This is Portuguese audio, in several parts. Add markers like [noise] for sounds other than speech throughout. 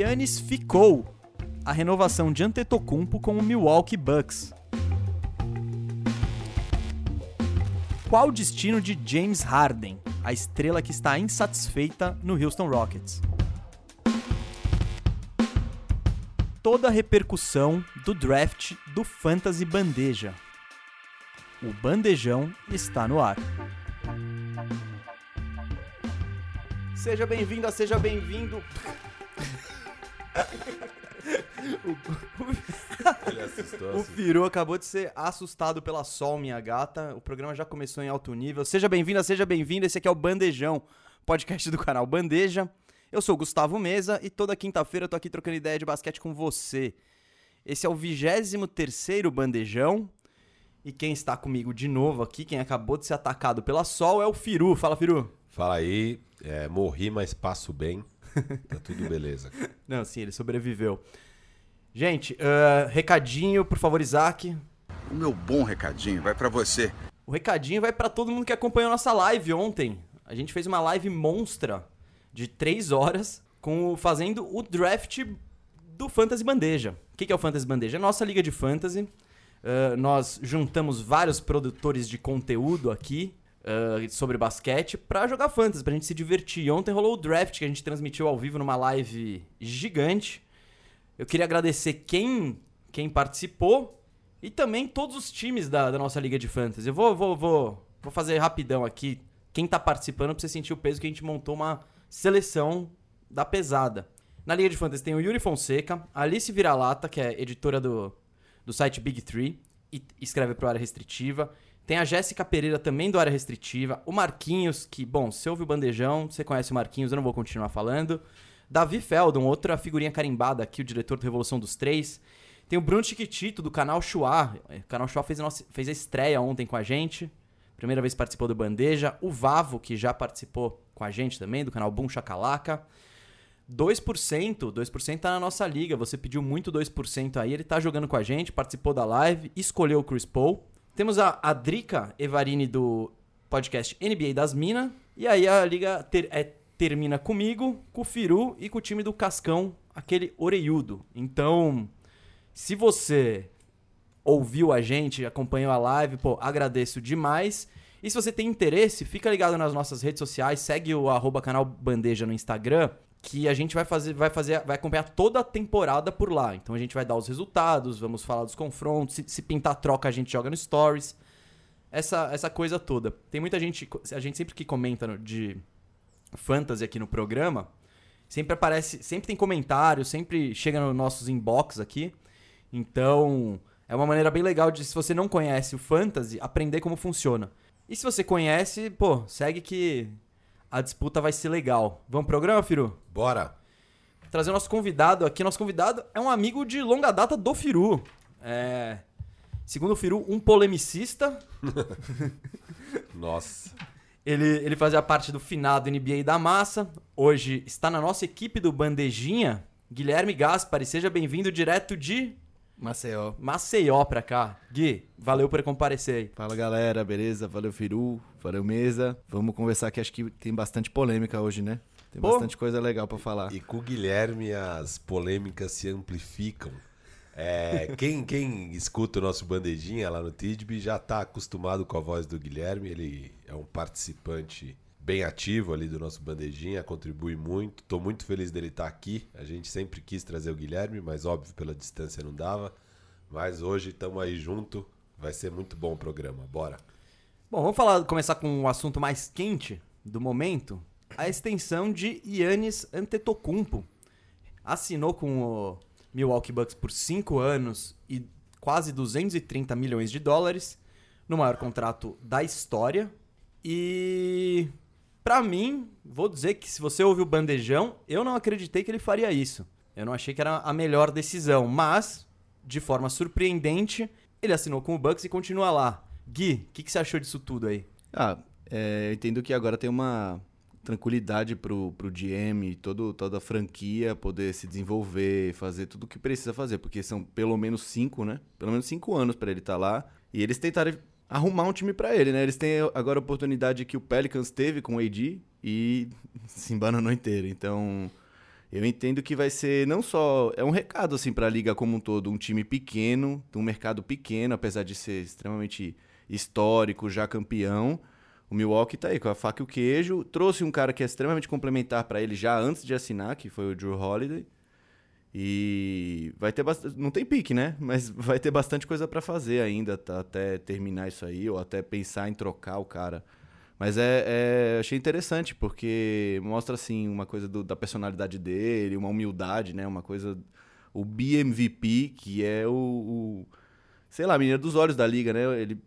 Yannis ficou. A renovação de Antetokounmpo com o Milwaukee Bucks. Qual o destino de James Harden, a estrela que está insatisfeita no Houston Rockets? Toda a repercussão do draft do Fantasy Bandeja. O Bandejão está no ar. Seja bem-vinda, seja bem-vindo. Ele assustou. O Firu acabou de ser assustado pela Sol, minha gata. O programa já começou em alto nível. Seja bem-vinda, seja bem-vindo. Esse aqui é o Bandejão, podcast do canal Bandeja. Eu sou o Gustavo Mesa e toda quinta-feira eu tô aqui trocando ideia de basquete com você. Esse é o 23 Bandejão. E quem está comigo de novo aqui, quem acabou de ser atacado pela Sol, é o Firu. Fala, Firu. Fala aí, é, morri, mas passo bem. Tá tudo beleza. [laughs] Não, sim, ele sobreviveu. Gente, ah, recadinho, por favor, Isaac. O meu bom recadinho vai pra você. O recadinho vai pra todo mundo que acompanhou nossa live ontem. A gente fez uma live monstra de 3 horas com o- fazendo o draft do Fantasy Bandeja. O que que é o Fantasy Bandeja? É a nossa liga de fantasy. Ah, nós juntamos vários produtores de conteúdo aqui ah, sobre basquete pra jogar fantasy, pra gente se divertir. Ontem rolou o draft que a gente transmitiu ao vivo numa live gigante. Eu queria agradecer quem, quem participou e também todos os times da, da nossa Liga de Fantasy. Eu vou, vou, vou, vou fazer rapidão aqui. Quem tá participando pra você sentir o peso que a gente montou uma seleção da pesada. Na Liga de Fantasy tem o Yuri Fonseca, Alice Vira-Lata, que é editora do, do site Big Three e escreve pro Área Restritiva. Tem a Jéssica Pereira, também do Área Restritiva. O Marquinhos, que, bom, você ouve o Bandejão, você conhece o Marquinhos, eu não vou continuar falando. Davi Feldon, outra figurinha carimbada aqui, o diretor do Revolução dos Três. Tem o Bruno Chiquitito, do canal Chua. O canal Chua fez a, nossa- fez a estreia ontem com a gente. Primeira vez participou do Bandeja. O Vavo, que já participou com a gente também, do canal Boom Chacalaca. 2%, 2% tá na nossa liga. Você pediu muito 2% aí, ele tá jogando com a gente, participou da live, escolheu o Chris Paul. Temos a, a Drica Evarini do podcast NBA das Minas. E aí a liga ter- é- termina comigo, com o Firu e com o time do Cascão, aquele oreiudo. Então, se você ouviu a gente, acompanhou a live, pô, agradeço demais. E se você tem interesse, fica ligado nas nossas redes sociais, segue o arroba canal Bandeja no Instagram, que a gente vai fazer, vai fazer, vai acompanhar toda a temporada por lá. Então a gente vai dar os resultados, vamos falar dos confrontos, se, se pintar troca a gente joga no Stories. Essa, essa coisa toda. Tem muita gente, a gente sempre que comenta no- de fantasy aqui no programa, sempre aparece, sempre tem comentário, sempre chega nos nossos inbox aqui. Então, é uma maneira bem legal de, se você não conhece o fantasy, aprender como funciona. E se você conhece, pô, segue que a disputa vai ser legal. Vamos pro programa, Firu? Bora! Trazer o nosso convidado aqui. Nosso convidado é um amigo de longa data do Firu. É, segundo o Firu, um polemicista. [laughs] Nossa. Ele, ele fazia parte do finado NBA da Massa. Hoje está na nossa equipe do Bandejinha. Guilherme Gaspari, seja bem-vindo direto de Maceió. Maceió pra cá. Gui, valeu por comparecer aí. Fala galera, beleza? Valeu Firu, valeu Mesa. Vamos conversar que acho que tem bastante polêmica hoje, né? Tem Pô. bastante coisa legal pra falar. E com o Guilherme as polêmicas se amplificam. É, quem, quem escuta o nosso bandejinha lá no Tidby já tá acostumado com a voz do Guilherme. Ele é um participante bem ativo ali do nosso bandejinha, contribui muito. Tô muito feliz dele estar aqui. A gente sempre quis trazer o Guilherme, mas óbvio pela distância não dava. Mas hoje estamos aí junto. Vai ser muito bom o programa. Bora. Bom, vamos falar, começar com o assunto mais quente do momento. A extensão de Yannis Antetokounmpo. Assinou com o Milwaukee Bucks por 5 anos e quase 230 milhões de dólares no maior contrato da história. E pra mim, vou dizer que se você ouviu o bandejão, eu não acreditei que ele faria isso. Eu não achei que era a melhor decisão, mas de forma surpreendente, ele assinou com o Bucks e continua lá. Gui, o que, que você achou disso tudo aí? Ah, é, eu entendo que agora tem uma tranquilidade pro, pro GM e todo, toda a franquia poder se desenvolver, fazer tudo o que precisa fazer, porque são pelo menos cinco, né? Pelo menos cinco anos pra ele estar lá. E eles tentaram arrumar um time pra ele, né? Eles têm agora a oportunidade que o Pelicans teve com o AD e [laughs] se embananou inteiro. Então, Eu entendo que vai ser não só. É um recado, assim, pra liga como um todo. Um time pequeno, um mercado pequeno, apesar de ser extremamente histórico, já campeão. O Milwaukee tá aí com a faca e o queijo. Trouxe um cara que é extremamente complementar para ele já antes de assinar, que foi o Drew Holiday. E vai ter bastante. Não tem pique, né? [laughs] Mas vai ter bastante coisa para fazer ainda, tá? até terminar isso aí, ou até pensar em trocar o cara. Mas é, é, achei interessante, porque mostra, assim, uma coisa do, da personalidade dele, uma humildade, né? Uma coisa... O BMVP, que é o, o sei lá, a dos olhos da liga, né? Ele,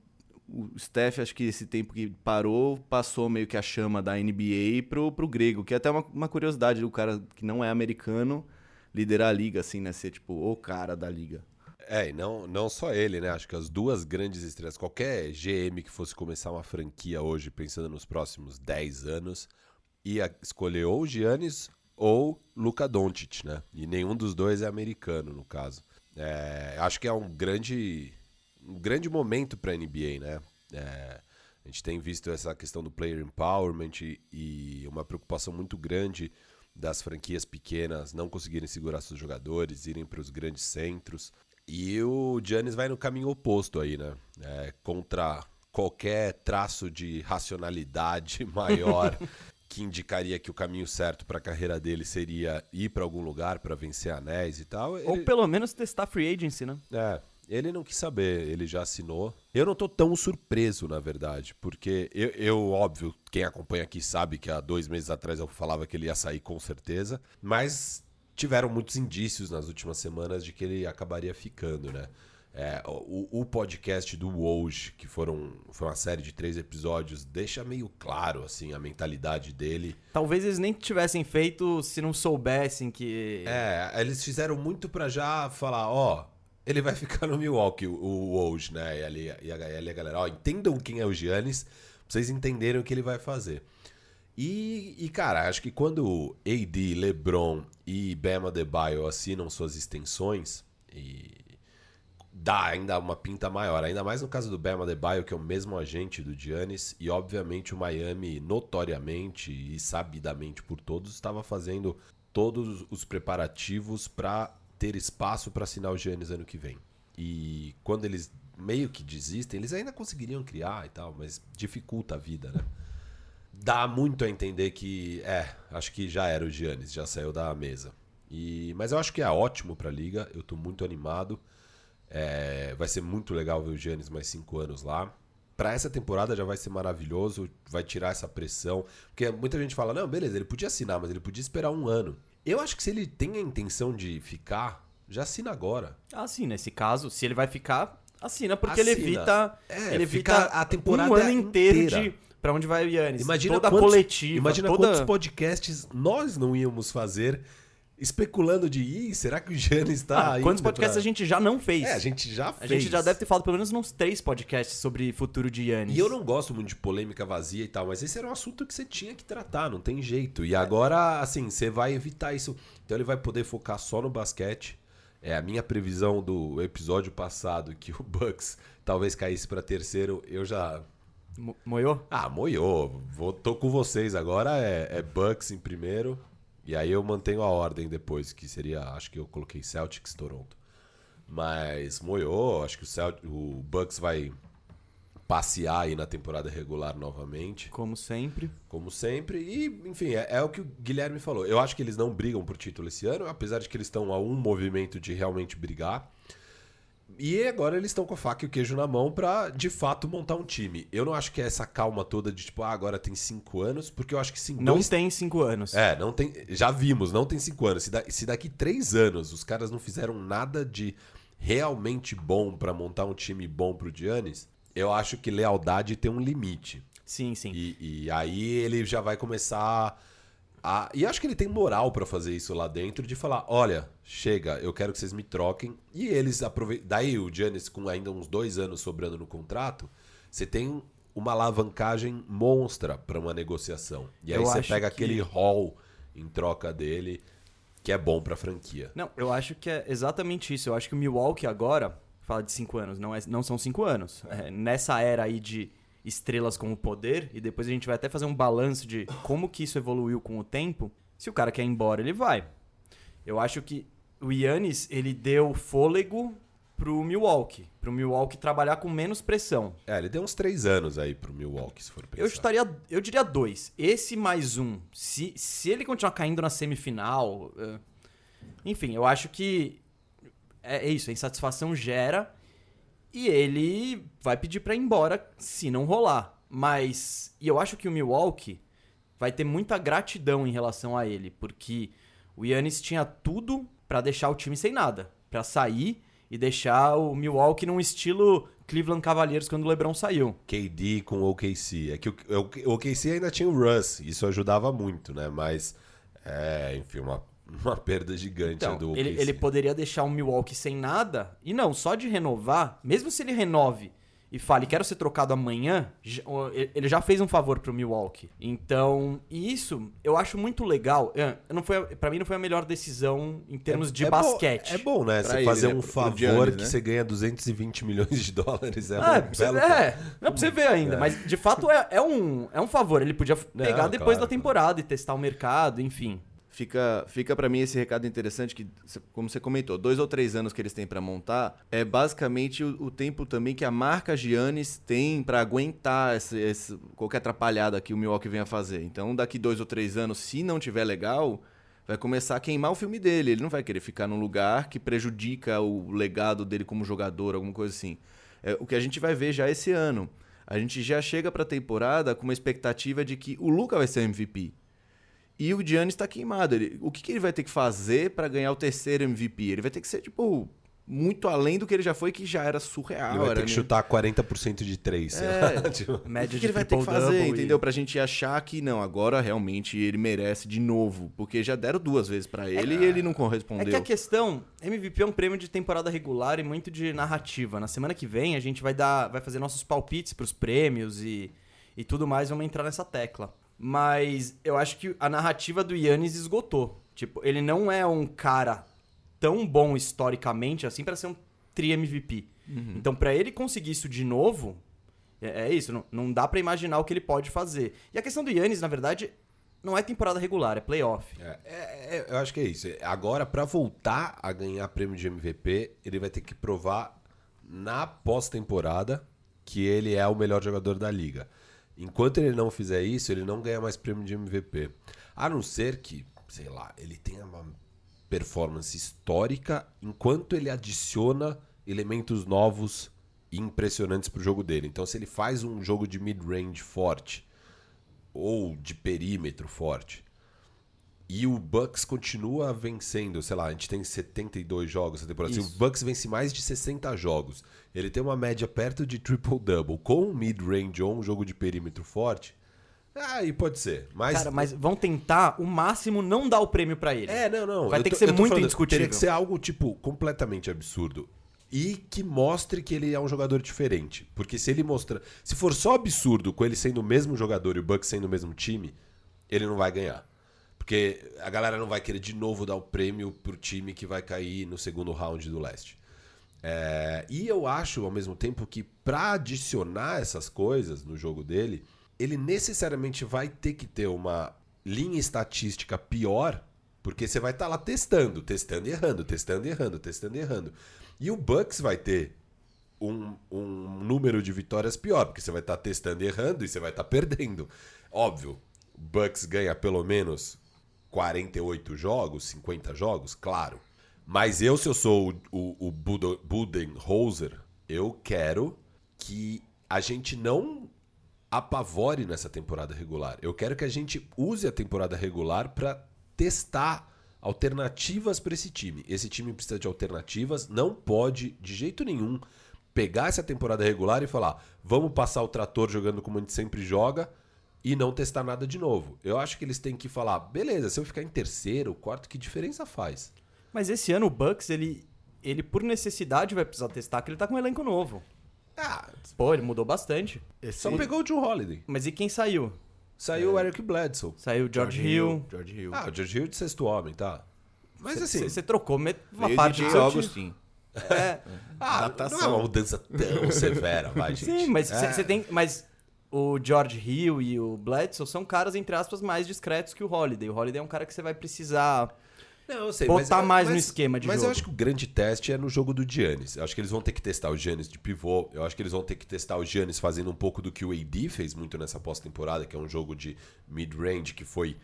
o Steph, acho que esse tempo que parou, passou meio que a chama da NBA pro, pro grego, que é até uma, uma curiosidade do cara que não é americano liderar a liga, assim, né? Ser, tipo, o cara da liga. É, e não, não só ele, né? Acho que as duas grandes estrelas, qualquer GM que fosse começar uma franquia hoje, pensando nos próximos 10 anos, ia escolher ou o Giannis ou Luka Doncic, né? E nenhum dos dois é americano, no caso. É, acho que é um grande, um grande momento para a NBA, né? É, a gente tem visto essa questão do player empowerment e, e uma preocupação muito grande das franquias pequenas não conseguirem segurar seus jogadores, irem para os grandes centros. E o Giannis vai no caminho oposto aí, né? É, contra qualquer traço de racionalidade [laughs] maior [laughs] que indicaria que o caminho certo para a carreira dele seria ir para algum lugar para vencer anéis e tal. Ele... Ou pelo menos testar free agency, né? É, ele não quis saber, ele já assinou. Eu não tô tão surpreso, na verdade, porque eu, eu, óbvio, quem acompanha aqui sabe que há dois meses atrás eu falava que ele ia sair com certeza, mas tiveram muitos indícios nas últimas semanas de que ele acabaria ficando, né? É, o, o, podcast do Woj, que foram, foi uma série de três episódios, deixa meio claro assim a mentalidade dele. Talvez eles nem tivessem feito se não soubessem que. É, eles fizeram muito para já falar, ó, ele vai ficar no Milwaukee, o, Woj, né? E ali, e a, a galera, ó, entendam quem é o Giannis, vocês entenderem o que ele vai fazer. E, e, cara, acho que quando AD, LeBron e Bama Debaio assinam suas extensões, e dá ainda uma pinta maior. Ainda mais no caso do Bama Debaio, que é o mesmo agente do Giannis, e obviamente o Miami, notoriamente e sabidamente por todos, estava fazendo todos os preparativos para ter espaço para assinar o Giannis ano que vem. E quando eles meio que desistem, eles ainda conseguiriam criar e tal, mas dificulta a vida, né? dá muito a entender que, é, acho que já era o Giannis, já saiu da mesa. E, mas eu acho que é ótimo para a liga, eu estou muito animado. É, vai ser muito legal ver o Giannis mais cinco anos lá. Para essa temporada já vai ser maravilhoso, vai tirar essa pressão. Porque muita gente fala, não, beleza, ele podia assinar, mas ele podia esperar um ano. Eu acho que se ele tem a intenção de ficar, já assina agora. Sim, nesse caso, se ele vai ficar, assina, porque assina. ele evita, é, ele evita a temporada um ano inteiro inteira. de para onde vai o Yannis. Imagina toda quantos, coletiva. Imagina toda... quantos podcasts nós não íamos fazer especulando de Ih, será que o Giannis está ah, Quantos podcasts pra... a gente já não fez? É, a gente já fez. A gente já deve ter falado pelo menos uns três podcasts sobre futuro de Yannis. E eu não gosto muito de polêmica vazia e tal, mas esse era um assunto que você tinha que tratar, não tem jeito. E agora, assim, você vai evitar isso. Então ele vai poder focar só no basquete. É a minha previsão do episódio passado que o Bucks talvez caísse para terceiro, eu já moiou? Ah, moiou. Vou, tô com vocês agora. É, é Bucks em primeiro. E aí eu mantenho a ordem depois, que seria. Acho que eu coloquei Celtics Toronto. Mas moiou. Acho que o, Celt, o Bucks vai passear aí na temporada regular novamente. Como sempre. Como sempre. E, enfim, é, é, o que o Guilherme falou. Eu acho que eles não brigam por título esse ano, apesar de que eles estão a um movimento de realmente brigar. E agora eles estão com a faca e o queijo na mão para de fato montar um time. Eu não acho que é essa calma toda de tipo, ah, agora tem cinco anos, porque eu acho que sim. Não dois... tem cinco anos. É, não tem. Já vimos, não tem cinco anos. Se, da... Se daqui três anos os caras não fizeram nada de realmente bom para montar um time bom pro Giannis, eu acho que lealdade tem um limite. Sim, sim. E, e aí ele já vai começar a, e acho que ele tem moral para fazer isso lá dentro, de falar: olha, chega, eu quero que vocês me troquem. E eles aproveitam. Daí o Giannis, com ainda uns dois anos sobrando no contrato, você tem uma alavancagem monstra para uma negociação. E aí eu você pega que... aquele hall em troca dele, que é bom para a franquia. Não, eu acho que é exatamente isso. Eu acho que o Milwaukee agora, fala de cinco anos, não, é, não são cinco anos. É, nessa era aí de estrelas como poder, e depois a gente vai até fazer um balanço de como que isso evoluiu com o tempo. Se o cara quer ir embora, ele vai. Eu acho que o Yannis, ele deu fôlego pro Milwaukee. Pro Milwaukee trabalhar com menos pressão. É, ele deu uns três anos aí pro Milwaukee, se for pensar. Eu estaria, eu diria dois. Esse mais um. Se, se ele continuar caindo na semifinal. eh, Enfim, eu acho que. É é isso, a insatisfação gera. E ele vai pedir pra ir embora se não rolar. Mas. E eu acho que o Milwaukee vai ter muita gratidão em relação a ele. Porque o Yannis tinha tudo pra deixar o time sem nada. Pra sair e deixar o Milwaukee num estilo Cleveland Cavaliers quando o LeBron saiu. KD com o OKC. É que o, o OKC ainda tinha o Russ, isso ajudava muito, né? Mas, é, enfim, uma, [laughs] uma perda gigante Então, do OKC. ele, ele poderia deixar o Milwaukee sem nada. E não, só de renovar, mesmo se ele renove e fale, quero ser trocado amanhã, ele já fez um favor pro Milwaukee. Então, e isso eu acho muito legal. É, Não foi, para mim não foi a melhor decisão em termos de É bom- basquete. é bom, né? Pra Você ele, fazer né? um favor Giannis, que né? você ganha 220 milhões de dólares. É, Ah, um pra você- belo- é, não é pra você ver ainda, mas de fato é, é um, é um favor. Ele podia pegar depois claro, da temporada e testar o mercado, enfim. Fica, fica para mim esse recado interessante que, como você comentou, dois ou três anos que eles têm pra montar é basicamente o, o tempo também que a marca Giannis tem pra aguentar esse, esse- qualquer atrapalhada que o Milwaukee venha fazer. Então, daqui dois ou três anos, se não tiver legal, vai começar a queimar o filme dele. Ele não vai querer ficar num lugar que prejudica o legado dele como jogador, alguma coisa assim. É, o que a gente vai ver já esse ano. A gente já chega pra temporada com uma expectativa de que o Luca vai ser MVP. E o Giannis tá queimado. Ele- o que, que ele vai ter que fazer pra ganhar o terceiro MVP? Ele vai ter que ser, tipo, muito além do que ele já foi, que já era surreal. Ele vai era, ter que né? chutar 40% de 3, sei É. lá. [laughs] Tipo, O Média que, que de ele vai ter que fazer, e- entendeu? Pra gente achar que, não, agora realmente ele merece de novo. Porque já deram duas vezes pra ele e ele não É correspondeu. que a questão, MVP é um prêmio de temporada regular e muito de narrativa. Na semana que vem a gente vai dar, vai fazer nossos palpites pros prêmios e, e tudo mais, vamos entrar nessa tecla. Mas eu acho que a narrativa do Yannis esgotou. Tipo, ele não é um cara tão bom historicamente assim pra ser um tri MVP. Então, pra ele conseguir isso de novo, é, é isso, não, não dá pra imaginar o que ele pode fazer. E a questão do Yannis, na verdade, não é temporada regular, é playoff. É, é, é, eu acho que é isso. Agora, pra voltar a ganhar prêmio de MVP, ele vai ter que provar na pós-temporada que ele é o melhor jogador da liga. Enquanto ele não fizer isso, ele não ganha mais prêmio de MVP. A não ser que, sei lá, ele tenha uma performance histórica enquanto ele adiciona elementos novos e impressionantes pro jogo dele. Então, se ele faz um jogo de mid-range forte ou de perímetro forte, e o Bucks continua vencendo, sei lá, a gente tem 72 jogos essa temporada. Se o Isso. Bucks vence mais de 60 jogos, ele tem uma média perto de triple-double, com um mid-range ou um jogo de perímetro forte, aí pode ser. Mas, Cara, mas vão tentar o máximo não dar o prêmio pra ele. É, não, não. Vai eu ter tô- que ser muito falando, indiscutível. Teria que ser algo, tipo, completamente absurdo. E que mostre que ele é um jogador diferente. Porque se ele mostrar. Se for só absurdo com ele sendo o mesmo jogador e o Bucks sendo o mesmo time, ele não vai ganhar. Porque a galera não vai querer de novo dar o prêmio pro time que vai cair no segundo round do leste. É, e eu acho, ao mesmo tempo, que pra adicionar essas coisas no jogo dele, ele necessariamente vai ter que ter uma linha estatística pior, porque você vai estar lá testando, testando e errando, testando e errando, testando e errando. E o Bucks vai ter um, um número de vitórias pior, porque você vai estar testando e errando e você vai estar perdendo. Óbvio, o Bucks ganha pelo menos 48 jogos, 50 jogos, claro. Mas eu, se eu sou o, o, o Budenholzer, eu quero que a gente não apavore nessa temporada regular. Eu quero que a gente use a temporada regular para testar alternativas para esse time. Esse time precisa de alternativas, não pode de jeito nenhum pegar essa temporada regular e falar: "Vamos passar o trator jogando como a gente sempre joga" e não testar nada de novo. Eu acho que eles têm que falar: "Beleza, se eu ficar em terceiro, quarto, que diferença faz?" Mas esse ano o Bucks, ele, ele por necessidade vai precisar testar, que ele tá com um elenco novo. Ah, Pô, ele mudou bastante. só pegou o Joe Holiday. Mas e quem saiu? Saiu o Eric Bledsoe. Saiu o George, Hill. George Hill. Ah, o George Hill de sexto homem, tá? Mas assim, Você trocou met- uma Veio parte de do seu time. Augustin. É, ah, adaptação. não é uma mudança tão severa, vai, gente. sim, mas É. você tem. Mas o George Hill e o Bledsoe são caras, entre aspas, mais discretos que o Holiday. O Holiday é um cara que você vai precisar Não, sei, botar mas- mais mas- no esquema de mas jogo. eu acho que o grande teste é no jogo do Giannis. Eu acho que eles vão ter que testar o Giannis de pivô. Eu acho que eles vão ter que testar o Giannis fazendo um pouco do que o AD fez muito nessa pós-temporada, que é um jogo de mid-range que foi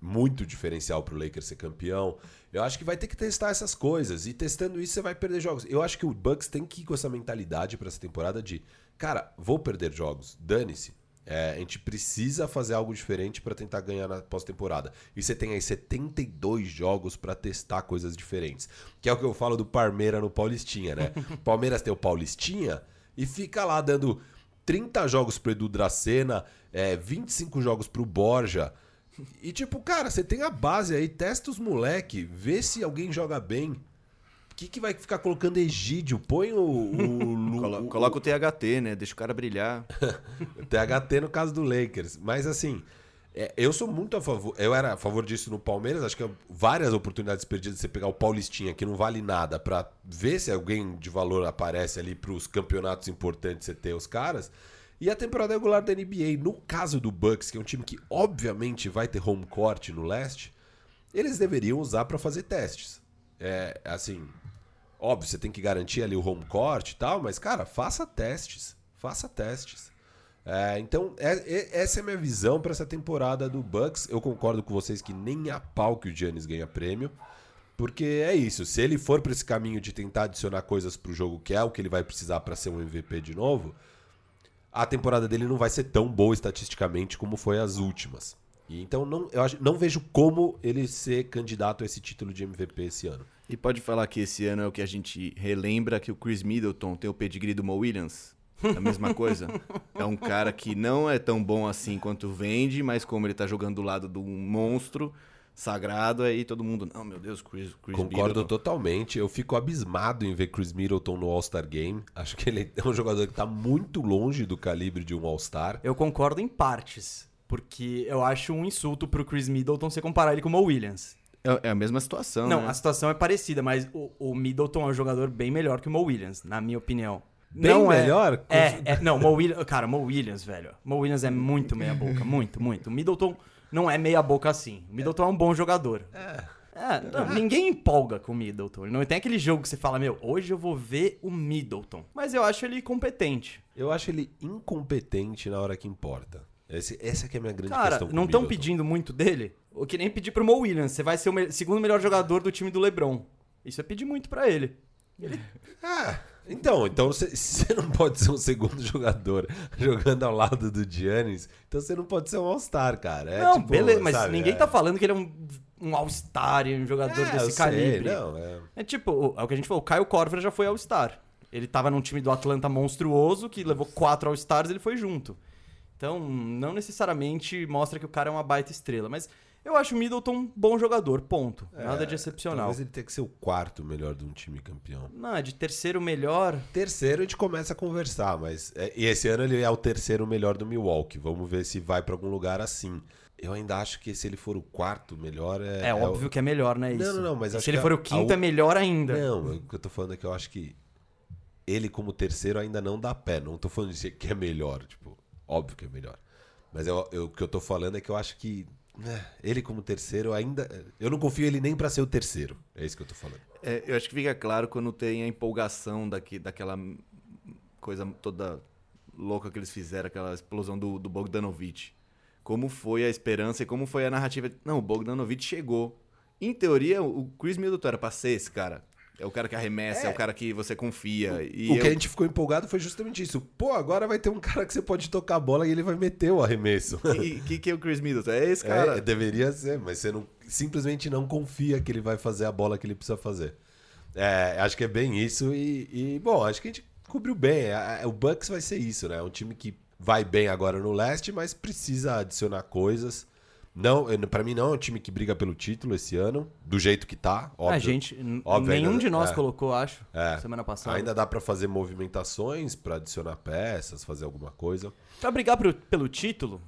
muito diferencial pro Lakers ser campeão. Eu acho que vai ter que testar essas coisas. E testando isso, você vai perder jogos. Eu acho que o Bucks tem que ir com essa mentalidade pra essa temporada de, cara, vou perder jogos, dane-se. É, a gente precisa fazer algo diferente pra tentar ganhar na pós-temporada. E você tem aí 72 jogos pra testar coisas diferentes. Que é o que eu falo do Parmeira no Paulistinha, né? [laughs] Palmeiras tem o Paulistinha e fica lá dando 30 jogos pro Edu Dracena, é, 25 jogos pro Borja. E tipo, cara, você tem a base aí, testa os moleque, vê se alguém joga bem. O que, que vai ficar colocando Egídio? Põe o. o, [laughs] o- Coloca o THT, né? Deixa o cara brilhar. [laughs] THT no caso do Lakers. Mas assim, é, eu sou muito a favor. Eu era a favor disso no Palmeiras. Acho que várias oportunidades perdidas de você pegar o Paulistinha, que não vale nada, pra ver se alguém de valor aparece ali pros campeonatos importantes você ter os caras. E a temporada regular da NBA, no caso do Bucks, que é um time que obviamente vai ter home court no leste, eles deveriam usar pra fazer testes. É, assim, óbvio, você tem que garantir ali o home court e tal, mas, cara, faça testes. Faça testes. É, então, é- é- essa é a minha visão pra essa temporada do Bucks. Eu concordo com vocês que nem a pau que o Giannis ganha prêmio. Porque é isso, se ele for pra esse caminho de tentar adicionar coisas pro jogo, que é o que ele vai precisar pra ser um MVP de novo, a temporada dele não vai ser tão boa estatisticamente como foi as últimas. E então não, eu acho, não vejo como ele ser candidato a esse título de MVP esse ano. E pode falar que esse ano é o que a gente relembra que o Chris Middleton tem o pedigree do Mo Williams? A mesma coisa. [laughs] É um cara que não é tão bom assim quanto vende, mas como ele tá jogando do lado de um monstro sagrado, aí todo mundo, não, meu Deus, Chris, Chris Concordo Middleton. totalmente. Eu fico abismado em ver Chris Middleton no All-Star Game. Acho que ele é um jogador que tá muito longe do calibre de um All-Star. Eu concordo em partes. Porque eu acho um insulto pro Chris Middleton você comparar ele com o Mo Williams. É, é a mesma situação, Não, né? a situação é parecida, mas o, o Middleton é um jogador bem melhor que o Mo Williams, na minha opinião. Bem não é- melhor? É, é, não, Mo Williams, cara, Mo Williams, velho. Mo Williams é muito meia boca, muito, muito. O Middleton não é meia boca assim. O Middleton é um bom jogador. É. não, ninguém empolga com o Middleton. Ele não tem aquele jogo que você fala, meu, hoje eu vou ver o Middleton. Mas eu acho ele competente. Eu acho ele incompetente na hora que importa. Esse, essa que é a minha grande Cara, questão com não estão pedindo muito dele? O que nem pedir pro Mo Williams. Você vai ser o me- segundo melhor jogador do time do LeBron. Isso é pedir muito pra ele. [laughs] Ah, então, então você- não pode ser um segundo [laughs] jogador jogando ao lado do Giannis, então você não pode ser um All-Star, cara. É não, tipo, beleza, mas sabe, ninguém é- tá falando que ele é um, um All-Star, um jogador É, desse sei, calibre. não, é... É tipo, é o que a gente falou, o Caio Corver já foi All-Star. Ele tava num time do Atlanta monstruoso, que levou quatro All-Stars ele foi junto. Então, não necessariamente mostra que o cara é uma baita estrela, mas eu acho o Middleton um bom jogador, ponto. Nada de excepcional. Talvez ele tenha que ser o quarto melhor de um time campeão. Não, é de terceiro melhor. Terceiro a gente começa a conversar, mas. é- e esse ano ele é o terceiro melhor do Milwaukee. Vamos ver se vai pra algum lugar assim. Eu ainda acho que se ele for o quarto melhor é. É, óbvio o- que é melhor, né? Isso. Não, não, não, mas se ele for a- o quinto, a- é melhor ainda. Não, o que eu tô falando é que eu acho que ele como terceiro ainda não dá pé. Não tô falando de que é melhor, tipo, óbvio que é melhor. Mas eu, eu- o que eu tô falando é que eu acho que né, ele como terceiro ainda. Eu não confio ele nem pra ser o terceiro. É isso que eu tô falando. É, eu acho que fica claro quando tem a empolgação daqui, daquela coisa toda louca que eles fizeram, aquela explosão do, do Bogdanovich. Como foi a esperança e como foi a narrativa. Não, o Bogdanovich chegou. Em teoria, o Chris Middleton era pra ser esse cara. É o cara que arremessa, é, o cara que você confia. E o eu- que a gente ficou empolgado foi justamente isso. Pô, agora vai ter um cara que você pode tocar a bola e ele vai meter o arremesso. E que, que é o Chris Middleton? É esse cara. É, deveria ser, mas você não, simplesmente não confia que ele vai fazer a bola que ele precisa fazer. É, acho que é bem isso e, e, bom, acho que a gente cobriu bem. É, é, o Bucks vai ser isso, né? É um time que vai bem agora no leste, mas precisa adicionar coisas. Não, para mim não é um time que briga pelo título esse ano, do jeito que tá, óbvio. a gente, óbvio, nenhum ainda- de nós é. colocou, acho, É. semana passada. Ainda dá pra fazer movimentações, pra adicionar peças, fazer alguma coisa. Pra brigar pro- pelo título,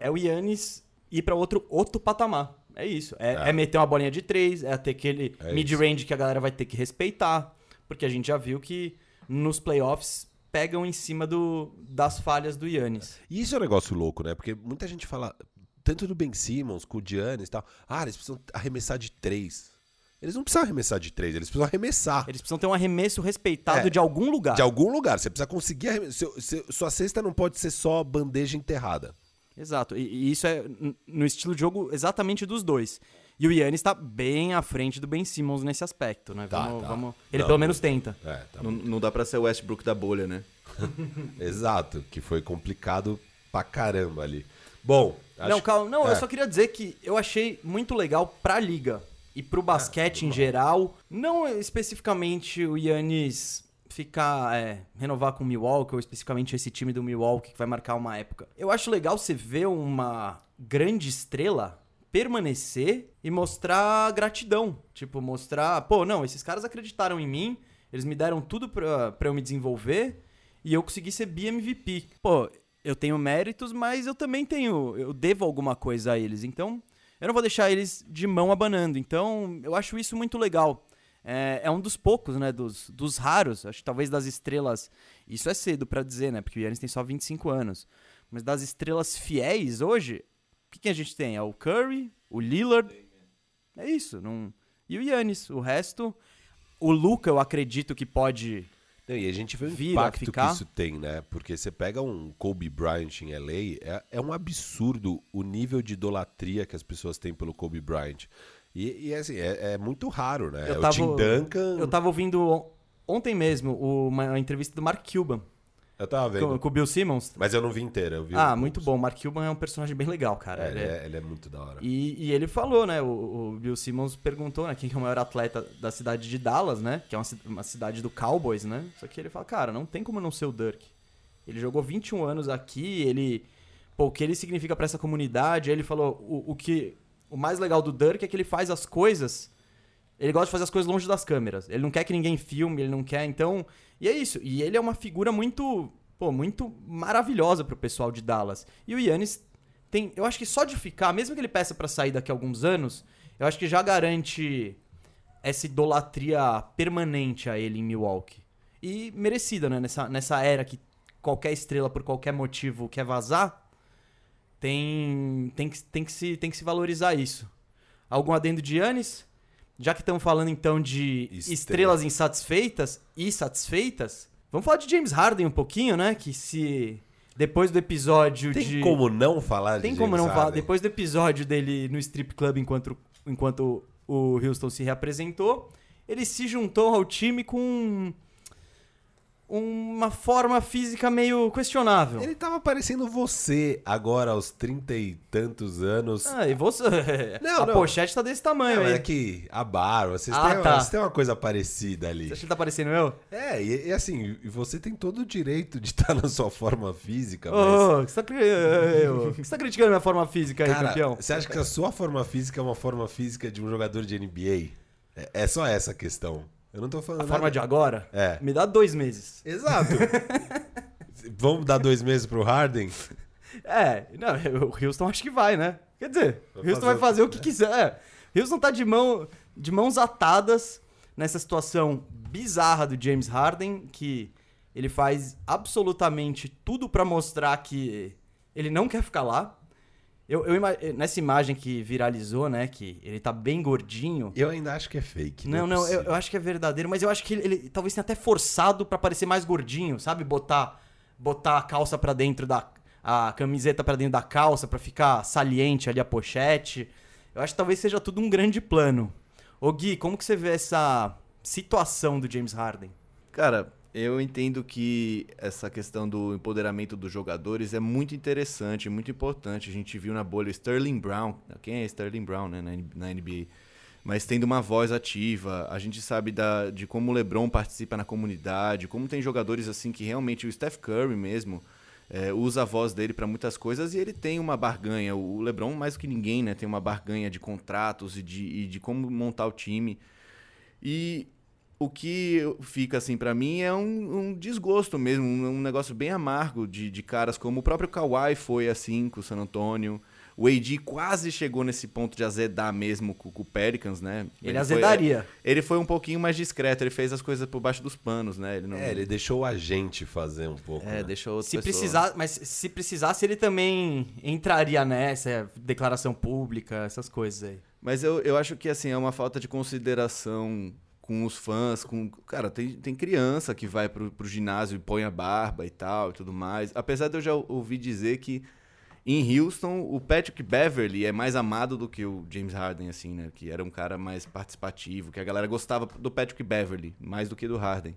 é o Yannis ir pra outro, outro patamar. É isso. É, É. é meter uma bolinha de três, é ter aquele É mid-range que a galera vai ter que respeitar. Porque a gente já viu que nos playoffs pegam em cima do, das falhas do Yannis. E isso é um negócio louco, né? Porque muita gente fala, tanto do Ben Simmons, com o Giannis e tal, ah, eles precisam arremessar de três. Eles não precisam arremessar de três, eles precisam arremessar. Eles precisam ter um arremesso respeitado É. de algum lugar. De algum lugar. Você precisa conseguir arremessar. Sua cesta não pode ser só bandeja enterrada. Exato. E, e isso é no estilo de jogo exatamente dos dois. E o Yannis tá bem à frente do Ben Simmons nesse aspecto, né? Tá, Vamos, tá. vamos- Ele Não, pelo menos tenta. É, tá Não, não dá pra ser o Westbrook da bolha, né? [laughs] Exato, que foi complicado pra caramba ali. Bom, acho... Não, calma. Não, é. eu só queria dizer que eu achei muito legal pra liga e pro basquete em geral. Não especificamente o Yannis ficar, é, renovar com o Milwaukee, ou especificamente esse time do Milwaukee que vai marcar uma época. Eu acho legal você ver uma grande estrela permanecer e mostrar gratidão. Tipo, mostrar, pô, não, esses caras acreditaram em mim, eles me deram tudo pra, pra eu me desenvolver e eu consegui ser BMVP. Pô, eu tenho méritos, mas eu também tenho, eu devo alguma coisa a eles. Então, eu não vou deixar eles de mão abanando. Então, eu acho isso muito legal. É, é um dos poucos, né, dos, dos raros, acho que talvez das estrelas, isso é cedo pra dizer, né, porque o Yannis tem só 25 anos, mas das estrelas fiéis hoje, o que, que a gente tem? É o Curry, o Lillard, é isso, não... e o Yannis, o resto, o Luca eu acredito que pode Não, e a gente vê o Vira, impacto ficar. que isso tem, né? Porque você pega um Kobe Bryant em LA, é, é um absurdo o nível de idolatria que as pessoas têm pelo Kobe Bryant. E, e, assim, é, é muito raro, né? Eu o tava- Tim Duncan. Eu tava ouvindo on- ontem mesmo uma entrevista do Mark Cuban eu tava vendo. com, com o Bill Simmons. Mas eu não vi inteira, eu vi Ah, muito bom. Mark Cuban é um personagem bem legal, cara. É, Ele é- é, ele é muito da hora. E, e ele falou, né? O, o Bill Simmons perguntou, né? Quem que é o maior atleta da cidade de Dallas, né? Que é uma, uma cidade do Cowboys, né? Só que ele fala, cara, não tem como não ser o Dirk. Ele jogou 21 anos aqui, ele... Pô, o que ele significa pra essa comunidade? Aí ele falou, o, o que... O mais legal do Dirk é que ele faz as coisas... Ele gosta de fazer as coisas longe das câmeras. Ele não quer que ninguém filme, ele não quer, então... E é isso. E ele é uma figura muito... Pô, muito maravilhosa pro pessoal de Dallas. E o Yannis tem, eu acho que só de ficar, mesmo que ele peça pra sair daqui a alguns anos, eu acho que já garante essa idolatria permanente a ele em Milwaukee. E merecida, né? Nessa, nessa era que qualquer estrela, por qualquer motivo, quer vazar, tem, tem, que, tem, que, se, tem que se valorizar isso. Algum adendo de Yannis? Já que estamos falando então de Estrela. estrelas insatisfeitas e satisfeitas, vamos falar de James Harden um pouquinho, né? Que se depois do episódio Tem de. como não falar Tem de como James não falar. Harden? Depois do episódio dele no strip club enquanto, enquanto o Houston se reapresentou, ele se juntou ao time com uma forma física meio questionável. Ele tava parecendo você agora, aos trinta e tantos anos. Ah, e você. [laughs] Não, a não. pochete tá desse tamanho Não, aí. é que a barba, vocês, Ah, têm, tá. vocês têm uma coisa parecida ali. Você acha que tá parecendo eu? É, e, e assim, você tem todo o direito de [laughs] estar na sua forma física, mas. Ô, que você tá, [laughs] eu- você tá criticando minha forma física aí, Cara, campeão? você acha que a sua forma física é uma forma física de um jogador de NBA? É, é só essa a questão. Eu não tô falando A nada. forma de agora? É. Me dá dois meses. Exato. [laughs] Vamos dar dois meses pro Harden? É, não, o Houston acho que vai, né? Quer dizer, o Houston fazer vai o- fazer o que quiser. É. Houston tá de, mão, de mãos atadas nessa situação bizarra do James Harden, que ele faz absolutamente tudo pra mostrar que ele não quer ficar lá. Eu, eu ima- nessa imagem que viralizou, né, que ele tá bem gordinho. Eu ainda acho que é fake. Não, é não, eu, possível. eu acho que é verdadeiro, mas eu acho que ele, ele talvez tenha até forçado pra parecer mais gordinho, sabe? Botar, botar a calça pra dentro da. a camiseta pra dentro da calça pra ficar saliente ali a pochete. Eu acho que talvez seja tudo um grande plano. Ô Gui, como que você vê essa situação do James Harden? Cara, eu entendo que essa questão do empoderamento dos jogadores é muito interessante, muito importante. A gente viu na bolha Sterling Brown. Quem é Sterling Brown, né, na NBA? Mas tendo uma voz ativa, a gente sabe da, de como o LeBron participa na comunidade, como tem jogadores assim que realmente o Steph Curry mesmo é, usa a voz dele para muitas coisas e ele tem uma barganha. O LeBron mais do que ninguém, né, tem uma barganha de contratos e de, e de como montar o time. E o que fica assim pra mim é um, um desgosto mesmo, um, um negócio bem amargo de, de caras como o próprio Kawhi foi assim com o San Antonio. O AD quase chegou nesse ponto de azedar mesmo com, com o Pelicans, né? Ele, foi- azedaria. ele foi um pouquinho mais discreto, ele fez as coisas por baixo dos panos, né? Ele não, É, ele deixou a gente fazer um pouco. é, né? deixou outra Se pessoa. precisar, mas se precisasse, ele também entraria nessa declaração pública, essas coisas aí. Mas eu, eu acho que assim, é uma falta de consideração com os fãs, com. Cara, tem, tem criança que vai pro, pro ginásio e põe a barba e tal e tudo mais. Apesar de eu já ouvir dizer que em Houston o Patrick Beverly é mais amado do que o James Harden, assim, né? Que era um cara mais participativo, que a galera gostava do Patrick Beverly, mais do que do Harden.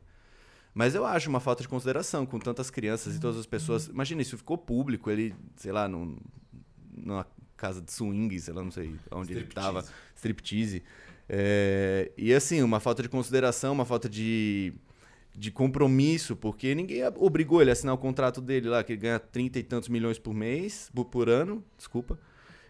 Mas eu acho uma falta de consideração com tantas crianças e todas as pessoas. Imagina, isso ficou público, ele, sei lá, num, numa casa de swing, sei lá, não sei onde ele tava, striptease. É, e assim, uma falta de consideração, uma falta de, de compromisso, porque ninguém obrigou ele a assinar o contrato dele lá, que ele ganha trinta e tantos milhões por mês, por, ano, desculpa.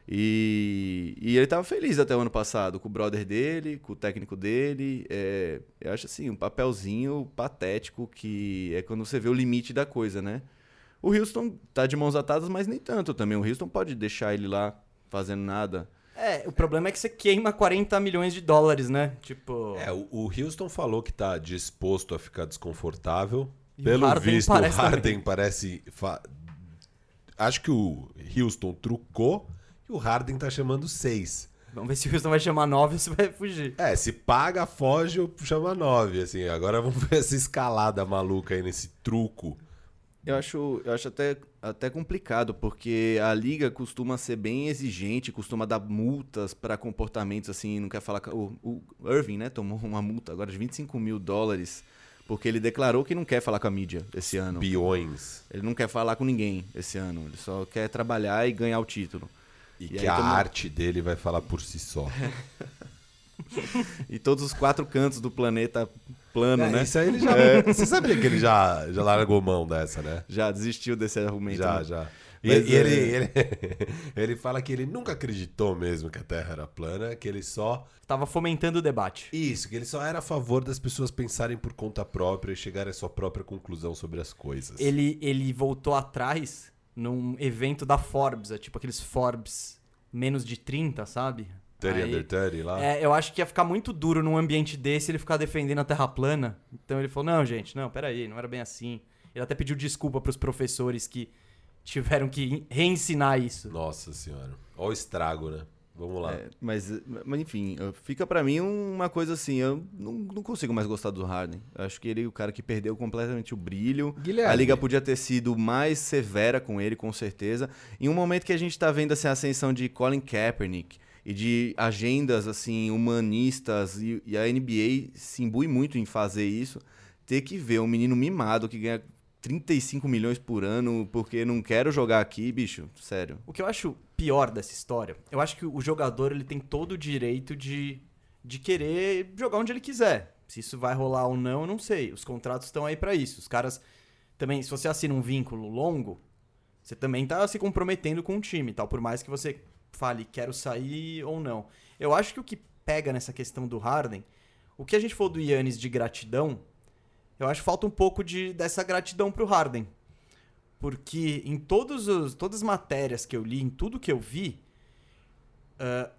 E, e ele estava feliz até o ano passado, com o brother dele, com o técnico dele. É, eu acho assim, um papelzinho patético que é quando você vê o limite da coisa, né? O Houston tá de mãos atadas, mas nem tanto também. O Houston pode deixar ele lá fazendo nada. É, o problema é que você queima 40 milhões de dólares, né? Tipo. É, o, o Houston falou que tá disposto a ficar desconfortável. E Pelo Harden visto, o Harden também. parece. fa- Acho que o Houston trucou e o Harden tá chamando seis. Vamos ver se o Houston vai chamar 9 ou se vai fugir. É, se paga, foge ou chama nove. Assim, agora vamos [laughs] ver essa escalada maluca aí nesse truco. Eu acho, eu acho até, até complicado, porque a liga costuma ser bem exigente, costuma dar multas para comportamentos assim, não quer falar. com- O, o Irving, né, tomou uma multa agora de 25 mil dólares, porque ele declarou que não quer falar com a mídia esse ano. Peões. Ele não quer falar com ninguém esse ano, ele só quer trabalhar e ganhar o título. E, E que a toma- arte dele vai falar por si só. [laughs] E todos os quatro cantos do planeta plano, É, né? Isso aí ele já. [laughs] Você sabia que ele já, já largou mão dessa, né? Já desistiu desse argumento. Já, né? já. E, Mas, e ele, é- ele, [laughs] ele fala que ele nunca acreditou mesmo que a Terra era plana, que ele só. Tava fomentando o debate. Isso, que ele só era a favor das pessoas pensarem por conta própria e chegarem à sua própria conclusão sobre as coisas. Ele, ele voltou atrás num evento da Forbes, é tipo aqueles Forbes menos de 30, sabe? 30 Aí- under 30 lá. É, eu acho que ia ficar muito duro num ambiente desse ele ficar defendendo a Terra plana. Então ele falou: não, gente, não, peraí, não era bem assim. Ele até pediu desculpa pros professores que tiveram que reensinar isso. Nossa senhora. Olha o estrago, né? Vamos lá. É, mas, mas enfim, fica pra mim uma coisa assim, eu não, não consigo mais gostar do Harden. Eu acho que ele é o cara que perdeu completamente o brilho. Guilherme. A liga podia ter sido mais severa com ele, com certeza. Em um momento que a gente tá vendo assim, a ascensão de Colin Kaepernick e de agendas assim humanistas e, e a NBA se imbui muito em fazer isso, ter que ver um menino mimado que ganha 35 milhões por ano porque não quero jogar aqui, bicho, sério. O que eu acho pior dessa história, eu acho que o jogador ele tem todo o direito de, de querer jogar onde ele quiser. Se isso vai rolar ou não, eu não sei. Os contratos estão aí pra isso. Os caras também, se você assina um vínculo longo, você também tá se comprometendo com o time, tal, por mais que você fale quero sair ou não. Eu acho que o que pega nessa questão do Harden, o que a gente falou do Yannis de gratidão, eu acho que falta um pouco de, dessa gratidão pro Harden. Porque em todos os, todas as matérias que eu li, em tudo que eu vi, ah,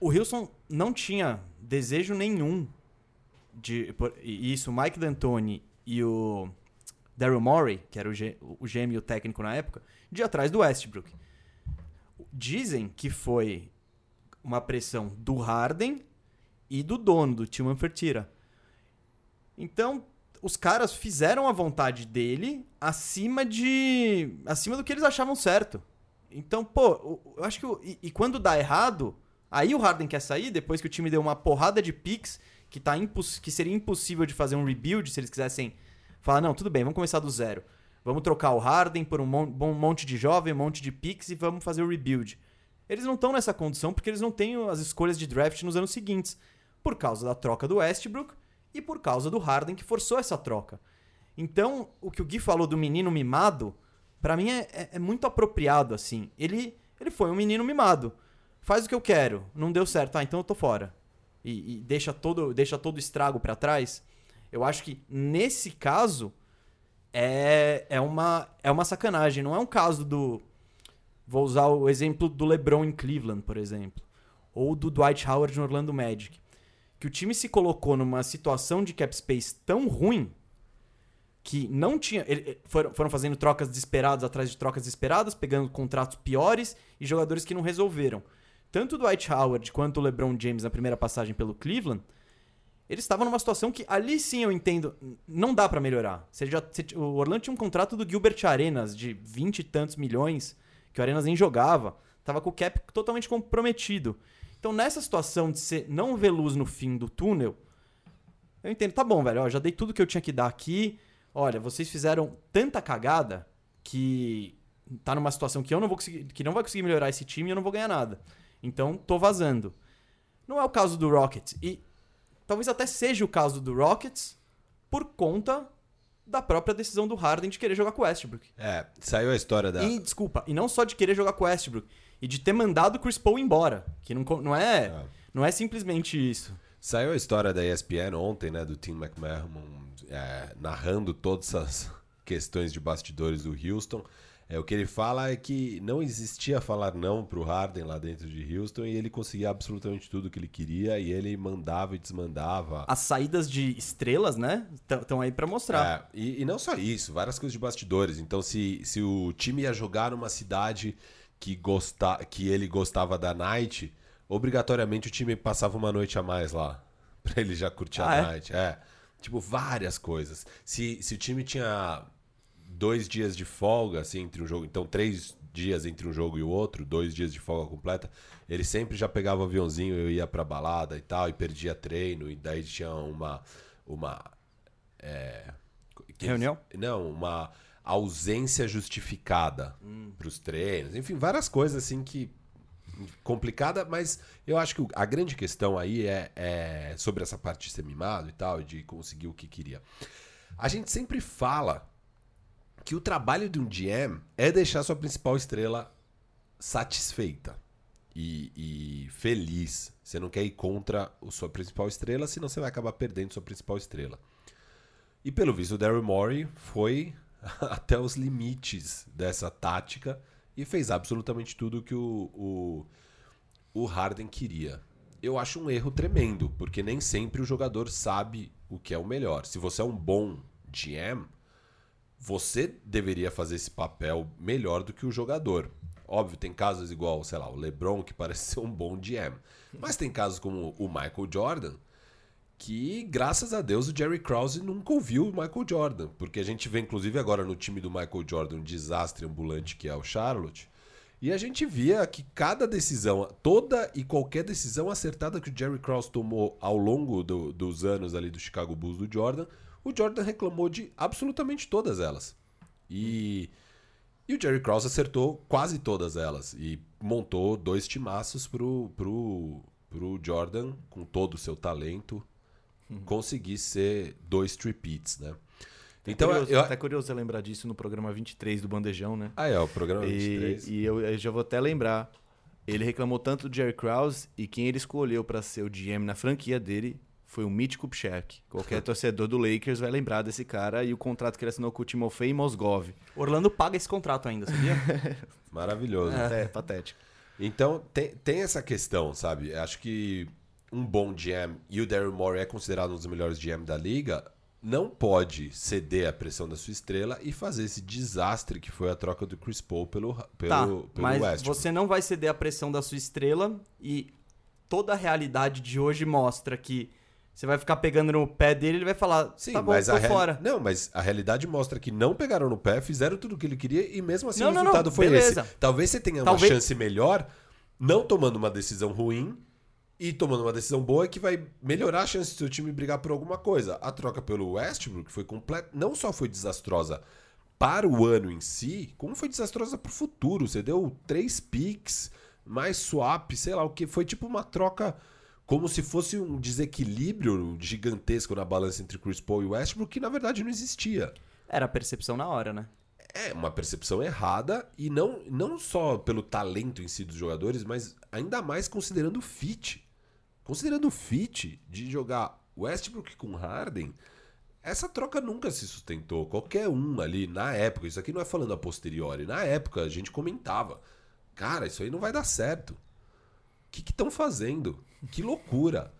o Wilson não tinha desejo nenhum de. por- e isso, o Mike D'Antoni e o Daryl Morey, que era o, o GM e o técnico na época, de atrás do Westbrook. Dizem que foi uma pressão do Harden e do dono, do Tillman Fertitta. Então, os caras fizeram a vontade dele acima de. acima do que eles achavam certo. Então, pô, eu acho que. o- E, e quando dá errado, aí o Harden quer sair, depois que o time deu uma porrada de picks, que, tá que seria impossível de fazer um rebuild se eles quisessem falar, não, tudo bem, vamos começar do zero. Vamos trocar o Harden por um monte de jovem, um monte de picks e vamos fazer o rebuild. Eles não estão nessa condição porque eles não têm as escolhas de draft nos anos seguintes. Por causa da troca do Westbrook e por causa do Harden que forçou essa troca. Então, o que o Gui falou do menino mimado, pra mim é, é- é muito apropriado, assim. Ele, ele foi um menino mimado. Faz o que eu quero. Não deu certo. Ah, então eu tô fora. E, e deixa todo deixa todo estrago pra trás. Eu acho que, nesse caso, é, é, uma, é uma sacanagem. Não é um caso do... Vou usar o exemplo do LeBron em Cleveland, por exemplo. Ou do Dwight Howard no Orlando Magic. Que o time se colocou numa situação de cap space tão ruim que não tinha. ele- foram, foram fazendo trocas desesperadas atrás de trocas desesperadas, pegando contratos piores e jogadores que não resolveram. tanto o Dwight Howard quanto o LeBron James na primeira passagem pelo Cleveland, eles estavam numa situação que ali sim eu entendo, não dá pra melhorar. Você já, você- o Orlando tinha um contrato do Gilbert Arenas de 20 e tantos milhões, que o Arenas nem jogava, tava com o cap totalmente comprometido. Então nessa situação de você não ver luz no fim do túnel, eu entendo, tá bom, velho, ó, já dei tudo que eu tinha que dar aqui. Olha, vocês fizeram tanta cagada que tá numa situação que eu não vou conseguir, que não vai conseguir melhorar esse time e eu não vou ganhar nada. Então, tô vazando. Não é o caso do Rockets e talvez até seja o caso do Rockets por conta da própria decisão do Harden de querer jogar com o Westbrook. É, saiu a história da. E, desculpa, e não só de querer jogar com o Westbrook, e de ter mandado o Chris Paul embora, que não, não é, É. não é simplesmente isso. Saiu a história da ESPN ontem, né, do Tim McMahon, é, narrando todas as [laughs] questões de bastidores do Houston. É, o que ele fala é que não existia falar não pro Harden lá dentro de Houston e ele conseguia absolutamente tudo que ele queria e ele mandava e desmandava. As saídas de estrelas, né, estão aí pra mostrar. É, e, e não só isso, várias coisas de bastidores. Então, se, se o time ia jogar numa cidade que, gosta, que ele gostava da night, obrigatoriamente o time passava uma noite a mais lá. [laughs] Pra ele já curtir Ah, a é? night. É. Tipo, várias coisas. Se, se o time tinha dois dias de folga, assim, entre um jogo. Então, três dias entre um jogo e o outro, dois dias de folga completa, ele sempre já pegava o aviãozinho, eu ia pra balada e tal, e perdia treino, e daí tinha uma. uma é, que- Reunião? Não, uma ausência justificada para os treinos. Enfim, várias coisas assim que. complicada, mas eu acho que a grande questão aí é, é sobre essa parte de ser mimado e tal, de conseguir o que queria. A gente sempre fala que o trabalho de um GM é deixar sua principal estrela satisfeita e, e feliz. Você não quer ir contra a sua principal estrela, senão você vai acabar perdendo sua principal estrela. E pelo visto, o Daryl Morey foi [laughs] até os limites dessa tática e fez absolutamente tudo que o, o, o Harden queria. Eu acho um erro tremendo, porque nem sempre o jogador sabe o que é o melhor. Se você é um bom GM, você deveria fazer esse papel melhor do que o jogador. Óbvio, tem casos igual, sei lá, o LeBron, que [laughs] parece ser um bom GM. Mas tem casos como o Michael Jordan, que, graças a Deus, o Jerry Krause nunca ouviu o Michael Jordan. Porque a gente vê, inclusive, agora no time do Michael Jordan, um desastre ambulante que é o Charlotte. E a gente via que cada decisão, toda e qualquer decisão acertada que o Jerry Krause tomou ao longo do- dos anos ali do Chicago Bulls do Jordan, o Jordan reclamou de absolutamente todas elas. E, e o Jerry Krause acertou quase todas elas. E montou dois timaços pro, pro, pro Jordan, com todo o seu talento, conseguir ser dois tripits, né? Então, curioso, eu, até curioso você lembrar disso no programa 23 do Bandejão, né? Ah, é, o programa E, 23. e eu, eu já vou até lembrar. Ele reclamou tanto do Jerry Krause e quem ele escolheu pra ser o GM na franquia dele foi o Mitch Kupchak. Qualquer torcedor do Lakers vai lembrar desse cara e o contrato que ele assinou com o Timofey e Mosgov. Orlando paga esse contrato ainda, sabia? [laughs] Maravilhoso. É, patético. Então, tem, tem essa questão, sabe? Acho que um bom GM, e o Daryl Morey é considerado um dos melhores GM da liga, não pode ceder à pressão da sua estrela e fazer esse desastre que foi a troca do Chris Paul pelo, pelo, tá, pelo mas Westbrook. você não vai ceder a pressão da sua estrela e toda a realidade de hoje mostra que você vai ficar pegando no pé dele ele vai falar, Sim, tá bom, mas tô a reali- fora. Não, mas a realidade mostra que não pegaram no pé, fizeram tudo o que ele queria e mesmo assim Não, o não, resultado não, foi beleza. esse. Talvez você tenha Talvez- uma chance melhor não tomando uma decisão ruim e tomando uma decisão boa que vai melhorar a chance do seu time brigar por alguma coisa. A troca pelo Westbrook foi completa, não só foi desastrosa para o ano em si, como foi desastrosa para o futuro. Você deu três picks, mais swap, sei lá o que. Foi tipo uma troca como se fosse um desequilíbrio gigantesco na balança entre Chris Paul e Westbrook, que na verdade não existia. Era a percepção na hora, né? É uma percepção errada e não, não só pelo talento em si dos jogadores, mas ainda mais considerando o fit. Considerando o fit de jogar Westbrook com Harden, essa troca nunca se sustentou. Qualquer um ali, na época, isso aqui não é falando a posteriori, na época a gente comentava: cara, isso aí não vai dar certo. O que estão fazendo? Que loucura.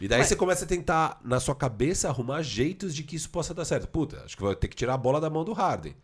E daí você começa a tentar, na sua cabeça, arrumar jeitos de que isso possa dar certo. Puta, acho que vai ter que tirar a bola da mão do Harden.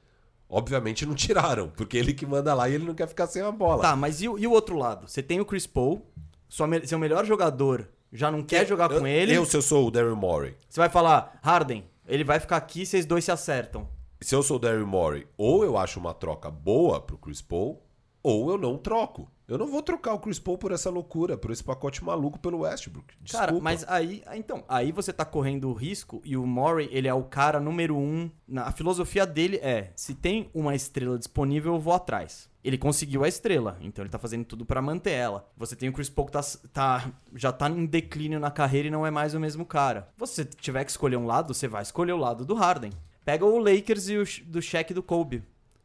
Obviamente não tiraram, porque ele que manda lá e ele não quer ficar sem a bola. Tá, mas e, o- e o outro lado? Você tem o Chris Paul, sua seu melhor jogador já não quer jogar Eu- com ele. Eu, se eu sou o Daryl Morey, Você vai falar, Harden, ele vai ficar aqui, vocês dois se acertam. se eu sou o Daryl Morey, ou eu acho uma troca boa pro Chris Paul, ou eu não troco. Eu não vou trocar o Chris Paul por essa loucura, por esse pacote maluco pelo Westbrook. Desculpa. Cara, mas aí, então, aí você tá correndo o risco e o Murray, ele é o cara número um. Na, a filosofia dele é: se tem uma estrela disponível, eu vou atrás. Ele conseguiu a estrela, então ele tá fazendo tudo pra manter ela. Você tem o Chris Paul que tá, tá- já tá em declínio na carreira e não é mais o mesmo cara. Você tiver que escolher um lado, você vai escolher o lado do Harden. Pega o Lakers e o do Shaq e do Kobe.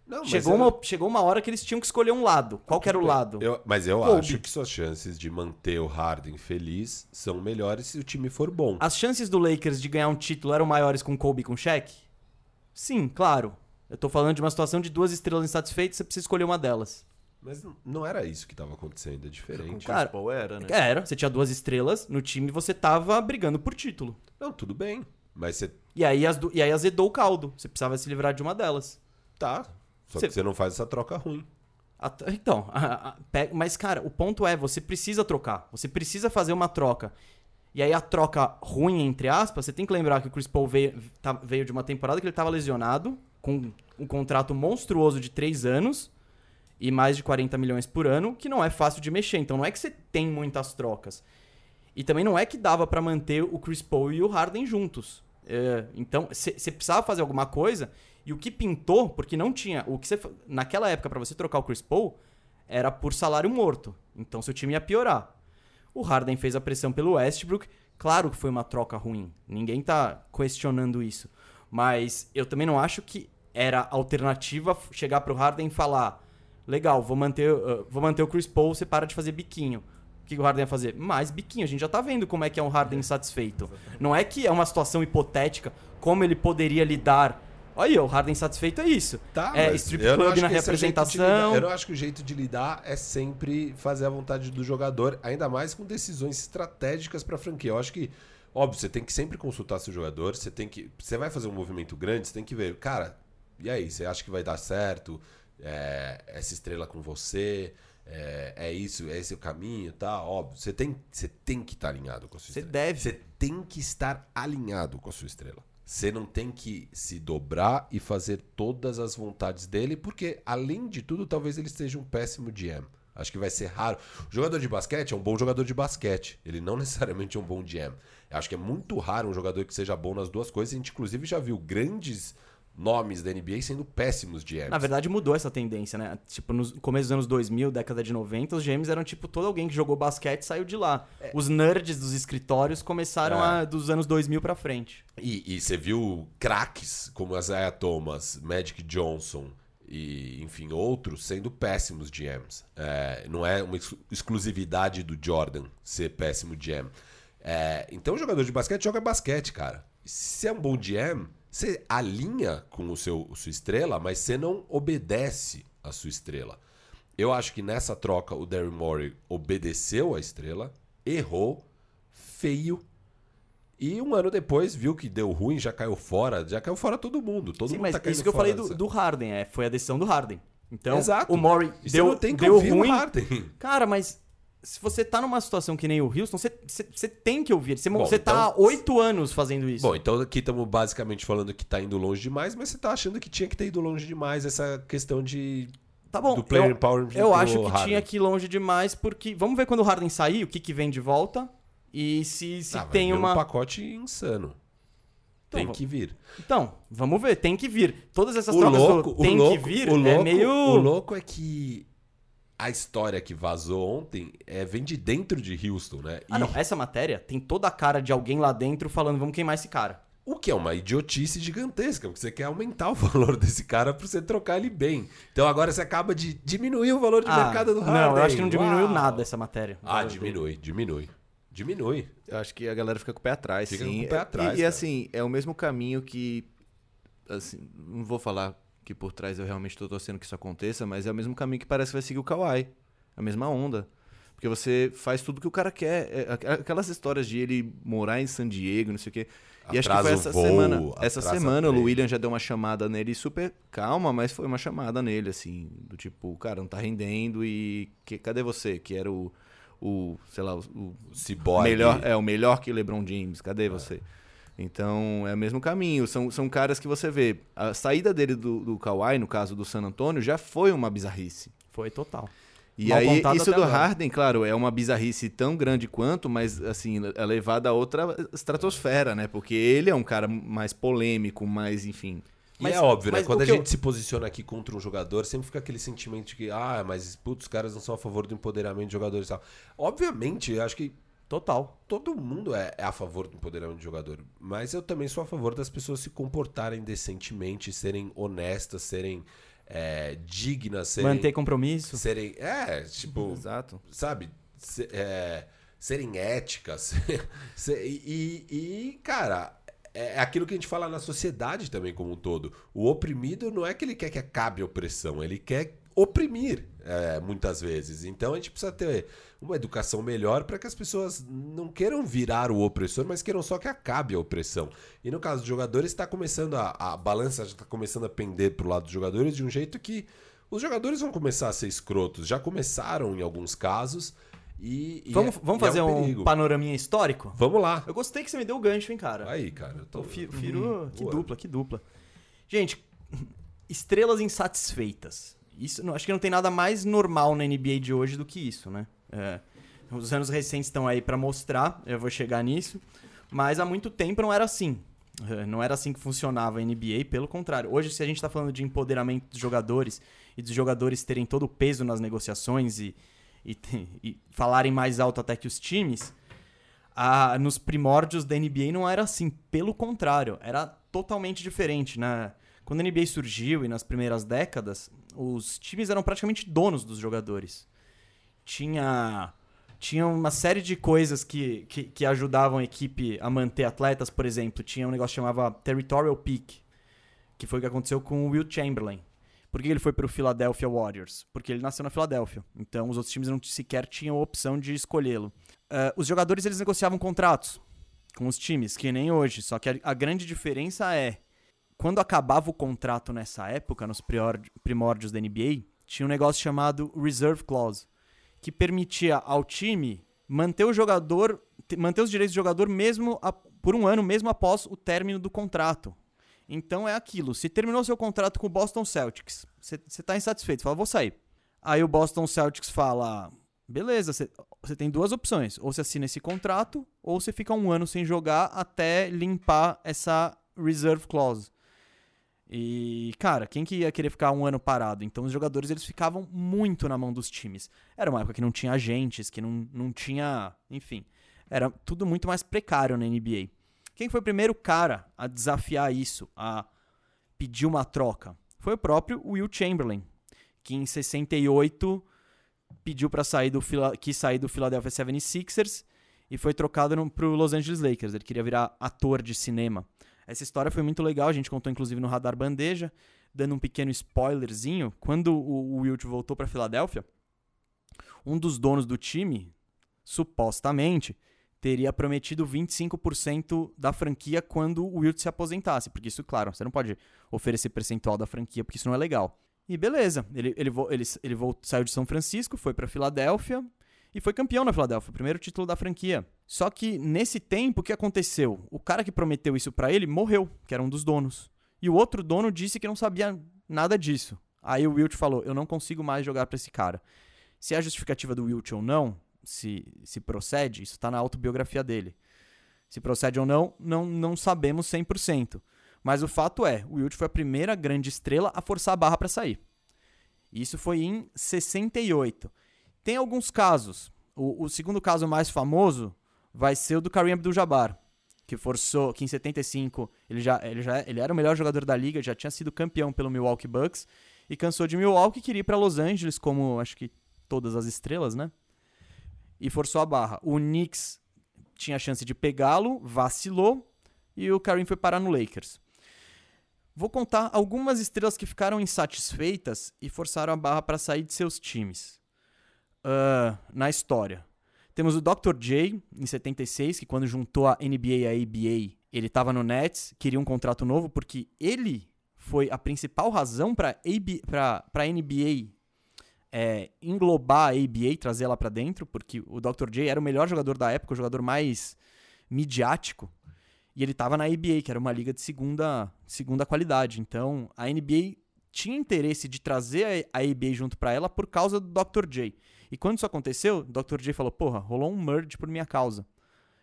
Não, Chegou, eu- uma, chegou uma hora que eles tinham que escolher um lado. Qual que era o lado? Eu- mas eu Kobe. acho que suas chances de manter o Harden feliz são melhores se o time for bom. As chances do Lakers de ganhar um título eram maiores com Kobe e com Shaq? Sim, claro. Eu tô falando de uma situação de duas estrelas insatisfeitas, você precisa escolher uma delas. Mas não- era isso que estava acontecendo, é diferente. Cara, Paul era, né? Era, você tinha duas estrelas no time e você tava brigando por título. Não, tudo bem. Mas você E aí, as e aí azedou o caldo. Você precisava se livrar de uma delas. tá. Só Você- que você não faz essa troca ruim. Então, mas cara, o ponto é, você precisa trocar. Você precisa fazer uma troca. E aí a troca ruim, entre aspas, você tem que lembrar que o Chris Paul veio, tá- veio de uma temporada que ele estava lesionado, com um contrato monstruoso de 3 anos e mais de 40 milhões por ano, que não é fácil de mexer. Então não é que você tem muitas trocas. E também não é que dava pra manter o Chris Paul e o Harden juntos. É, então, você precisava fazer alguma coisa. E o que pintou, porque não tinha. O que você, naquela época, pra você trocar o Chris Paul, era por salário morto. Então seu time ia piorar. O Harden fez a pressão pelo Westbrook. Claro que foi uma troca ruim. Ninguém tá questionando isso. Mas eu também não acho que era alternativa chegar pro Harden e falar: legal, vou manter, uh, vou manter o Chris Paul, você para de fazer biquinho. O que que o Harden ia fazer? Mais biquinho. A gente já tá vendo como é que é um Harden insatisfeito. Não é que é uma situação hipotética, como ele poderia lidar. Olha, aí, o Harden insatisfeito é isso. Tá, é strip club na é representação. eu não acho que o jeito de lidar é sempre fazer a vontade do jogador, ainda mais com decisões estratégicas para a franquia. Eu acho que, óbvio, você tem que sempre consultar seu jogador, você tem que. Você vai fazer um movimento grande, você tem que ver, cara, e aí, você acha que vai dar certo? É, essa estrela com você? É, é isso, é esse o caminho, tá? Óbvio, você tem, você tem que estar alinhado com a sua Você estrela. deve. Você tem que estar alinhado com a sua estrela. Você não tem que se dobrar e fazer todas as vontades dele, porque, além de tudo, talvez ele seja um péssimo GM. Acho que vai ser raro. O jogador de basquete é um bom jogador de basquete. Ele não [laughs] necessariamente é um bom GM. Acho que é muito raro um jogador que seja bom nas duas coisas. A gente, inclusive, já viu grandes nomes da NBA sendo péssimos GMs. Na verdade, mudou essa tendência, né? Tipo, no começo dos anos 2000, década de 90, os GMs eram tipo todo alguém que jogou basquete saiu de lá. Os nerds dos escritórios começaram É. a, dos anos 2000 pra frente. E, e você viu craques como Isaiah Thomas, Magic Johnson e, enfim, outros sendo péssimos GMs. É, não é uma ex- exclusividade do Jordan ser péssimo GM. É, então, o jogador de basquete joga basquete, cara. Se é um bom GM, você alinha com o seu sua estrela, mas você não obedece a sua estrela. Eu acho que nessa troca o Daryl Morey obedeceu a estrela, errou, feio, e um ano depois viu que deu ruim, já caiu fora, já caiu fora todo mundo. Todo Sim, mundo mas tá isso que eu falei do, do Harden, é, foi a decisão do Harden. Então, Exato. o você deu, deu ruim. Harden. Cara, mas se você tá numa situação que nem o Houston, você, você, você tem que ouvir. Você, Bom, você tá então- oito anos fazendo isso. Bom, então aqui estamos basicamente falando que tá indo longe demais, mas você tá achando que tinha que ter ido longe demais essa questão de. Tá bom, do player eu, empowerment eu acho que Harden. tinha que ir longe demais, porque. Vamos ver quando o Harden sair, o que, que vem de volta. E se, se Ah, tem uma. um pacote insano. Então, tem que vir. Então, vamos ver, tem que vir. Todas essas O trocas louco, do o tem louco, que vir o louco, é meio. o louco é que a história que vazou ontem é, vem de dentro de Houston, né? Ah, E- não, essa matéria tem toda a cara de alguém lá dentro falando, vamos queimar esse cara. O que é uma idiotice gigantesca, porque você quer aumentar [laughs] o valor desse cara pra você trocar ele bem. Então agora você acaba de diminuir o valor de mercado do Harden. Ah, Não, eu acho que não diminuiu Uau. nada essa matéria. Ah, diminui, diminui. Diminui. Eu acho que a galera fica com o pé atrás, Fica sim. com o pé E- atrás, E, cara. assim, é o mesmo caminho que. Assim, não vou falar que por trás eu realmente tô torcendo que isso aconteça, mas é o mesmo caminho que parece que vai seguir o Kawhi. A mesma onda. Porque você faz tudo que o cara quer. É, aqu- Aquelas histórias de ele morar em San Diego, não sei o quê. E acho que foi essa voo, semana. Essa semana o. William já deu uma chamada nele super calma, mas foi uma chamada nele, assim, do tipo, cara, não tá rendendo e que, cadê você? Que era o, o sei lá, o, o Ciborgue. melhor, é o melhor que LeBron James. Cadê você? Então é o mesmo caminho. São, são caras que você vê. A saída dele do, do Kawhi, no caso do San Antonio, já foi uma bizarrice. Foi total. E Mal aí, isso do agora. Harden, claro, é uma bizarrice tão grande quanto, mas, assim, é levada a outra estratosfera, né? Porque ele é um cara mais polêmico, mais, enfim. E Mas- é óbvio, né? Quando o a que eu- gente se posiciona aqui contra um jogador, sempre fica aquele sentimento de que, ah, mas putz, os caras não são a favor do empoderamento de jogadores e tal. Obviamente, acho que Total. todo mundo é, é a favor do empoderamento de jogador. Mas eu também sou a favor das pessoas se comportarem decentemente, serem honestas, serem é, dignas, serem. Manter compromisso. serem. É, tipo, Exato. sabe? Se- é, serem éticas. [laughs] Se- e, e, cara, é aquilo que a gente fala na sociedade também como um todo. O oprimido não é que ele quer que acabe a opressão, ele quer oprimir é, muitas vezes. Então a gente precisa ter uma educação melhor para que as pessoas não queiram virar o opressor, mas queiram só que acabe a opressão. E no caso dos jogadores, está começando a, a balança já está começando a pender pro lado dos jogadores de um jeito que os jogadores vão começar a ser escrotos. Já começaram em alguns casos. E, e Vamos, é- vamos é fazer um perigo. panoraminha histórico? Vamos lá. Eu gostei que você me deu o gancho, hein, cara. Aí, cara. Eu tô... O o Firo, que boa. dupla, que dupla. Gente, [laughs] estrelas insatisfeitas. Isso, não, acho que não tem nada mais normal na NBA de hoje do que isso, né? É, os anos recentes estão aí pra mostrar, eu vou chegar nisso. Mas há muito tempo não era assim. É, Não era assim que funcionava a NBA, pelo contrário. Hoje, se a gente tá falando de empoderamento dos jogadores e dos jogadores terem todo o peso nas negociações e, e, e falarem mais alto até que os times, a- nos primórdios da NBA não era assim. Pelo contrário, era totalmente diferente. Né? Quando a NBA surgiu e nas primeiras décadas, os times eram praticamente donos dos jogadores. Tinha, tinha uma série de coisas que, que, que ajudavam a equipe a manter atletas, por exemplo. Tinha um negócio que chamava Territorial Pick, que foi o que aconteceu com o Will Chamberlain. Por que ele foi para o Philadelphia Warriors? Porque ele nasceu na Filadélfia. Então os outros times não sequer tinham a opção de escolhê-lo. Ah, os jogadores eles negociavam contratos com os times, que nem hoje. Só que a, a grande diferença é quando acabava o contrato nessa época, nos primórdios da NBA, tinha um negócio chamado Reserve Clause, que permitia ao time manter o jogador, te- manter os direitos do jogador mesmo a- por um ano, mesmo após o término do contrato. Então é aquilo. Se terminou seu contrato com o Boston Celtics, você está insatisfeito, fala, vou sair. Aí o Boston Celtics fala, beleza, você tem duas opções. Ou você assina esse contrato, ou você fica um ano sem jogar até limpar essa reserve clause. E, cara, quem que ia querer ficar um ano parado? Então os jogadores eles ficavam muito na mão dos times. Era uma época que não tinha agentes, que não, não tinha. Enfim. Era tudo muito mais precário na NBA. Quem foi o primeiro cara a desafiar isso, a pedir uma troca? Foi o próprio Will Chamberlain, que em 68 pediu para sair do quis sair do Philadelphia 76ers e foi trocado no, pro Los Angeles Lakers. Ele queria virar ator de cinema. Essa história foi muito legal, a gente contou inclusive no Radar Bandeja, dando um pequeno spoilerzinho. Quando o, o Wilt voltou para Filadélfia, um dos donos do time, supostamente, teria prometido 25% da franquia quando o Wilt se aposentasse. Porque isso, claro, você não pode oferecer percentual da franquia, porque isso não é legal. E beleza, ele, ele, ele, ele saiu de São Francisco, foi para Filadélfia e foi campeão na Filadélfia, primeiro título da franquia. Só que nesse tempo, o que aconteceu? O cara que prometeu isso para ele morreu, que era um dos donos. E o outro dono disse que não sabia nada disso. Aí o Wilt falou: Eu não consigo mais jogar para esse cara. Se é a justificativa do Wilt ou não, se, se procede, isso tá na autobiografia dele. Se procede ou não, não, não sabemos 100%. Mas o fato é, o Wilt foi a primeira grande estrela a forçar a barra para sair. Isso foi em 68. Tem alguns casos. O, o segundo caso mais famoso vai ser o do Kareem Abdul-Jabbar, que forçou, que em 75 ele já, ele já ele era o melhor jogador da liga, já tinha sido campeão pelo Milwaukee Bucks e cansou de Milwaukee e queria ir para Los Angeles como acho que todas as estrelas, né? E forçou a barra. O Knicks tinha a chance de pegá-lo, vacilou e o Kareem foi parar no Lakers. Vou contar algumas estrelas que ficaram insatisfeitas e forçaram a barra para sair de seus times. ah, na história. Temos o Dr. J, em 76, que quando juntou a NBA e a ABA, ele estava no Nets, queria um contrato novo, porque ele foi a principal razão para a NBA é, englobar a ABA, trazer ela para dentro, porque o Dr. J era o melhor jogador da época, o jogador mais midiático, e ele estava na ABA, que era uma liga de segunda, segunda qualidade. Então, a NBA tinha interesse de trazer a ABA junto para ela por causa do Dr. J. E quando isso aconteceu, o Dr. J falou: "Porra, rolou um merge por minha causa.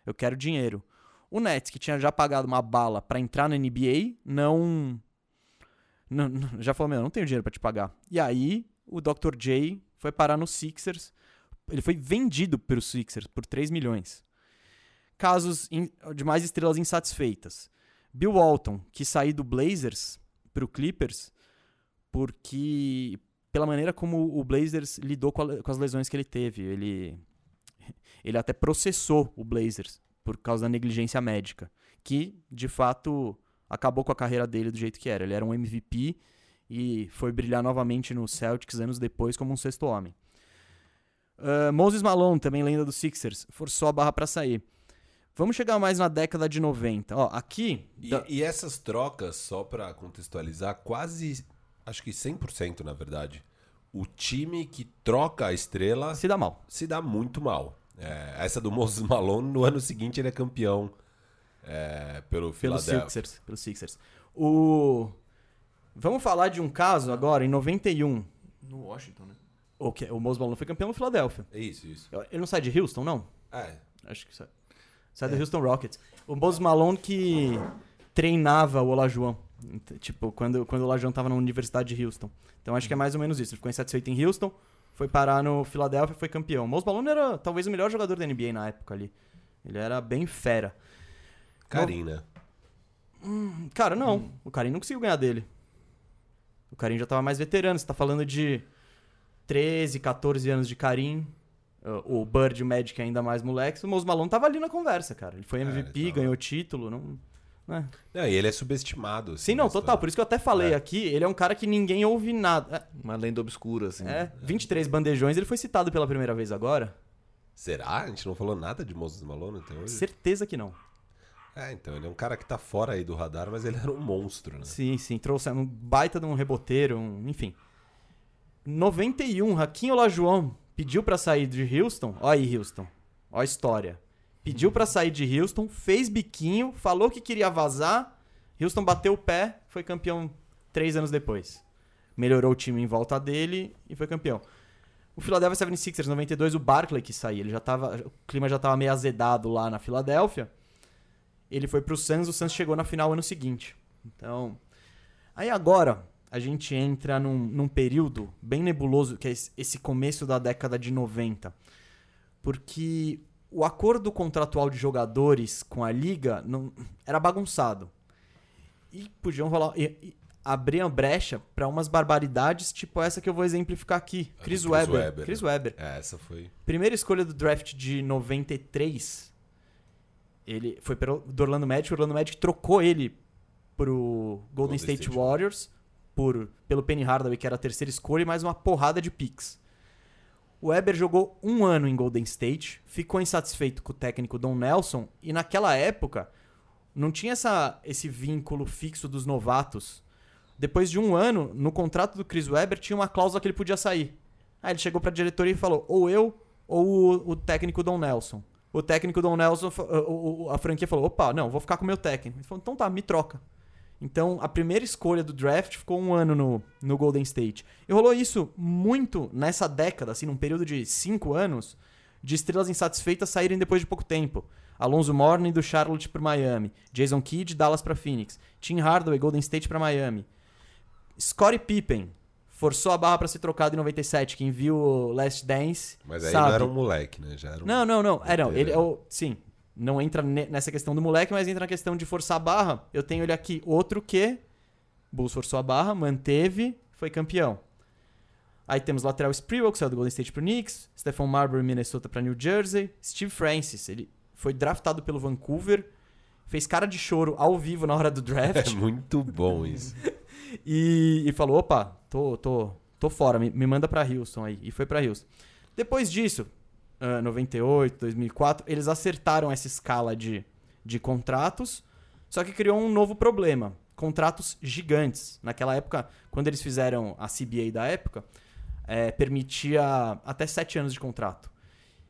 Eu quero dinheiro". O Nets, que tinha já pagado uma bala para entrar na NBA, não, [laughs] já falou: "Meu, não tenho dinheiro para te pagar". E aí, o Dr. J foi parar no Sixers. Ele foi vendido pelos Sixers por 3 milhões. Casos de mais estrelas insatisfeitas. Bill Walton, que saiu do Blazers pro Clippers porque pela maneira como o Blazers lidou com, a- com as lesões que ele teve, ele ele até processou o Blazers por causa da negligência médica, que de fato acabou com a carreira dele do jeito que era. Ele era um MVP e foi brilhar novamente no Celtics anos depois como um sexto homem. Ah, Moses Malone, também lenda dos Sixers, forçou a barra para sair. Vamos chegar mais na década de 90. Ó, aqui. E, da- e essas trocas, só pra contextualizar, quase, acho que 100% na verdade, o time que troca a estrela se dá mal. se dá muito mal. É, essa do Moses [laughs] Malone, no ano seguinte ele é campeão é, pelo Pelo Philadelphia. Sixers, pelo Sixers. O... Vamos falar de um caso agora, em 91. No Washington, né? O, que, o Moses Malone foi campeão no Philadelphia. Isso, isso. Ele não sai de Houston, não? É, Acho que sai. Sai do Houston Rockets. O Moses Malone que treinava o Olajuwon. Tipo, quando, quando o Olajuwon tava na Universidade de Houston. Então acho que é mais ou menos isso. Ele ficou insatisfeito em Houston, foi parar no Philadelphia e foi campeão. O Moses Malone era talvez o melhor jogador da NBA na época ali. Ele era bem fera. Karim, né? Cara, não. O Karim não conseguiu ganhar dele. O Karim já tava mais veterano. Você tá falando de 13, 14 anos de Karim. O Bird o Magic ainda mais moleques. O Mose Malone tava ali na conversa, cara. Ele foi MVP, ele tava- ganhou título. Não... né? Não, e ele é subestimado. assim, Sim, não, total. história. Por isso que eu até falei É. aqui. Ele é um cara que ninguém ouve nada. Uma lenda obscura, assim. É, é 23 bandejões. Ele foi citado pela primeira vez agora? Será? A gente não falou nada de Moses Malone até hoje? Certeza que não. É, então, ele é um cara que tá fora aí do radar, mas ele era um monstro, né? Sim, sim. Trouxe um baita de um reboteiro, um- enfim. 91, Raquinho Olajuwon pediu pra sair de Houston. Ó aí, Houston. Ó a história. Pediu pra sair de Houston, fez biquinho, falou que queria vazar. Houston bateu o pé, foi campeão três anos depois. Melhorou o time em volta dele e foi campeão. O Philadelphia 76ers, 92, o Barkley que saiu. Ele já tava, o clima já tava meio azedado lá na Filadélfia. Ele foi pro Suns, o Suns chegou na final ano seguinte. Então, aí agora a gente entra num, num período bem nebuloso, que é esse começo da década de 90. Porque o acordo contratual de jogadores com a liga não, era bagunçado. E podiam rolar. E, e abrir a brecha pra umas barbaridades, tipo essa que eu vou exemplificar aqui. Chris Chris Webber. Webber, Chris? Webber. É, essa foi. Primeira escolha do draft de 93. Ele foi pelo, do Orlando Magic. O Orlando Magic trocou ele pro Golden, Golden State, State Warriors por, pelo Penny Hardaway, que era a terceira escolha, e mais uma porrada de picks. O Weber jogou um ano em Golden State, ficou insatisfeito com o técnico Don Nelson, e naquela época não tinha essa, esse vínculo fixo dos novatos. Depois de um ano, no contrato do Chris Webber tinha uma cláusula que ele podia sair. Aí ele chegou pra diretoria e falou: ou eu ou o, o técnico Don Nelson. O técnico Don Nelson, a franquia falou: opa, não, vou ficar com o meu técnico. Ele falou: então tá, me troca. Então a primeira escolha do draft ficou um ano no, no Golden State. E rolou isso muito nessa década, assim, num período de cinco anos, de estrelas insatisfeitas saírem depois de pouco tempo. Alonso Mourning do Charlotte para Miami, Jason Kidd Dallas para Phoenix, Tim Hardaway Golden State para Miami. Scottie Pippen forçou a barra para ser trocado em 97, quem viu o Last Dance Mas aí sabe. não era um moleque, né? Já era um... Não, não, não. É, não. Ele é o. Sim. Não entra ne- nessa questão do moleque, mas entra na questão de forçar a barra. Eu tenho ele aqui. Outro que. Bulls forçou a barra, manteve, foi campeão. Aí temos lateral Sprewell, que saiu do Golden State pro Knicks. Stephon Marbury, Minnesota pra New Jersey. Steve Francis, ele foi draftado pelo Vancouver. Fez cara de choro ao vivo na hora do draft. É muito bom isso. [laughs] E, e falou: opa, tô, tô, tô fora, me, me manda pra Houston aí. E foi pra Houston. Depois disso, ah, 98, 2004, eles acertaram essa escala de, de contratos, só que criou um novo problema. Contratos gigantes. Naquela época, quando eles fizeram a CBA da época, eh, permitia até 7 anos de contrato.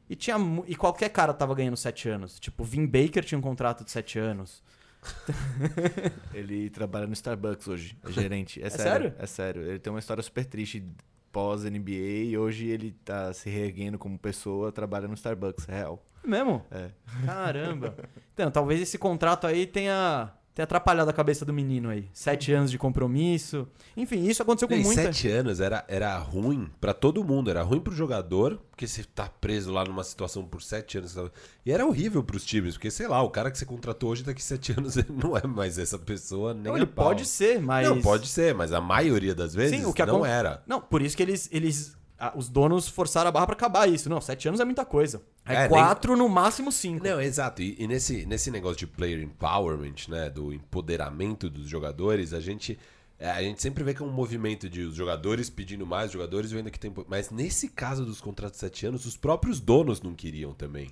E, tinha, e qualquer cara tava ganhando 7 anos. Tipo, Vin Baker tinha um contrato de 7 anos. [laughs] Ele trabalha no Starbucks hoje, é gerente. É, sério? sério? É sério. Ele tem uma história super triste pós-NBA e hoje ele tá se reerguendo como pessoa, trabalha no Starbucks, é real. Mesmo? É. Caramba. Então, talvez esse contrato aí tenha, tenha atrapalhado a cabeça do menino aí. Sete anos de compromisso. Enfim, isso aconteceu com Em muita... sete anos era, era ruim pra todo mundo. Era ruim pro jogador, porque você tá preso lá numa situação por sete anos. E era horrível pros times, porque sei lá, o cara que você contratou hoje daqui sete [laughs] anos ele não é mais essa pessoa nem Não, ele pau. pode ser, mas... Não, pode ser, mas a maioria das vezes Sim, o que não acon- era. Não, por isso que eles... eles ah, os donos forçaram a barra pra acabar isso. Não, sete anos é muita coisa. É, É, nem- quatro, no máximo cinco. Não, exato. E, e nesse, nesse negócio de player empowerment, né, do empoderamento dos jogadores, a gente é, a gente sempre vê que é um movimento de os jogadores pedindo mais, os jogadores vendo que tem. Mas nesse caso dos contratos de 7 anos, os próprios donos não queriam também.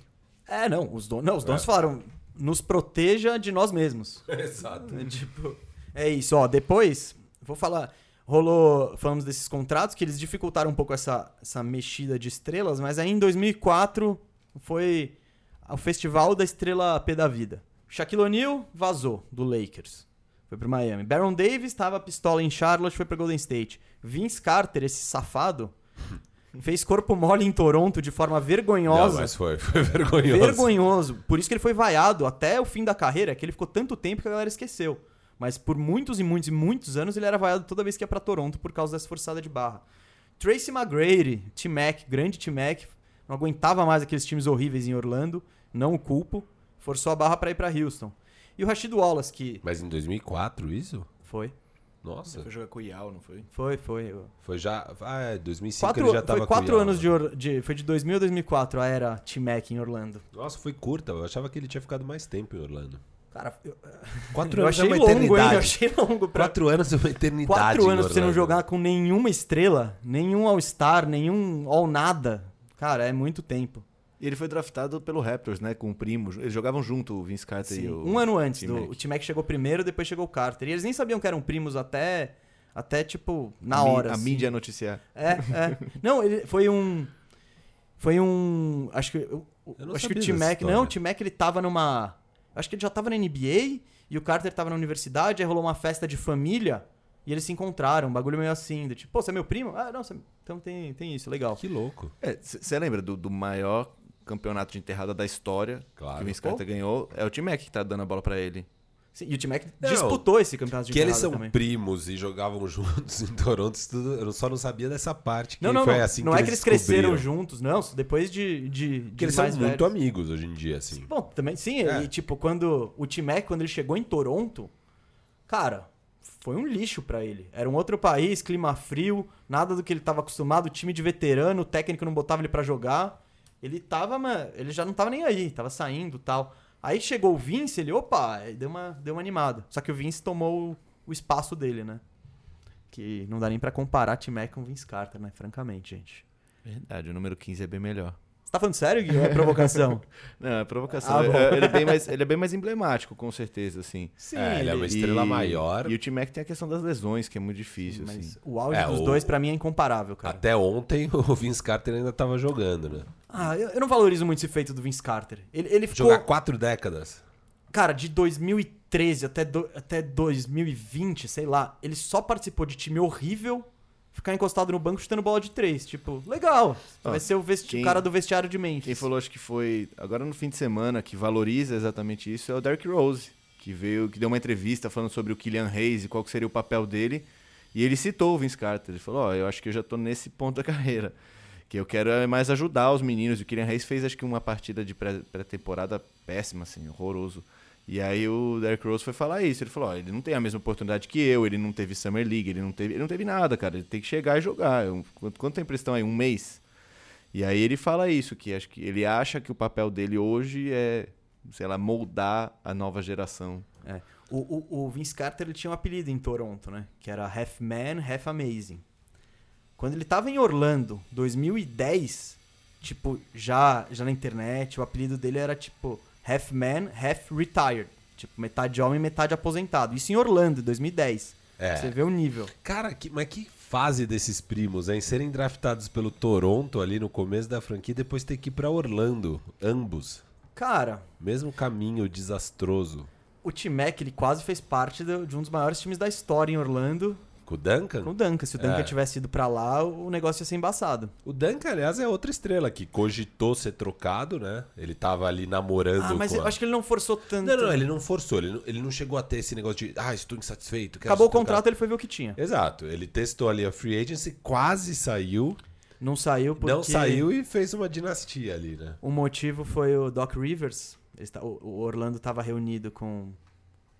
É, não, os donos, não, os donos É. falaram, nos proteja de nós mesmos. [laughs] Exato. É, tipo, é isso, ó. Depois, vou falar. Rolou, falamos desses contratos que eles dificultaram um pouco essa, essa mexida de estrelas, mas aí em 2004 foi o festival da estrela P da vida. Shaquille O'Neal vazou do Lakers, foi pro Miami. Baron Davis estava pistola em Charlotte, foi pro Golden State. Vince Carter, esse safado, [laughs] fez corpo mole em Toronto de forma Não, vergonhosa. mas foi, foi vergonhoso. Vergonhoso. Por isso que ele foi vaiado até o fim da carreira, que ele ficou tanto tempo que a galera esqueceu. Mas por muitos e muitos e muitos anos ele era vaiado toda vez que ia pra Toronto por causa dessa forçada de barra. Tracy McGrady, T-Mac, grande T-Mac, não aguentava mais aqueles times horríveis em Orlando, não o culpo, forçou a barra pra ir pra Houston. E o Rashid Wallace, que Mas em 2004 isso? foi, Nossa. Foi jogar com o Yao, não foi? foi, foi. Foi já. Ah, é, 2005 Quatro, ele já tava foi com quatro o anos de, Yao. Or- de. Foi de 2000 a 2004 a era T-Mac em Orlando. Nossa, foi curta. Eu achava que ele tinha ficado mais tempo em Orlando. Cara, eu, [laughs] Quatro eu anos achei é uma longo, hein? Eu achei longo pra, Quatro anos é uma eternidade. Quatro anos pra você não jogar com nenhuma estrela, nenhum All-Star, nenhum All-Nada. Cara, é muito tempo. E ele foi draftado pelo Raptors, né? Com o primo. Eles jogavam junto, o Vince Carter e Sim, o. um ano antes. Do, o T-Mac chegou primeiro, depois chegou o Carter. E eles nem sabiam que eram primos até, até tipo, na hora. A assim. mídia noticiar. É, é. [laughs] Não, ele foi um. Foi um. Acho que. eu- Eu não acho que o T-Mac. Não, o T-Mac ele tava numa. Acho que ele já tava na NBA e o Carter tava na universidade, aí rolou uma festa de família e eles se encontraram. Um bagulho meio assim. do tipo, pô, você é meu primo? Ah, não, você... então tem, tem isso, legal. Que louco. Você lembra do, do maior campeonato de enterrada da história Claro. que o Vince Pô. Carter ganhou? É o T-Mac que tá dando a bola pra ele. Sim, e o T-Mac disputou esse campeonato de Que eles são também. primos e jogavam [laughs] juntos em Toronto, eu só não sabia dessa parte. Que Não, não, foi não. assim não que é que eles cresceram juntos, não. Depois de, de, de Porque eles são mais muito velhos. amigos hoje em dia, assim. Bom, também, sim. É. E, tipo, quando o T-Mac, quando ele chegou em Toronto, cara, foi um lixo pra ele. Era um outro país, clima frio, nada do que ele tava acostumado, time de veterano, o técnico não botava ele pra jogar. Ele tava, mano, ele já não tava nem aí, tava saindo tal. Aí chegou o Vince, ele, opa, deu uma, deu uma animada. Só que o Vince tomou o, espaço dele, né? Que não dá nem pra comparar T-Mac com Vince Carter, né? Francamente, gente. Verdade, o número 15 é bem melhor. Você tá falando sério, Gui? Ou é provocação? [laughs] Não, é provocação. Ah, É- ele, é bem mais, ele é bem mais emblemático, com certeza, assim. Sim, É, ele é uma estrela E- maior. E o T-Mac tem a questão das lesões, que é muito difícil, Mas assim. o auge É, dos o- dois, pra mim, é incomparável, cara. Até ontem [laughs] o Vince Carter ainda tava jogando, né? Ah, eu, eu não valorizo muito esse feito do Vince Carter. Ele, ele ficou, Jogar quatro décadas. cara, de 2013 até, do- até 2020, sei lá, ele só participou de time horrível, ficar encostado no banco chutando bola de três. Tipo, legal. Ó, vai ser o, quem- cara do vestiário de Memphis. Quem falou, acho que foi agora no fim de semana, que valoriza exatamente isso, é o Derrick Rose, que veio, que deu uma entrevista falando sobre o Kylian Hayes e qual seria o papel dele. E ele citou o Vince Carter. Ele falou: Ó, eu acho que eu já tô nesse ponto da [laughs] carreira. Que eu quero é mais ajudar os meninos. E o Kylian Hayes fez, acho que, uma partida de pré- pré-temporada péssima, assim, horroroso. E aí o Derrick Rose foi falar isso. Ele falou: ele não tem a mesma oportunidade que eu, ele não teve Summer League, ele não teve, ele não teve nada, cara. Ele tem que chegar e jogar. Eu- quanto, quanto tempo eles estão aí? Um mês? E aí ele fala isso, que acho que ele acha que o papel dele hoje é, sei lá, moldar a nova geração. É. O, o, o Vince Carter ele tinha um apelido em Toronto, né? Que era Half Man, Half Amazing. Quando ele tava em Orlando, 2010, tipo, já, já na internet, o apelido dele era tipo Half Man, Half Retired. Tipo, metade homem, metade aposentado. Isso em Orlando, 2010. É. Você vê o nível. Cara, que- mas que fase desses primos, hein? Serem draftados pelo Toronto ali no começo da franquia e depois ter que ir pra Orlando. Ambos. Cara, Mesmo caminho desastroso. o T-Mac, ele quase fez parte de um dos maiores times da história em Orlando, Com o Duncan? com o Duncan. Se o Duncan É. tivesse ido pra lá, o negócio ia ser embaçado. O Duncan, aliás, é outra estrela que cogitou ser trocado, né? Ele tava ali namorando Ah, mas eu a... acho que ele não forçou tanto. Não, não, ele não forçou. Ele não, ele não chegou a ter esse negócio de, ah, estou insatisfeito. Acabou o ser trocado." contrato, ele foi ver o que tinha. Exato. Ele testou ali a free agency, quase saiu. Não saiu porque... Não saiu e fez uma dinastia ali, né? O motivo foi o Doc Rivers. O Orlando estava reunido com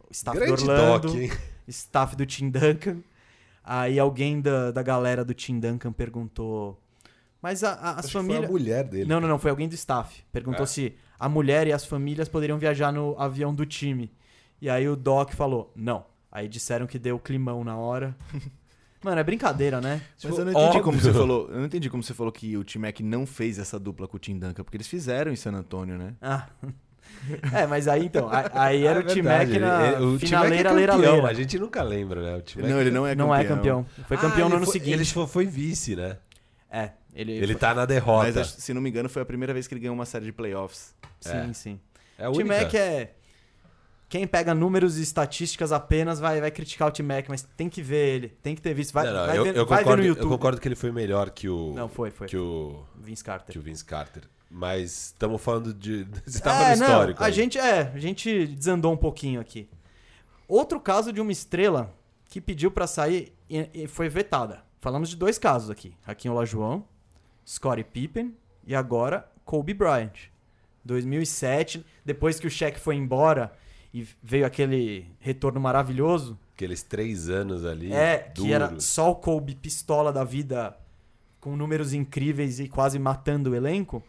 o staff Grande do Orlando, Doc, hein? staff do Tim Duncan. Aí alguém da, da galera do Tim Duncan perguntou... Mas a, a, as que foi famílias... a mulher dele. Não, não, não. Foi alguém do staff. Perguntou É. se a mulher e as famílias poderiam viajar no avião do time. E aí o Doc falou, não. Aí disseram que deu climão na hora. [laughs] Mano, é brincadeira, né? Mas eu não entendi como você falou. Eu não entendi como você falou que o T-Mac não fez essa dupla com o Tim Duncan, porque eles fizeram em San Antônio, né? Ah. [laughs] É, mas aí então, aí era [laughs] É o T-Mac verdade, na ele- o é finaleira, leira, campeão, leira. A gente nunca lembra, né? O não, ele não é campeão. Não é campeão. Foi Ah, campeão no ele ano foi- seguinte. Ele foi, foi vice, né? É, ele... Ele foi- tá na derrota. Mas se não me engano, foi a primeira vez que ele ganhou uma série de playoffs. Sim, É. sim. É O. T-Mac é... Quem pega números e estatísticas apenas vai, vai criticar o T-Mac, mas tem que ver ele. Tem que ter visto. Vai, Não, não, vai eu, ver, eu vai ver concordo, no eu YouTube. concordo que ele foi melhor que o, Não, foi, foi. que o, Vince Carter. que o Vince Carter. Mas estamos falando de. [laughs] Você tava é, no não, histórico. a aí. gente, é, a gente desandou um pouquinho aqui. Outro caso de uma estrela que pediu pra sair e, e foi vetada. Falamos de dois casos aqui. Aqui em Olajuwon, Scottie Pippen e agora Kobe Bryant. 2007, depois que o Shaq foi embora e veio aquele retorno maravilhoso, Aqueles três anos ali. é, que era só o Kobe pistola da vida com números incríveis e quase matando o elenco.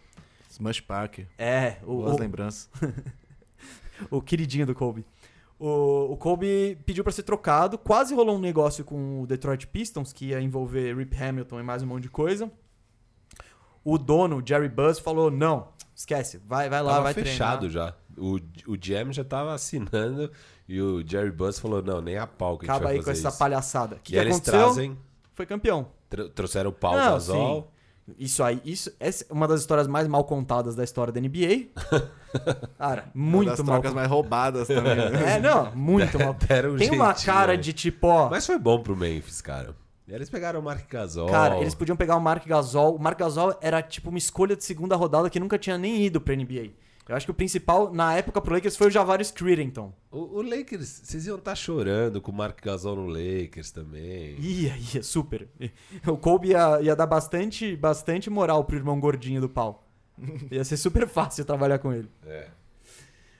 Smush Parker. É, o, Boas o, lembranças. [laughs] o queridinho do Kobe. O, o Kobe pediu pra ser trocado, quase rolou um negócio com o Detroit Pistons que ia envolver Rip Hamilton e mais um monte de coisa. O dono, Jerry Buzz, falou: "Não, esquece, vai, vai lá, Tava vai fechado treinar. já. O, o GM já tava assinando e o Jerry Buzz falou: não, nem a pau que a gente Acaba vai aí com fazer essa isso. palhaçada. O que, E que eles aconteceu? trazem, Foi campeão. tr- trouxeram o pau Não, Gasol. Isso aí, isso essa é uma das histórias mais mal contadas da história da NBA. [laughs] Cara, muito uma das mal. trocas mais roubadas também. né? É, não, muito [laughs] mal. Deram um Tem uma jeitinho, cara né? de tipo, ó, Mas foi bom pro Memphis, cara. Eles pegaram o Mark Gasol. Cara, eles podiam pegar o Mark Gasol. O Mark Gasol era tipo uma escolha de segunda rodada que nunca tinha nem ido pra NBA. Eu acho que o principal, na época, pro Lakers foi o Javaris Crittenton. O, o Lakers, vocês iam estar chorando com o Mark Gasol no Lakers também. Ia, ia, super. O Kobe ia, ia dar bastante, bastante moral pro irmão gordinho do pau. [laughs] Ia ser super fácil trabalhar com ele. É.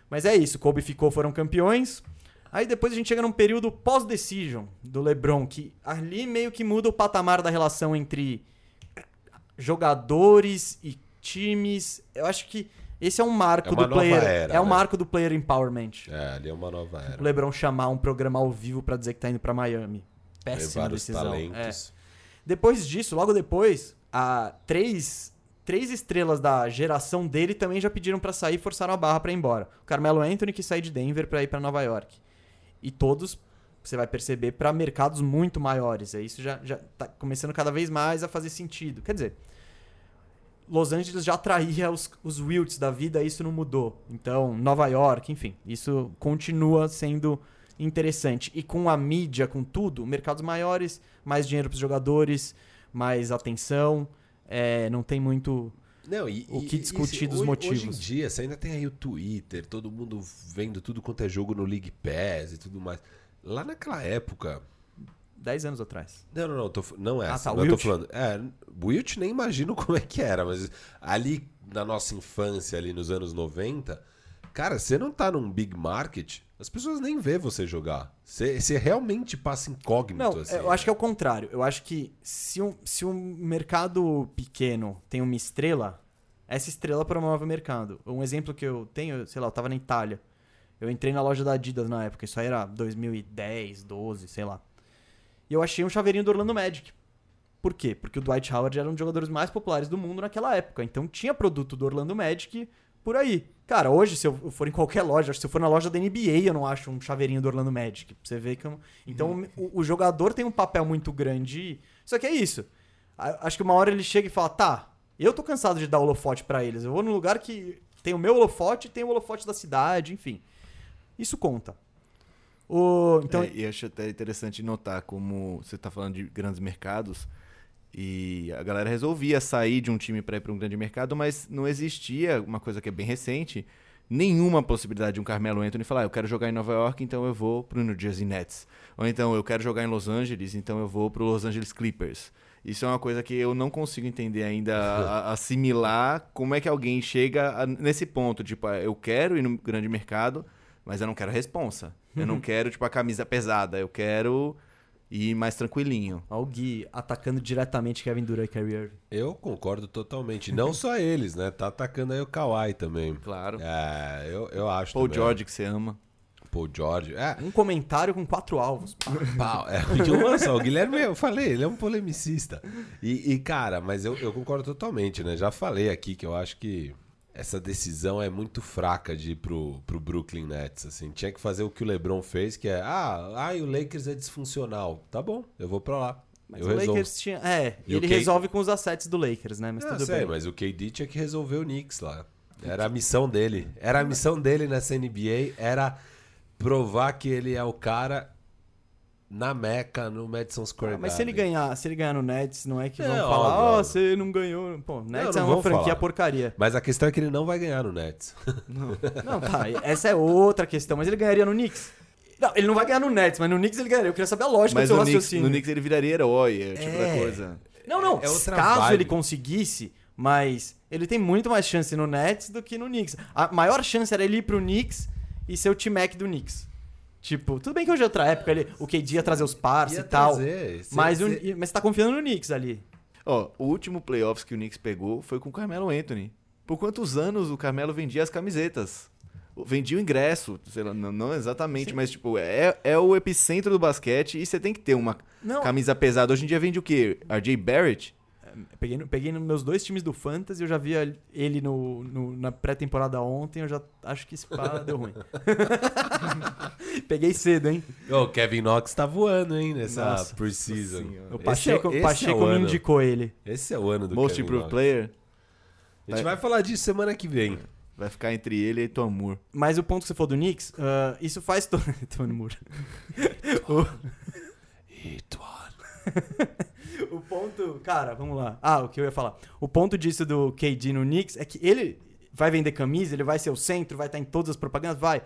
Mas é isso, Kobe ficou, foram campeões. Aí depois a gente chega num período pós-decision do LeBron, que ali meio que muda o patamar da relação entre jogadores e times. Eu acho que esse é um marco É do player. era, é um né? marco do player empowerment. É, ali é uma nova O era. LeBron chamar um programa ao vivo pra dizer que tá indo pra Miami. Péssima decisão. É. Depois disso, logo depois, a três, três estrelas da geração dele também já pediram pra sair e forçaram a barra pra ir embora. O Carmelo Anthony que sai de Denver pra ir pra Nova York. E todos, você vai perceber, pra mercados muito maiores. É Isso já, já tá começando cada vez mais a fazer sentido. Quer dizer, Los Angeles já atraía os, os Wilts da vida, isso não mudou. Então, Nova York, enfim, isso continua sendo interessante. E com a mídia, com tudo, mercados maiores, mais dinheiro para os jogadores, mais atenção, é, não tem muito. Não, e, O e- que e discutir se- dos hoje, motivos. Hoje em dia, você ainda tem aí o Twitter, todo mundo vendo tudo quanto é jogo no League Pass e tudo mais. Lá naquela época. 10 anos atrás. Não, não, não, tô, não é Ah, essa. tá, eu tô falando. É, Wilt nem imagino [laughs] como é que era, mas ali na nossa infância, ali nos anos 90, cara, você não tá num big market, as pessoas nem vê você jogar. Você, você realmente passa incógnito, Não, assim. eu acho que é o contrário. Eu acho que se um, se um mercado pequeno tem uma estrela, essa estrela promove o mercado. Um exemplo que eu tenho, sei lá, eu tava na Itália. Eu entrei na loja da Adidas na época, isso aí era 2010, 12, sei lá. E eu achei um chaveirinho do Orlando Magic. Por quê? Porque o Dwight Howard era um dos jogadores mais populares do mundo naquela época. Então tinha produto do Orlando Magic por aí. Cara, hoje, se eu for em qualquer loja, se eu for na loja da NBA, eu não acho um chaveirinho do Orlando Magic. Pra você ver que. eu- Então o, o jogador tem um papel muito grande. Só que é isso. Acho que uma hora ele chega e fala: tá, eu tô cansado de dar holofote pra eles. Eu vou num lugar que tem o meu holofote e tem o holofote da cidade, enfim. Isso conta. O, então, É, e acho até interessante notar como você tá falando de grandes mercados e a galera resolvia sair de um time para ir para um grande mercado, mas não existia uma coisa que é bem recente, nenhuma possibilidade de um Carmelo Anthony falar, "Ah, eu quero jogar em Nova York, então eu vou pro New Jersey Nets. Ou então eu quero jogar em Los Angeles, então eu vou pro Los Angeles Clippers. Isso é uma coisa que eu não consigo entender ainda, a- a- [laughs] assimilar como é que alguém chega a- nesse ponto, tipo, ah, eu quero ir no grande mercado, mas eu não quero a responsa. Eu não quero, tipo, a camisa pesada. Eu quero ir mais tranquilinho. ó, o Gui atacando diretamente Kevin Durant e Kyrie Irving. Eu concordo totalmente. Não só eles, né? Tá atacando aí o Kawhi também. Claro. É, eu, eu acho Paul também. George, que você ama. Paul George. É, Um comentário com quatro alvos. [laughs] Pau. É, uma só. O Guilherme, eu falei, ele é um polemicista. E, e, cara, mas eu, eu concordo totalmente, né? Já falei aqui que eu acho que essa decisão é muito fraca de ir pro, pro Brooklyn Nets, assim. Tinha que fazer o que o LeBron fez, que é, ah, ai, o Lakers é disfuncional. Tá bom, eu vou pra lá. Mas eu o resolvo. Lakers tinha. É, E ele Kate- resolve com os assets do Lakers, né? Mas Ah, tudo sei, bem. mas o KD tinha que resolver o Knicks lá. Era a missão dele. Era a missão dele nessa NBA, era provar que ele é o cara na Meca, no Madison Square Ah, mas se ele Garden. ganhar, se ele ganhar no Nets, não é que É, vão óbvio, falar, ó, óbvio. você não ganhou. Pô, Nets não é uma franquia falar. porcaria. Mas a questão é que ele não vai ganhar no Nets. Não, tá, essa é outra questão, mas ele ganharia no Knicks. Não, ele não vai ganhar no Nets, mas no Knicks ele ganharia. Eu queria saber a lógica Mas do seu no Knicks, raciocínio. no Knicks ele viraria herói, é tipo É. da coisa. Não, não, É outra caso vibe. ele conseguisse, mas ele tem muito mais chance no Nets do que no Knicks. A maior chance era ele ir pro Knicks e ser o T-Mac do Knicks. Tipo, tudo bem que hoje é outra época, ele, o KD ia trazer os parça e tal. trazer, cê- mas, cê- mas você tá confiando no Knicks ali. Ó, o último playoffs que o Knicks pegou foi com o Carmelo Anthony. Por quantos anos o Carmelo vendia as camisetas? Vendia o ingresso, sei lá, não, não exatamente, mas tipo, é, é o epicentro do basquete e você tem que ter uma Não. camisa pesada. Hoje em dia vende o quê? RJ Barrett? Peguei, peguei nos meus dois times do Fantasy, eu já vi ele no, no- na pré-temporada ontem, eu já acho que esse pá deu ruim. [laughs] Peguei cedo, hein? O Kevin Knox tá voando, hein, nessa Nossa. preseason. Senhora. O Esse Pacheco, é- esse é Pacheco o me ano. indicou ele. Esse é o ano do Most Kevin Improved Knox. Player? A gente vai falar disso semana que vem. Vai ficar entre ele e Tomur. Mas o ponto que você falou do Knicks, ah, isso faz todo. [laughs] Tony Moore. o, [laughs] [laughs] o ponto. Cara, vamos lá. Ah, o que eu ia falar. O ponto disso do KD no Knicks é que ele vai vender camisa, ele vai ser o centro, vai estar em todas as propagandas, vai.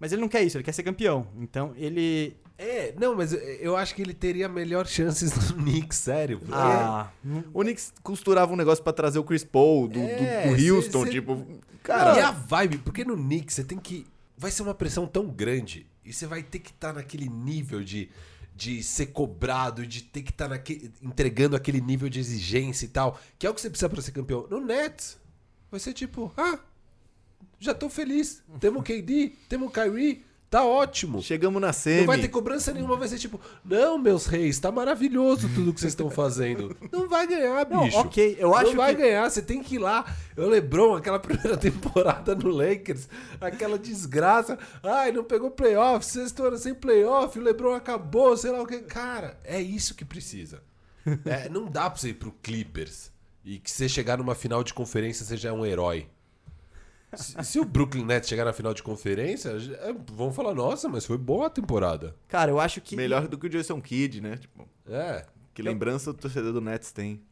Mas ele não quer isso, ele quer ser campeão. Então ele. É, não, mas eu- acho que ele teria melhor chances no Knicks, sério. Ah. O Knicks costurava um negócio pra trazer o Chris Paul do, do- É, do cê- Houston, cê- tipo... Cara, Cara, e a vibe? Porque no Knicks você tem que. Vai ser uma pressão tão grande. E você vai ter que estar naquele nível de, de ser cobrado, de ter que estar naque- entregando aquele nível de exigência e tal. Que é o que você precisa pra ser campeão. No Nets, vai ser tipo, ah, já tô feliz. Temos KD, temos Kyrie, tá ótimo. chegamos na semi. Não vai ter cobrança nenhuma, vai ser tipo, não, meus reis, tá maravilhoso tudo que vocês estão fazendo. Não vai ganhar, Não, bicho. ok, eu acho Não vai que- ganhar, você tem que ir lá. O LeBron, aquela [laughs] primeira temporada no Lakers, aquela desgraça. Ai, não pegou playoff, ano sem playoff, o LeBron acabou, sei lá o que. Cara, é isso que precisa. É, não dá pra você ir pro Clippers e que você chegar numa final de conferência você já é um herói. Se, se o Brooklyn Nets chegar na final de conferência, é, vão falar, nossa, mas foi boa a temporada. Cara, eu acho que. Melhor do que o Jason Kidd, né? Tipo, É. que lembrança o torcedor do Nets tem.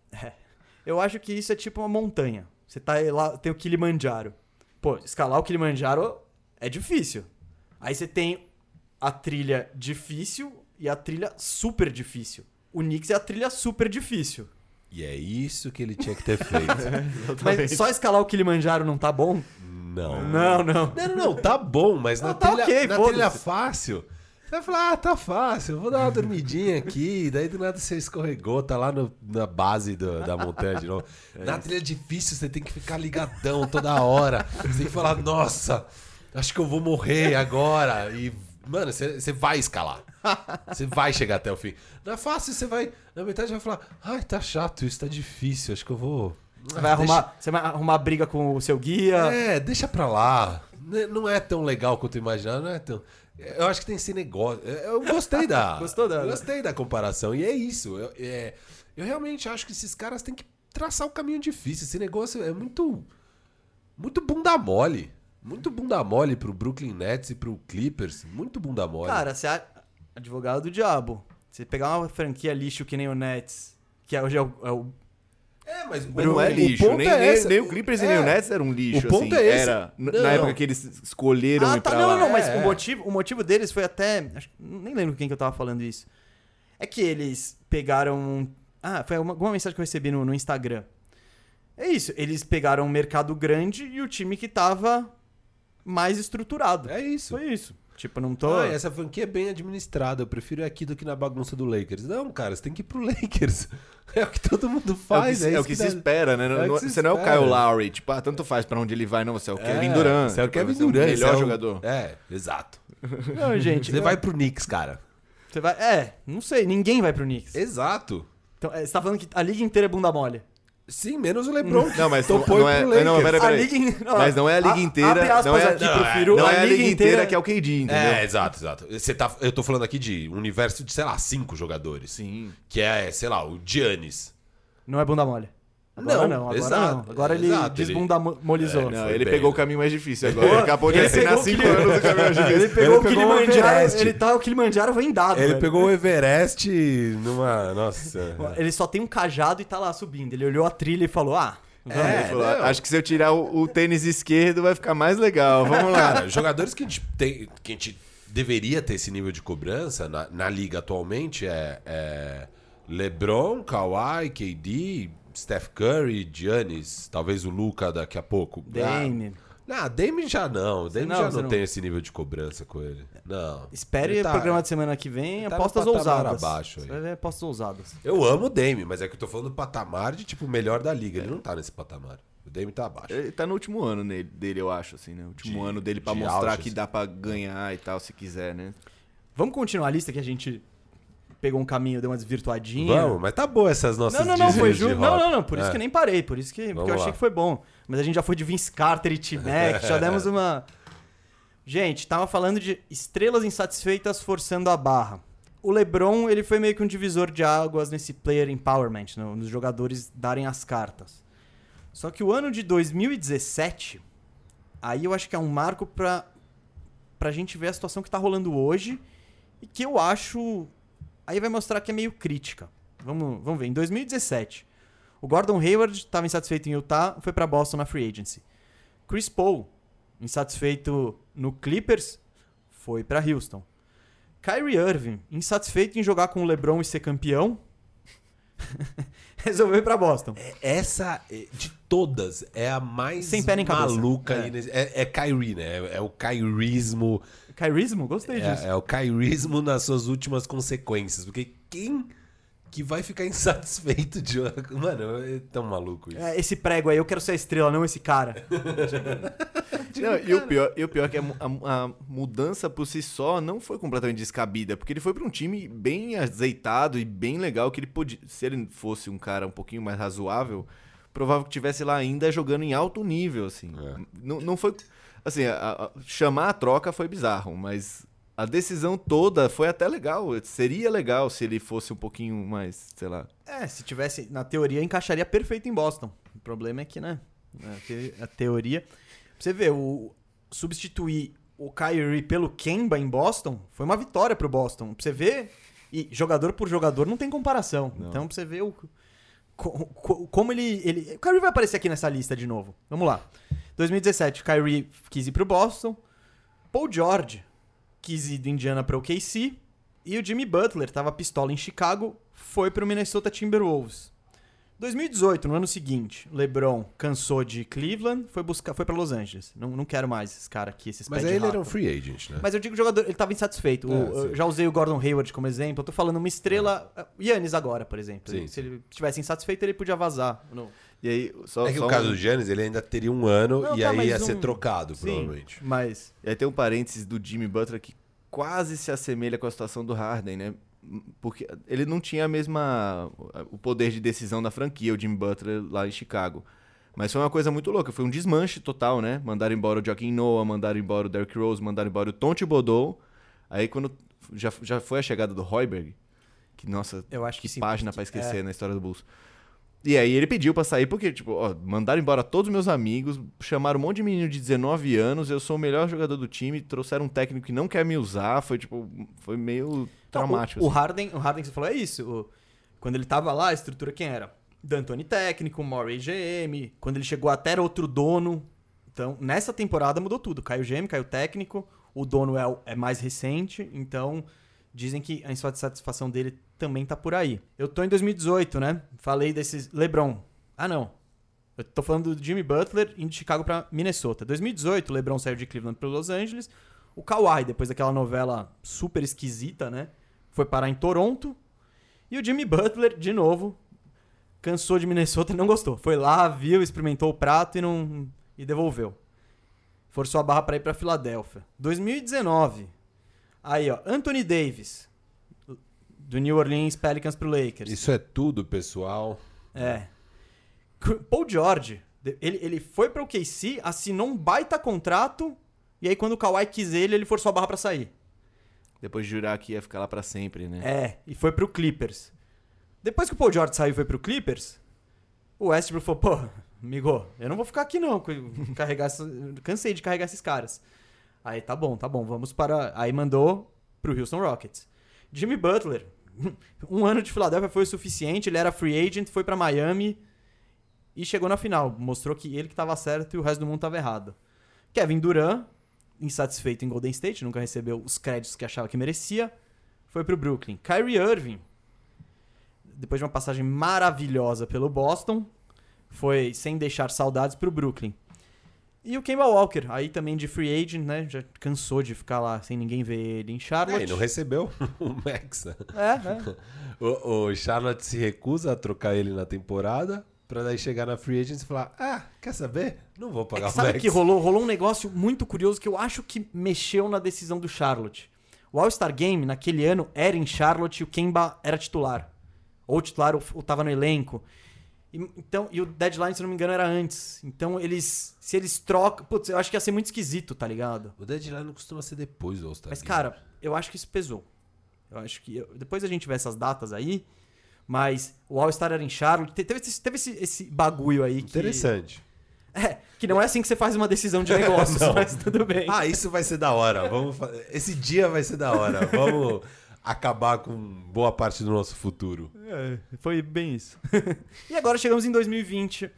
Eu acho que isso é tipo uma montanha. Você tá lá, tem o Kilimanjaro. Pô, escalar o Kilimanjaro é difícil. Aí você tem a trilha difícil e a trilha super difícil. O Knicks é a trilha super difícil. E é isso que ele tinha que ter feito. [laughs] Mas só escalar o Kilimanjaro não tá bom? não. Não, não. Não, não, não, tá bom, mas na, Não, tá trilha, ok, na trilha fácil. Você vai falar, ah, tá fácil, vou dar uma dormidinha aqui. Daí do nada você escorregou, tá lá no- na base do- da montanha de novo. Na trilha difícil você tem que ficar ligadão toda hora. Você tem que falar, nossa, acho que eu vou morrer agora. E, mano, você, você vai escalar. Você vai chegar até o fim. Não é fácil, você vai. Na metade vai falar, ai, tá chato isso, tá difícil, acho que eu vou. Você vai, arrumar, você vai arrumar briga com o seu guia. É, deixa pra lá. N- Não é tão legal quanto eu imaginava, não é tão. Eu acho que tem esse negócio. Eu gostei da. [laughs] Gostou da- Gostei da comparação. E é isso. Eu, é, eu realmente acho que esses caras têm que traçar o caminho difícil. Esse negócio é muito. Muito bunda mole. Muito bunda mole pro Brooklyn Nets e pro Clippers. Muito bunda mole. Cara, você é advogado do diabo. Você pegar uma franquia lixo que nem o Nets, que hoje é o, é o é, mas, não é o lixo. ponto Nem, é esse. nem o Clippers e É. nem o Nets eram um lixo. O ponto assim. é esse. Era, Não. Na época que eles escolheram Ah, ir tá. pra Não, lá. não, não, mas É, o, é. motivo, o motivo deles foi até. acho- nem lembro com quem que eu tava falando isso. É que eles pegaram. Ah, foi uma- alguma mensagem que eu recebi no, no Instagram. É isso, eles pegaram um mercado grande e o time que tava mais estruturado. É isso. Foi isso. Tipo, não tô. Ah, essa franquia é bem administrada. Eu prefiro ir aqui do que na bagunça do Lakers. Não, cara, você tem que ir pro [laughs] Lakers. É o que todo mundo É o que, faz. é o que se dá- espera, né? É o que não- se você não é o espera. Kyle Lowry, tipo, ah, tanto faz pra onde ele vai, não, você é o Kevin É, Durant. Você é o tipo, Kevin você é o Durant. melhor você é o- jogador. É, exato. [laughs] Não, gente. Você vai pro Knicks, cara. Você vai. É, não sei, ninguém vai pro Knicks. Exato. Então, é, você tá falando que a liga inteira é bunda mole. Sim, menos o LeBron. Não, mas Então não, põe não é. Não, pera, A pera liga não, Mas não é a liga a- inteira. abre aspas não é, aqui, não, prefiro não a é a liga liga inteira inteira que é o KD, entendeu? É, exato, exato. Você tá, eu tô falando aqui de um universo de, sei lá, cinco jogadores. Sim. Que é, sei lá, o Giannis. Não é bunda mole. Agora Não, não, agora exato, não. Agora ele exato, ele- desbundamolizou. Não, ele bem, pegou né? o caminho mais difícil agora. Ele acabou de ele assinar pegou 5 o anos do caminho mais difícil. Ele pegou o pegou o Kilimanjaro, Everest. ele tá, o Kilimanjaro foi dado. Ele velho. pegou o Everest numa. Nossa. [laughs] Ele só tem um cajado e tá lá subindo. Ele olhou a trilha e falou: Ah. É, Ele falou. Acho que se eu tirar o, o tênis esquerdo vai ficar mais legal. Vamos lá. Cara, jogadores que a gente, tem, que a gente deveria ter esse nível de cobrança na, na liga atualmente é, é LeBron, Kawhi, KD, Steph Curry, Giannis, talvez o Luca daqui a pouco. Dame. Ah, não, Dame já não. Dame Não, já não, não- tem esse nível de cobrança com ele. Não. Espere Ele o tá- programa de semana que vem, tá apostas ousadas. abaixo aí. Você vai ver apostas ousadas. Eu amo o Dame, mas é que eu tô falando do patamar de tipo o melhor da liga. Ele não tá nesse patamar. O Dame tá abaixo. Ele tá no último ano nele- dele, eu acho, assim, né? O último De- ano dele pra de mostrar auge, que assim. dá pra ganhar e tal, se quiser, né? Vamos continuar a lista que a gente pegou um caminho, deu uma desvirtuadinha. Vamos, mas tá boa essas nossas Não, não, não, foi justo. Não, não, não, por isso É. que eu nem parei, por isso que porque eu achei lá. que foi bom. Mas a gente já foi de Vince Carter e T-Mac, já demos [laughs] uma. Gente, tava falando de estrelas insatisfeitas forçando a barra. O LeBron, ele foi meio que um divisor de águas nesse player empowerment, no- nos jogadores darem as cartas. Só que o ano de 2017, aí eu acho que é um marco pra, pra gente ver a situação que tá rolando hoje e que eu acho. Aí vai mostrar que é meio crítica. Vamos, vamos ver. Em 2017, o Gordon Hayward estava insatisfeito em Utah, foi pra Boston na free agency. Chris Paul, insatisfeito no Clippers, foi pra Houston. Kyrie Irving, insatisfeito em jogar com o LeBron e ser campeão, [laughs] resolveu ir pra Boston. Essa, eh, de todas, é a mais Sem pé nem cabeça. maluca. É. É, é Kyrie, né? É, é o Kyrismo. Kyrismo? Gostei disso. É, é o Kyrismo nas suas últimas consequências. Porque quem que vai ficar [laughs] insatisfeito de. Mano, é tão maluco isso. É, esse prego aí, eu quero ser a estrela, não esse cara. [laughs] Não, e, o pior, e o pior é que a, a- a mudança por si só não foi completamente descabida, porque ele foi pra um time bem azeitado e bem legal, que ele podia, se ele fosse um cara um pouquinho mais razoável, provável que tivesse lá ainda jogando em alto nível, assim. É. Não, não foi, assim, a- a- chamar a troca foi bizarro, mas a decisão toda foi até legal, seria legal se ele fosse um pouquinho mais, sei lá... É, se tivesse, na teoria, encaixaria perfeito em Boston. O problema é que, né? a te- A teoria. Pra você ver, o, substituir o Kyrie pelo Kemba em Boston foi uma vitória pro Boston. Pra você ver. E jogador por jogador não tem comparação. Então, pra você ver o. co- co- Como ele, ele. O Kyrie vai aparecer aqui nessa lista de novo. Vamos lá. 2017, Kyrie quis ir pro Boston. Paul George quis ir do Indiana para o KC. E o Jimmy Butler tava pistola em Chicago, foi pro Minnesota Timberwolves. 2018, no ano seguinte, LeBron cansou de Cleveland, foi buscar, foi para Los Angeles. Não, não quero mais esse cara aqui, esses Mas aí ele era um free agent, né? Mas eu digo jogador, ele tava insatisfeito. O- É, sim. já usei o Gordon Hayward como exemplo. Eu tô falando uma estrela. O Yannis agora, por exemplo. Sim, Se ele estivesse insatisfeito, ele podia vazar. Não. E aí, só, É que só o caso um- do Giannis, ele ainda teria um ano Não, e tá, aí ia ser um- trocado, Sim, provavelmente. mas. E aí tem um parênteses do Jimmy Butler que quase se assemelha com a situação do Harden, né? Porque ele não tinha a mesma o poder de decisão da franquia, o Jim Butler lá em Chicago. Mas foi uma coisa muito louca, foi um desmanche total, né? Mandaram embora o Joaquim Noah, mandaram embora o Derrick Rose, mandaram embora o Tom Thibodeau. Aí quando já, já foi a chegada do Hoiberg, que nossa, Eu acho que que sim, página pra esquecer é. na história do Bulls. E aí ele pediu pra sair porque, tipo, ó, mandaram embora todos os meus amigos, chamaram um monte de menino de 19 anos, eu sou o melhor jogador do time, trouxeram um técnico que não quer me usar, foi tipo, foi meio traumático. o, o assim. Harden, o Harden que você falou é isso. o- quando ele tava lá, a estrutura quem era? D'Antoni técnico, Murray GM. Quando ele chegou até era outro dono. Então, nessa temporada mudou tudo. Caiu o GM, caiu o técnico. O dono é, o- é mais recente. Então, dizem que a insatisfação dele também tá por aí. Eu tô em 2018, né? Falei desses... LeBron. Ah, não. Eu tô falando do Jimmy Butler indo de Chicago pra Minnesota. 2018, o LeBron saiu de Cleveland para Los Angeles. O Kawhi, depois daquela novela super esquisita, né? Foi parar em Toronto. E o Jimmy Butler, de novo, cansou de Minnesota e não gostou. Foi lá, viu, experimentou o prato e não e devolveu. Forçou a barra pra ir pra Filadélfia. 2019. Aí, ó, Anthony Davis do New Orleans Pelicans pro Lakers. Isso é tudo, pessoal. É. Paul George, ele, ele foi pra OKC, assinou um baita contrato, e aí quando o Kawhi quis ele, ele forçou a barra pra sair. Depois de jurar que ia ficar lá pra sempre, né? É, e foi pro Clippers. Depois que o Paul George saiu e foi pro Clippers, o Westbrook falou, pô, amigo, eu não vou ficar aqui não, carregar, cansei de carregar esses caras. Aí, tá bom, tá bom, vamos para... Aí mandou pro Houston Rockets. Jimmy Butler, [laughs] um ano de Filadélfia foi o suficiente, ele era free agent, foi pra Miami e chegou na final. Mostrou que ele que tava certo e o resto do mundo tava errado. Kevin Durant, insatisfeito em Golden State, nunca recebeu os créditos que achava que merecia, foi pro Brooklyn. Kyrie Irving, depois de uma passagem maravilhosa pelo Boston, foi sem deixar saudades pro Brooklyn. E o Kemba Walker, aí também de free agent, né? Já cansou de ficar lá sem ninguém ver ele em É, Charlotte. e não recebeu [laughs] o Max. É, é. [laughs] O, o Charlotte se recusa a trocar ele na temporada, pra daí chegar na free agent e falar: Ah, quer saber? Não vou É pagar que o sabe Max. que rolou? Rolou um negócio muito curioso que eu acho que mexeu na decisão do Charlotte. O All-Star Game, naquele ano, era em Charlotte e o Kemba era titular. Ou titular ou, ou tava no elenco. E, então, e o deadline, se não me engano, era antes. Então, eles. Se eles trocam. Putz, eu acho que ia ser muito esquisito, tá ligado? O deadline não costuma ser depois do All-Star Mas, Game. cara, eu acho que isso pesou. Eu acho que. eu- depois a gente vê essas datas aí. Mas o All-Star era em Charlotte. te- Teve, esse, teve esse, esse bagulho aí que. Interessante. É, que não é assim que você faz uma decisão de [laughs] negócios, mas tudo bem. Ah, isso vai ser da hora. Vamos fa- Esse dia vai ser da hora. Vamos acabar com boa parte do nosso futuro. É, foi bem isso. [laughs] e agora chegamos em 2020.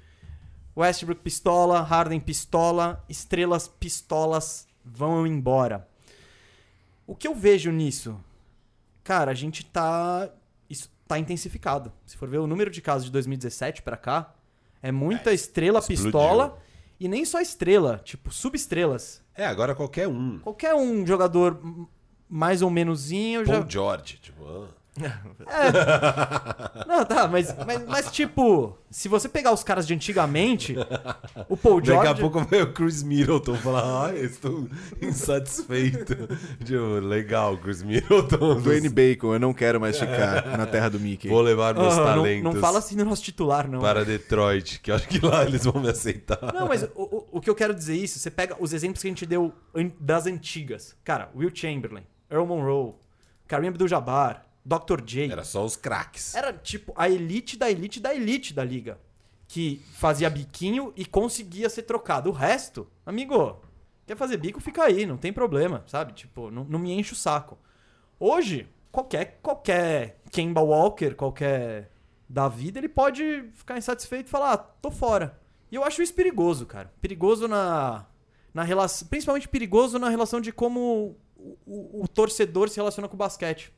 Westbrook pistola, Harden pistola, estrelas pistolas vão embora. O que eu vejo nisso? Cara, a gente tá. Isso tá intensificado. Se for ver o número de casos de 2017 pra cá, é muita estrela explodiu. pistola. E nem só estrela, tipo, subestrelas. É, agora qualquer um. Qualquer um jogador mais ou menosinho já. Paul George, tipo, ah. Não, tá, mas, mas, mas, tipo, se você pegar os caras de antigamente, o Paul George. Daqui a pouco vai o Chris Middleton falar, ah, eu estou insatisfeito. [laughs] tipo, legal, Chris Middleton. Dwayne Bacon, eu não quero mais ficar na terra do Mickey. Vou levar meus Ah, não, talentos não fala assim do nosso titular, não. para Detroit, que eu acho que lá eles vão me aceitar. Não, mas o, o, o que eu quero dizer é isso, você pega os exemplos que a gente deu das antigas. Cara, Will Chamberlain, Earl Monroe, Kareem Abdul-Jabbar, Dr. J. Era só os craques. Era tipo a elite da elite da elite da liga. Que fazia biquinho e conseguia ser trocado. O resto, amigo, quer fazer bico, fica aí, não tem problema, sabe? Tipo, não, não me enche o saco. Hoje, qualquer, qualquer Kemba Walker, qualquer da vida, ele pode ficar insatisfeito e falar, ah, tô fora. E eu acho isso perigoso, cara. Perigoso na, na relação. Principalmente perigoso na relação de como o, o- o torcedor se relaciona com o basquete.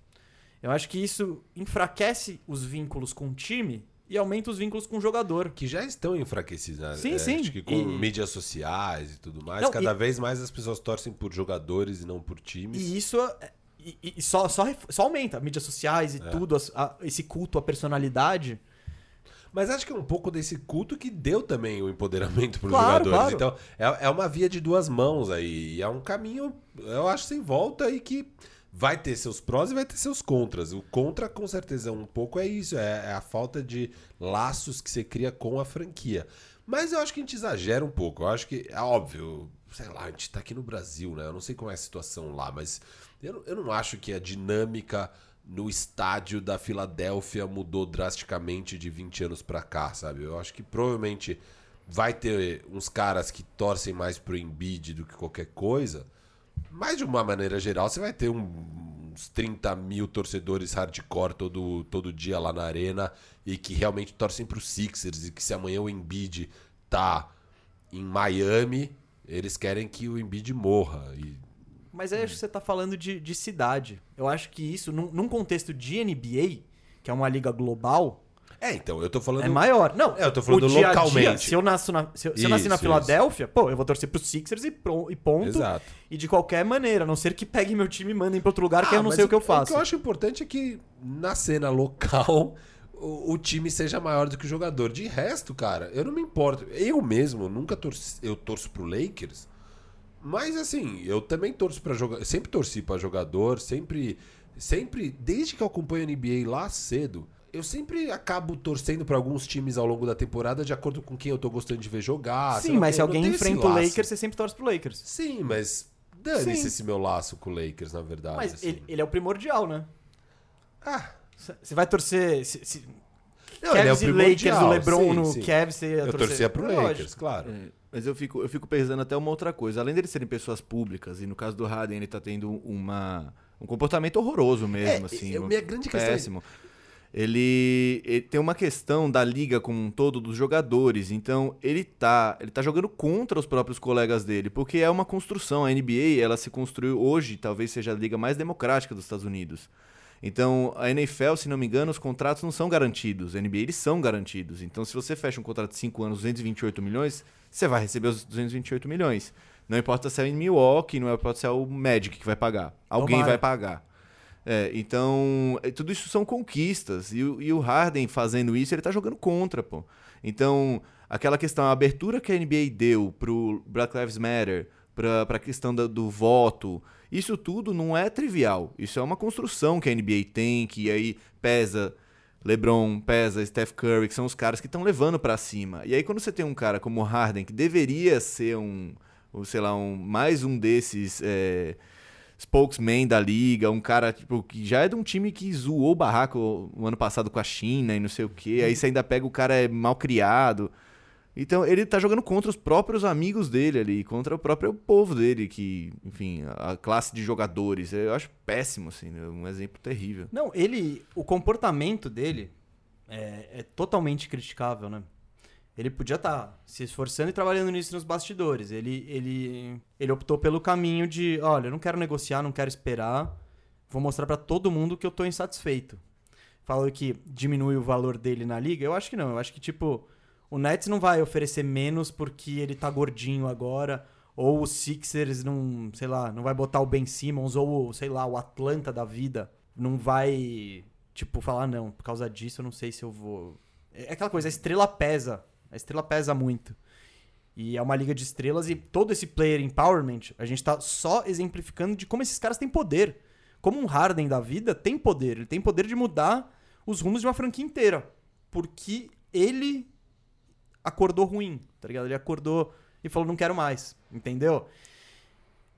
Eu acho que isso enfraquece os vínculos com o time e aumenta os vínculos com o jogador. Que já estão enfraquecidos, né? Sim, É, sim. Acho que com E- mídias sociais e tudo mais, Não, cada e- vez mais as pessoas torcem por jogadores e não por times. E isso é- e, e- só, só, só aumenta. Mídias sociais e tudo, as- a- esse culto à personalidade. Mas acho que é um pouco desse culto que deu também o empoderamento para os Claro, jogadores. claro. Então, é, é uma via de duas mãos aí. E é um caminho, eu acho, sem volta e que vai ter seus prós e vai ter seus contras. O contra, com certeza, um pouco é isso. É, é a falta de laços que você cria com a franquia. Mas eu acho que a gente exagera um pouco. Eu acho que, é óbvio, sei lá, a gente tá aqui no Brasil, né? Eu não sei como é a situação lá, mas eu, eu não acho que a dinâmica no estádio da Filadélfia mudou drasticamente de 20 anos pra cá, sabe? Eu acho que provavelmente vai ter uns caras que torcem mais pro Embiid do que qualquer coisa, mas de uma maneira geral você vai ter um- uns 30 mil torcedores hardcore todo, todo dia lá na arena e que realmente torcem pro Sixers e que se amanhã o Embiid tá em Miami, eles querem que o Embiid morra. E Mas aí acho que você tá falando de, de cidade. Eu acho que isso, num, num contexto de NBA, que é uma liga global, É, então, eu tô falando. é maior. Não, É, eu tô falando o dia localmente. se eu, nasço na, se eu, se eu nasci na Isso, Filadélfia, pô, eu vou torcer pro Sixers e, pro- e ponto. Exato. E de qualquer maneira, a não ser que peguem meu time e mandem pra outro lugar que Ah, eu não mas sei o que eu O faço. que eu acho importante é que na cena local o, o time seja maior do que o jogador. De resto, cara, eu não me importo. Eu mesmo nunca torci, eu torço pro Lakers. Mas assim, eu também torço para jogar, sempre torci pra jogador, sempre sempre desde que eu acompanho a NBA lá cedo, eu sempre acabo torcendo pra alguns times ao longo da temporada de acordo com quem eu tô gostando de ver jogar. Sim, mas se alguém enfrenta o. Lakers, você sempre torce pro Lakers. Sim, mas dane-se Sim. esse meu laço com o Lakers, na verdade. Mas assim. ele, ele é o primordial, né? Ah, Você vai torcer. Se, se Não, ele é o e Lakers, primordial, o LeBron sim, no sim. Cavs, você ia Eu torcia pro É Lakers, lógico. claro. É, mas eu fico, eu fico pensando até uma outra coisa. Além deles serem pessoas públicas, e no caso do Harden ele tá tendo uma, um comportamento horroroso mesmo, É, assim. eu- minha grande questão é- péssimo. Ele, ele tem uma questão da liga como um todo dos jogadores, então ele tá, ele tá jogando contra os próprios colegas dele, porque é uma construção. A NBA, ela se construiu hoje, talvez seja a liga mais democrática dos Estados Unidos. Então, a NFL, se não me engano, os contratos não são garantidos. A NBA, eles são garantidos. Então, se você fecha um contrato de 5 anos, 228 milhões, você vai receber os 228 milhões. Não importa se é em Milwaukee, não importa se é o Magic que vai pagar. Alguém Tomara. vai pagar. É, então, é, tudo isso são conquistas. E, e o Harden fazendo isso, ele tá jogando contra, pô. Então, aquela questão, a abertura que a NBA deu pro Black Lives Matter, pra, pra questão da- do voto, isso tudo não é trivial. Isso é uma construção que a NBA tem, que aí pesa LeBron, pesa Steph Curry, que são os caras que estão levando pra cima. E aí quando você tem um cara como o Harden, que deveria ser um, um, sei lá, um, mais um desses é, spokesman da liga, um cara tipo, que já é de um time que zoou o barraco o ano passado com a China e não sei o quê. Aí você ainda pega o cara é mal criado. Então ele tá jogando contra os próprios amigos dele ali, contra o próprio povo dele, que, enfim, a classe de jogadores. Eu acho péssimo, assim, né? um exemplo terrível. Não, ele. O comportamento dele é, é totalmente criticável, né? Ele podia estar se esforçando e trabalhando nisso nos bastidores. Ele, ele, ele optou pelo caminho de: olha, eu não quero negociar, não quero esperar, vou mostrar pra todo mundo que eu tô insatisfeito. Falou que diminui o valor dele na liga. Eu acho que não. Eu acho que, tipo, o Nets não vai oferecer menos porque ele tá gordinho agora. Ou o Sixers não, sei lá, não vai botar o Ben Simmons, ou, sei lá, o Atlanta da vida não vai, tipo, falar, não, por causa disso eu não sei se eu vou. É aquela coisa, a estrela pesa. A estrela pesa muito. E é uma liga de estrelas e todo esse player empowerment, a gente tá só exemplificando de como esses caras têm poder. Como um Harden da vida tem poder. Ele tem poder de mudar os rumos de uma franquia inteira. Porque ele acordou ruim, tá ligado? Ele acordou e falou, não quero mais, entendeu?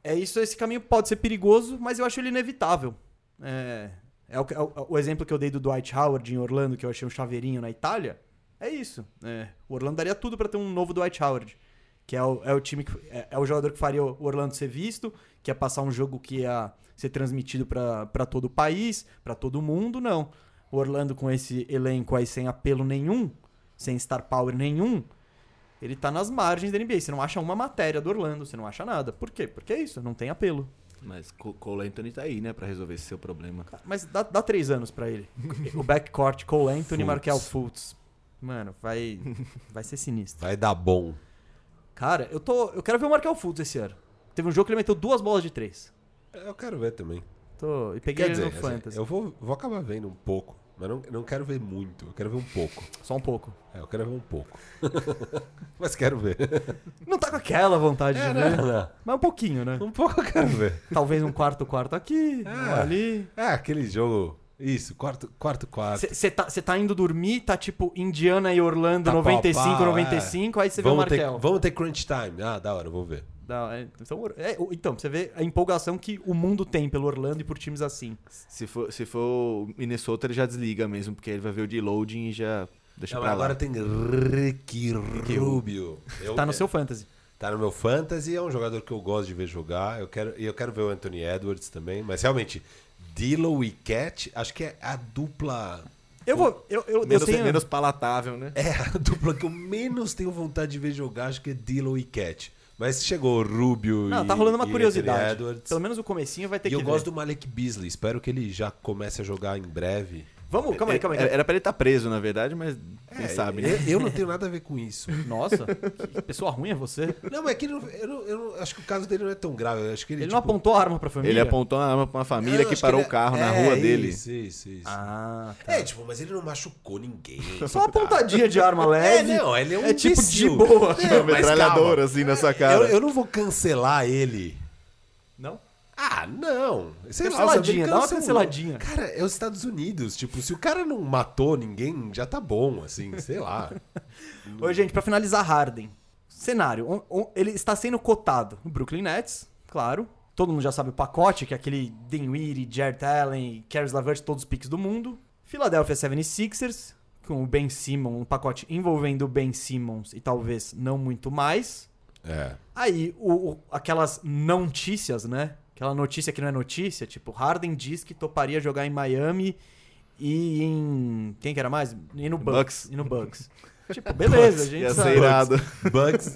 É isso, esse caminho pode ser perigoso, mas eu acho ele inevitável. É, é o, é o- o exemplo que eu dei do Dwight Howard em Orlando, que eu achei um chaveirinho na Itália. É isso. É, o Orlando daria tudo pra ter um novo Dwight Howard. Que é o, é o time que, é, é o jogador que faria o Orlando ser visto, que ia passar um jogo que ia ser transmitido pra pra todo o país, pra todo mundo, não. O Orlando com esse elenco aí sem apelo nenhum, sem star power nenhum, ele tá nas margens da NBA. Você não acha uma matéria do Orlando, você não acha nada. Por quê? Porque é isso, não tem apelo. Mas Co- Cole Anthony tá aí, né, pra resolver esse seu problema. Mas dá, dá três anos pra ele. o backcourt, Cole Anthony e. Markel Fultz. Mano, vai, [laughs] vai ser sinistro. Vai dar bom. Cara, eu tô. Eu quero ver o Markel Fultz esse ano. Teve um jogo que ele meteu duas bolas de três. Eu quero ver também. Tô, e peguei Quer ele dizer, no assim, Fantasy. eu vou, vou acabar vendo um pouco. Mas não, não quero ver muito, eu quero ver um pouco. Só um pouco. É, eu quero ver um pouco. [laughs] Mas quero ver. Não tá com aquela vontade de ver. não. Mas um pouquinho, né? Um pouco eu quero ver. Talvez um quarto quarto aqui, um ali. É, aquele jogo. Isso, quarto, quarto, quarto. Você tá, cê tá indo dormir, tá tipo Indiana e Orlando Tá pau a 95, pau, 95, aí você vê o Vamos ter, vamos ter crunch time. Ah, da hora, vou ver. É, então, é, então, você vê a empolgação que o mundo tem pelo Orlando e por times assim. Se for, se for o Minnesota, ele já desliga mesmo, porque ele vai ver o deloading e já deixa Não, pra mas lá. agora tem Ricky Rubio. [laughs] Eu- Tá no seu fantasy. Tá no meu fantasy, é um jogador que eu gosto de ver jogar. Eu quero, e eu quero ver o Anthony Edwards também. Mas realmente, Dilo e Cat, acho que é a dupla. Eu vou. Eu, eu, eu Menos, tenho. menos palatável, né? É a dupla que eu menos tenho vontade de ver jogar, acho que é Dilo e Cat. Mas chegou o Rubio Não, e tá rolando uma e curiosidade. Pelo menos o comecinho vai ter E que eu ver. gosto do Malik Beasley. Espero que ele já comece a jogar em breve. Vamos, calma aí, calma aí. Era, era pra ele estar preso, na verdade, mas quem É, sabe, né? eu, eu não tenho nada a ver com isso. Nossa, [laughs] que pessoa ruim é você. Não, mas é que ele não- eu, não, eu não- acho que o caso dele não é tão grave. Eu acho que ele, Ele não tipo, apontou a arma pra família? Ele apontou uma arma pra uma família que parou ele o carro na é, rua dele. Isso, isso, isso. Ah, tá. É, tipo, mas ele não machucou ninguém. [laughs] Só uma pontadinha de arma [laughs] É, leve. não, ele é um É tipo de boa. É, Uma metralhadora calma. assim na sua cara. Eu, eu não vou cancelar ele. Ah, não. Sei lá, Canceladinha, dá uma canceladinha. Cara, é os Estados Unidos. Tipo, se o cara não matou ninguém, já tá bom, assim, sei lá. [laughs] Oi, gente, pra finalizar Harden. Cenário. ele está sendo cotado no Brooklyn Nets, claro. Todo mundo já sabe o pacote, que é aquele Dinwiddie, Jared Allen, Caris LeVert, todos os piques do mundo. Philadelphia 76ers, com o Ben Simmons, um pacote envolvendo o Ben Simmons e talvez não muito mais. É. Aí, o, o- aquelas notícias, né? Aquela notícia que não é notícia, tipo, Harden diz que toparia jogar em Miami e em. Quem que era mais? E no Bucks. Bucks. E no Bucks. [laughs] tipo, beleza, a gente Ia sabe. ser irado. Bucks.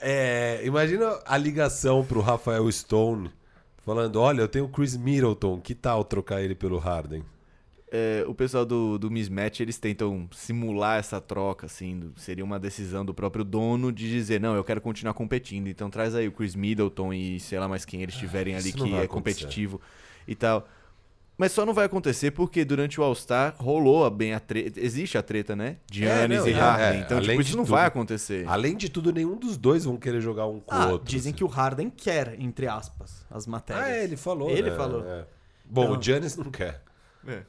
É, imagina a ligação pro Rafael Stone falando: olha, eu tenho o Chris Middleton, que tal trocar ele pelo Harden? É, o pessoal do, do Mismatch, eles tentam simular essa troca, assim. do- seria uma decisão do próprio dono de dizer, não, eu quero continuar competindo. Então traz aí o Chris Middleton e sei lá mais quem eles tiverem ali isso não que é acontecer. competitivo e tal. Mas só não vai acontecer porque durante o All-Star rolou a bem a treta. Existe a treta, né? Giannis não, e é, Harden. é, então, além tipo, de isso não tudo. vai acontecer. Além de tudo, nenhum dos dois vão querer jogar um com Ah, o outro. dizem assim. que o Harden quer, entre aspas, as matérias. Ah, é, ele falou. Ele né? falou. É. Bom, Então- o Giannis não quer. É,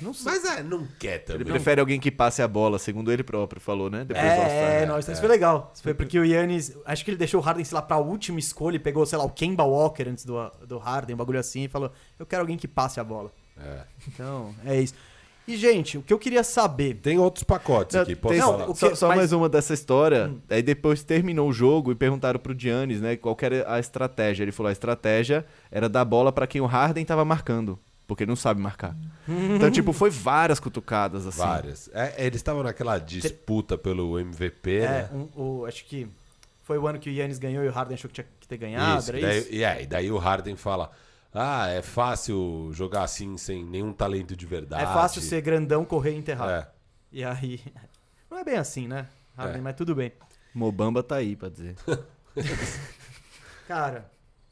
não sei. Mas é, não quer Ele também. prefere alguém que passe a bola, segundo ele próprio falou, né? Depois. É, é, não, isso, isso foi legal. Isso foi porque o Yannis. Acho que ele deixou o Harden, sei lá, pra última escolha e pegou, sei lá, o Kemba Walker antes do, do Harden, um bagulho assim, e falou: Eu quero alguém que passe a bola. É. Então, é isso. E, gente, o que eu queria saber. Tem outros pacotes Não, aqui, posso tem- Não, falar? que- Só, só mas- mais uma dessa história. Aí depois terminou o jogo e perguntaram pro Giannis, né, qual que era a estratégia. Ele falou: a estratégia era dar bola pra quem o Harden tava marcando. Porque ele não sabe marcar. Então, tipo, foi várias cutucadas, assim. Várias. É, eles estavam naquela disputa pelo MVP, É, né? um- o, acho que foi o ano que o Yannis ganhou e o Harden achou que tinha que ter ganhado, Isso, era daí, isso? E, é, e daí o Harden fala: Ah, é fácil jogar assim sem nenhum talento de verdade. É fácil ser grandão, correr e enterrar. É. E aí. [laughs] Não é bem assim, né? Harden, É. mas tudo bem. Mobamba tá aí pra dizer. [laughs] Cara.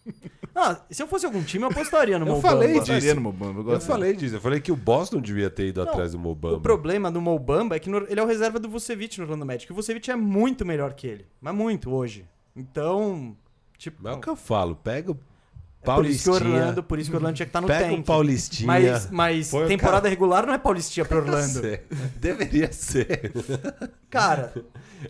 [laughs] Ah, se eu fosse algum time, eu apostaria no Eu Mobamba. falei Eu disso. no Mobamba. Eu, Eu falei disso, eu falei que o Boston devia ter ido Não, atrás do Mobamba. O problema do Mobamba é que no- ele é o reserva do Vucevic no Orlando Magic. O Vucevic é muito melhor que ele. Mas muito hoje. Então, tipo... Mas é o que eu falo, pega o por isso que Orlando, por isso que o Orlando tinha que estar no pega tank. o Paulistinha. Mas, mas põe o temporada cara- regular não é Paulistinha pro Orlando. Deveria ser. Cara,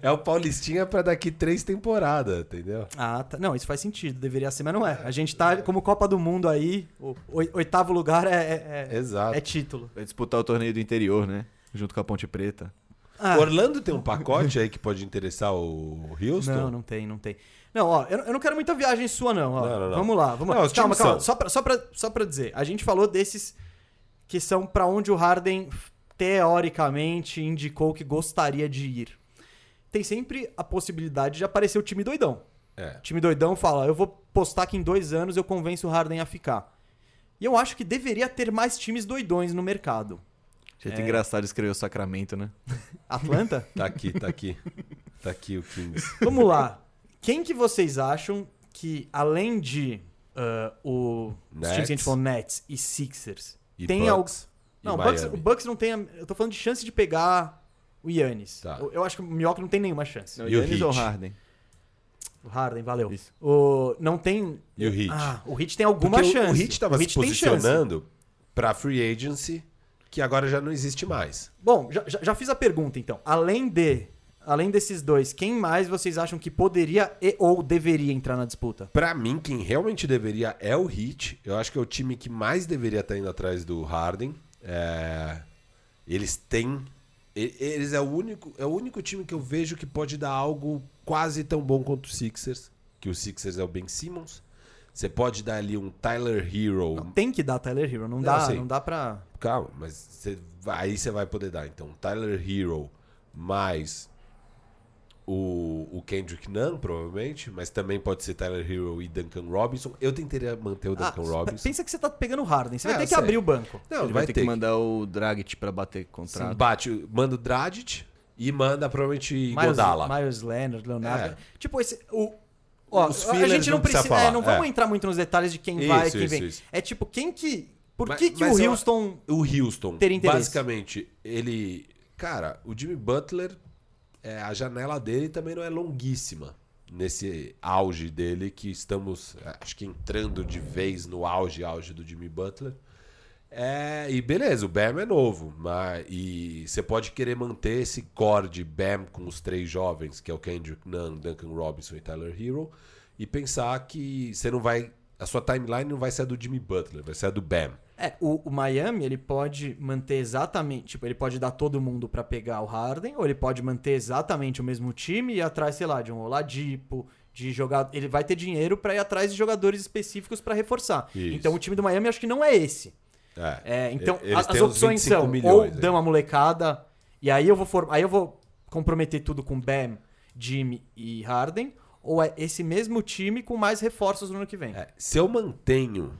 É o Paulistinha pra daqui três temporadas, entendeu? ah, tá. não, isso faz sentido. Deveria ser, mas não é. A gente tá como Copa do Mundo aí. O oi- oitavo lugar é, é, é- Exato. é título. Vai disputar o torneio do interior, né? Junto com a Ponte Preta. Ah, Orlando tem um pacote aí que pode interessar o Houston? Não, não tem, não tem. Não, ó, eu, eu não quero muita viagem sua, não. Ó. Não, não, não. Vamos lá, vamos Não, lá. os Calma, calma. são. Só pra, só, pra, só pra dizer, a gente falou desses que são pra onde o Harden, teoricamente, indicou que gostaria de ir. Tem sempre a possibilidade de aparecer o time doidão. É. O time doidão fala, eu vou postar que em dois anos eu convenço o Harden a ficar. E eu acho que deveria ter mais times doidões no mercado. Jeito É. engraçado escrever o Sacramento, né? Atlanta? [laughs] Tá aqui, tá aqui. Tá aqui o Kings. Vamos lá. Quem que vocês acham que, além de ah, o, os times que a gente Nets. falou, Nets e Sixers, E tem, al- Bucks. e Não, o Bucks, o Bucks não tem. a- Eu tô falando de chance de pegar o Yannis. Tá. Eu, eu acho que o Milwaukee não tem nenhuma chance. Não, E o Yannis ou Heat? Harden? O Harden, valeu. Isso. O, não tem. E o Heat? Ah, o Heat tem alguma Porque o- chance. O Heat tava se Heat tem chance. posicionando pra free agency, que agora já não existe mais. Bom, já- já fiz a pergunta então. Além de. Além desses dois, quem mais vocês acham que poderia e ou deveria entrar na disputa? Pra mim, quem realmente deveria é o Heat. Eu acho que é o time que mais deveria estar indo atrás do Harden. É, Eles têm. Eles é o único, é o único time que eu vejo que pode dar algo quase tão bom quanto o Sixers. Que o Sixers é o Ben Simmons. Você pode dar ali um Tyler Hero. Tem que dar Tyler Hero, não Não, dá, não dá pra. Calma, mas você aí você vai poder dar. Então, Tyler Hero mais o, o Kendrick Nunn, provavelmente, mas também pode ser Tyler Hero e Duncan Robinson. Eu tentaria manter o Ah, Duncan Robinson. pensa que você tá pegando o Harden. Você É, vai ter eu que abrir o banco. Não, Ele vai, ter, que mandar o Dragic pra bater contrato. Sim, bate, manda o Dragic e manda provavelmente Miles, Godala. Miles Leonard, Leonardo. É. Tipo, esse. O, ó, Os a gente não não precisa é, falar, não vamos é. entrar muito nos detalhes de quem Isso, vai, quem isso, vem. isso. É tipo, quem que. Por Mas- que, que o mas eu- Houston. O Houston, Ter interesse. basicamente, ele. Cara, o Jimmy Butler, é, a janela dele também não é longuíssima. Nesse auge dele, que estamos, é, acho que entrando de vez no auge, auge do Jimmy Butler. É, e beleza, o Bam é novo, mas e você pode querer manter esse core de Bam com os três jovens, que é o Kendrick Nunn, Duncan Robinson e Tyler Hero, e pensar que você não vai, a sua timeline não vai ser a do Jimmy Butler, vai ser a do Bam. É, o, o Miami, ele pode manter exatamente. Tipo, ele pode dar todo mundo pra pegar o Harden, ou ele pode manter exatamente o mesmo time e ir atrás, sei lá, de um Oladipo, de jogar. Ele vai ter dinheiro pra ir atrás de jogadores específicos pra reforçar. Isso. Então o time do Miami acho que não é esse. É, É, então, as uns opções 25 são milhões ou aí. dão uma molecada, e aí eu vou for, aí eu vou comprometer tudo com Bam, Jimmy e Harden, ou é esse mesmo time com mais reforços no ano que vem. É, se eu mantenho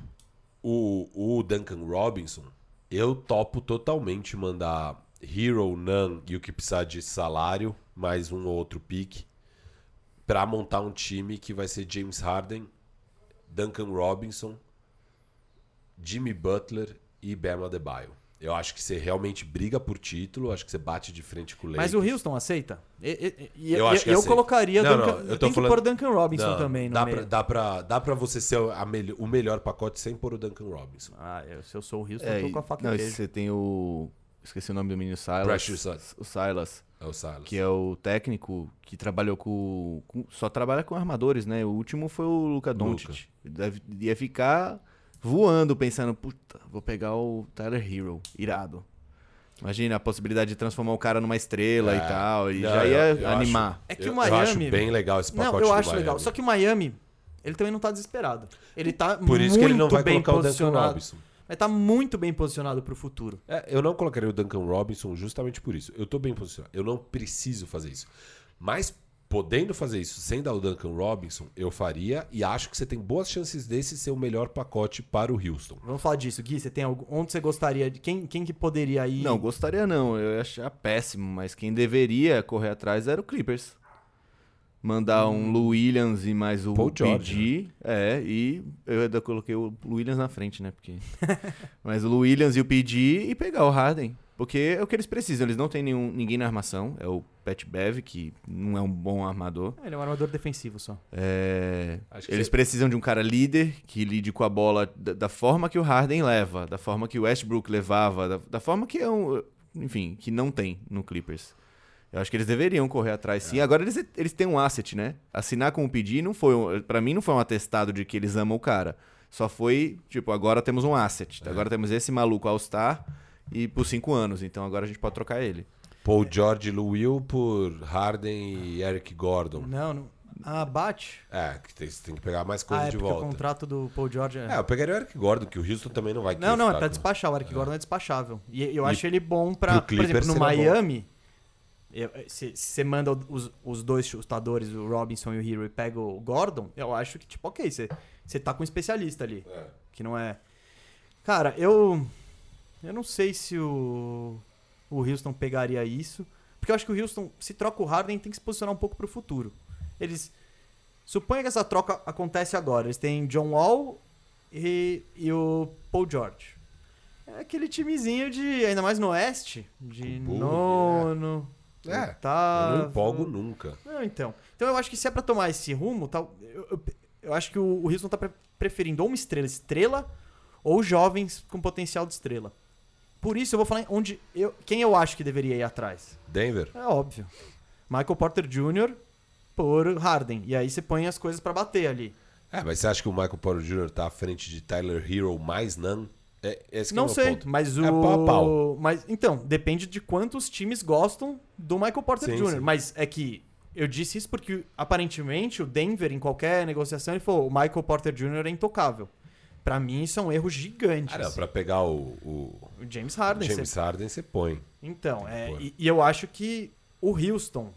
o, o Duncan Robinson, eu topo totalmente mandar Hero, Nunn e o que precisar de salário, mais um ou outro pique, pra montar um time que vai ser James Harden, Duncan Robinson, Jimmy Butler e Bam Adebayo. Eu acho que você realmente briga por título, acho que você bate de frente com o Lakers. Mas o Houston aceita? E, e- e- Eu acho que eu aceita. colocaria Não, Duncan, não, eu tô tem que falando- pôr Duncan Robinson Não, também no dá meio. pra, dá, pra, dá pra você ser a melho- o melhor pacote sem pôr o Duncan Robinson. Ah, eu- se eu sou o Houston, É, eu tô com a faca não, você tem o. Esqueci o nome do menino Silas. Precious Silas. O Silas. É o Silas. Que é o técnico que trabalhou com, com- Só trabalha com armadores, né? O último foi o Luca Doncic. Deve, ia ficar voando, pensando, puta, vou pegar o Tyler Hero. Irado. Imagina a possibilidade de transformar o cara numa estrela É. e tal. E Não, já eu- ia eu animar. acho- É que eu, o Eu acho Miami- bem legal esse pacote Não, eu do acho Miami. legal. Só que o Miami, ele também não tá desesperado. Ele tá Por isso muito que ele não vai bem colocar o Duncan posicionado. Robinson. Mas tá muito bem posicionado pro futuro. É, eu não colocaria o Duncan Robinson justamente por isso. Eu tô bem posicionado. Eu não preciso fazer isso. Mas podendo fazer isso sem dar o Duncan Robinson, eu faria e acho que você tem boas chances desse ser o melhor pacote para o Houston. Vamos falar disso, Gui. Você tem algum... onde você gostaria de quem, quem que poderia ir? Não, gostaria não. Eu ia achar péssimo, mas quem deveria correr atrás era o Clippers. Mandar um Lou Williams e mais o Hum. Paul George, PG. É, e eu ainda coloquei o Lou Williams na frente, né? Porque... [laughs] mas o Lou Williams e o PG e pegar o Harden. Porque é o que eles precisam. Eles não têm nenhum, ninguém na armação. É o Pat Bev, que não é um bom armador. Ele é um armador defensivo só. É, Eles você- precisam de um cara líder que lide com a bola da, da forma que o Harden leva, da forma que o Westbrook levava, da, da forma que é um. Enfim, que não tem no Clippers. Eu acho que eles deveriam correr atrás sim. Agora eles, eles têm um asset, né? Assinar com o PD não foi. Um, para mim não foi um atestado de que eles amam o cara. Só foi, tipo, agora temos um asset. Agora temos esse maluco All-Star e por cinco anos. Então agora a gente pode trocar ele. Paul George e Lou Will por Harden e Eric Gordon. Não, não. Ah, bate. É, que tem, você tem que pegar mais coisa Ah, é de porque o volta. contrato do Paul George é... É, eu pegaria o Eric Gordon, que o Houston também não vai querer Não, não, é pra despachar. O Eric Gordon é despachável. E eu E acho ele bom pra. Por exemplo, no. Miami, eu- se se você manda os, os dois chutadores, o Robinson e o Hero, e pega o Gordon, eu acho que, tipo, ok, você, você tá com um especialista ali. É. Que não é. Cara, eu. Eu não sei se o. O Houston pegaria isso. Porque eu acho que o Houston, se troca o Harden, tem que se posicionar um pouco pro futuro. Eles. Suponha que essa troca acontece agora. Eles têm John Wall e, e o Paul George. É, É aquele timezinho de. Ainda mais no Oeste. De o Bully, nono. É, oitavo. Eu não empolgo nunca. Não, então. Então eu acho que se é pra tomar esse rumo, tal, eu, eu, eu acho que o, o Houston tá pre- preferindo ou uma estrela estrela ou jovens com potencial de estrela. Por isso eu vou falar onde eu, quem eu acho que deveria ir atrás. Denver? É óbvio. Michael Porter Jr. por Harden. E aí você põe as coisas pra bater ali. É, mas você acha que o Michael Porter Jr. tá à frente de Tyler Hero mais não? É, esse que é Não meu sei, ponto. mas o. É pau a pau. Mas, então, depende de quantos times gostam do Michael Porter Sim, Jr. sim. Mas é que eu disse isso porque, aparentemente, o Denver, em qualquer negociação, ele falou: o Michael Porter Jr. é intocável. Pra mim, isso é um erro gigante. Ah, não, pra pegar o, o O James Harden. James você- Harden, você põe. Então, é, e, e eu acho que o Houston.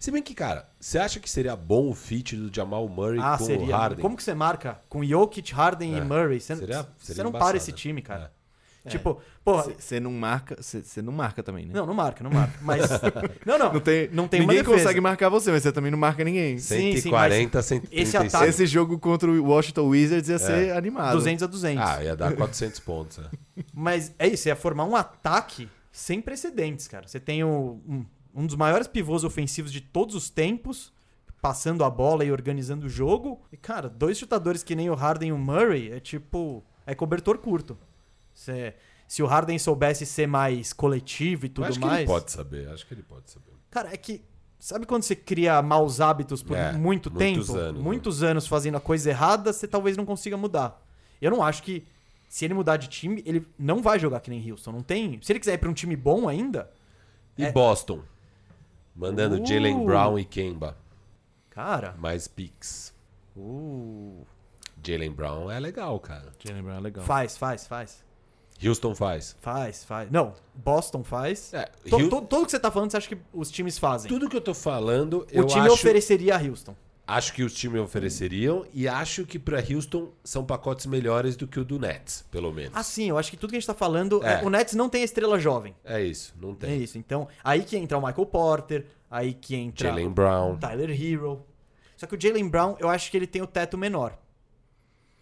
Se bem que, cara, você acha que seria bom o fit do Jamal Murray Ah, com o seria. Harden? Como que você marca? Com Jokic, Harden É. e Murray? Você, Seria- você seria não embaçado. para esse time, cara. É. Tipo, porra. Você não marca, você não marca também, né? Não, não marca, não marca. Mas. [laughs] não, não. Não tem, não tem ninguém consegue marcar você, mas você também não marca ninguém. Sim, sim, 140, 136. esse ataque- Esse jogo contra o Washington Wizards ia ser animado. 200 a 200. Ah, ia dar 400 pontos. é. Mas é isso, ia formar um ataque sem precedentes, cara. Você tem o- um, um dos maiores pivôs ofensivos de todos os tempos, passando a bola e organizando o jogo. E, cara, dois chutadores que nem o Harden e o Murray é tipo. É cobertor curto. Você- se o Harden soubesse ser mais coletivo e tudo acho que mais. ele pode saber, acho que ele pode saber. Cara, é que. Sabe quando você cria maus hábitos por É, muito muitos tempo? anos, né? muitos anos fazendo a coisa errada, você talvez não consiga mudar. Eu não acho que. Se ele mudar de time, ele não vai jogar que nem Houston. Não tem. Se ele quiser ir pra um time bom ainda, E É. Boston? Mandando Uh. Jalen Brown e Kemba. cara. Mais picks. Uh, Jalen Brown é legal, cara. Jalen Brown é legal. faz, faz, faz. Houston faz. Faz, faz. Não, Boston faz. É, To- tudo que você tá falando, você acha que os times fazem? Tudo que eu tô falando, o eu time acho, ofereceria a Houston. acho que os times ofereceriam e acho que pra Houston são pacotes melhores do que o do Nets, pelo menos. Ah, sim, eu acho que tudo que a gente tá falando. É. é, o Nets não tem estrela jovem. É isso, não É tem. isso. Então, aí que entra o Michael Porter, aí que entra Jalen Brown. Tyler Hero. Só que o Jalen Brown, eu acho que ele tem o teto menor.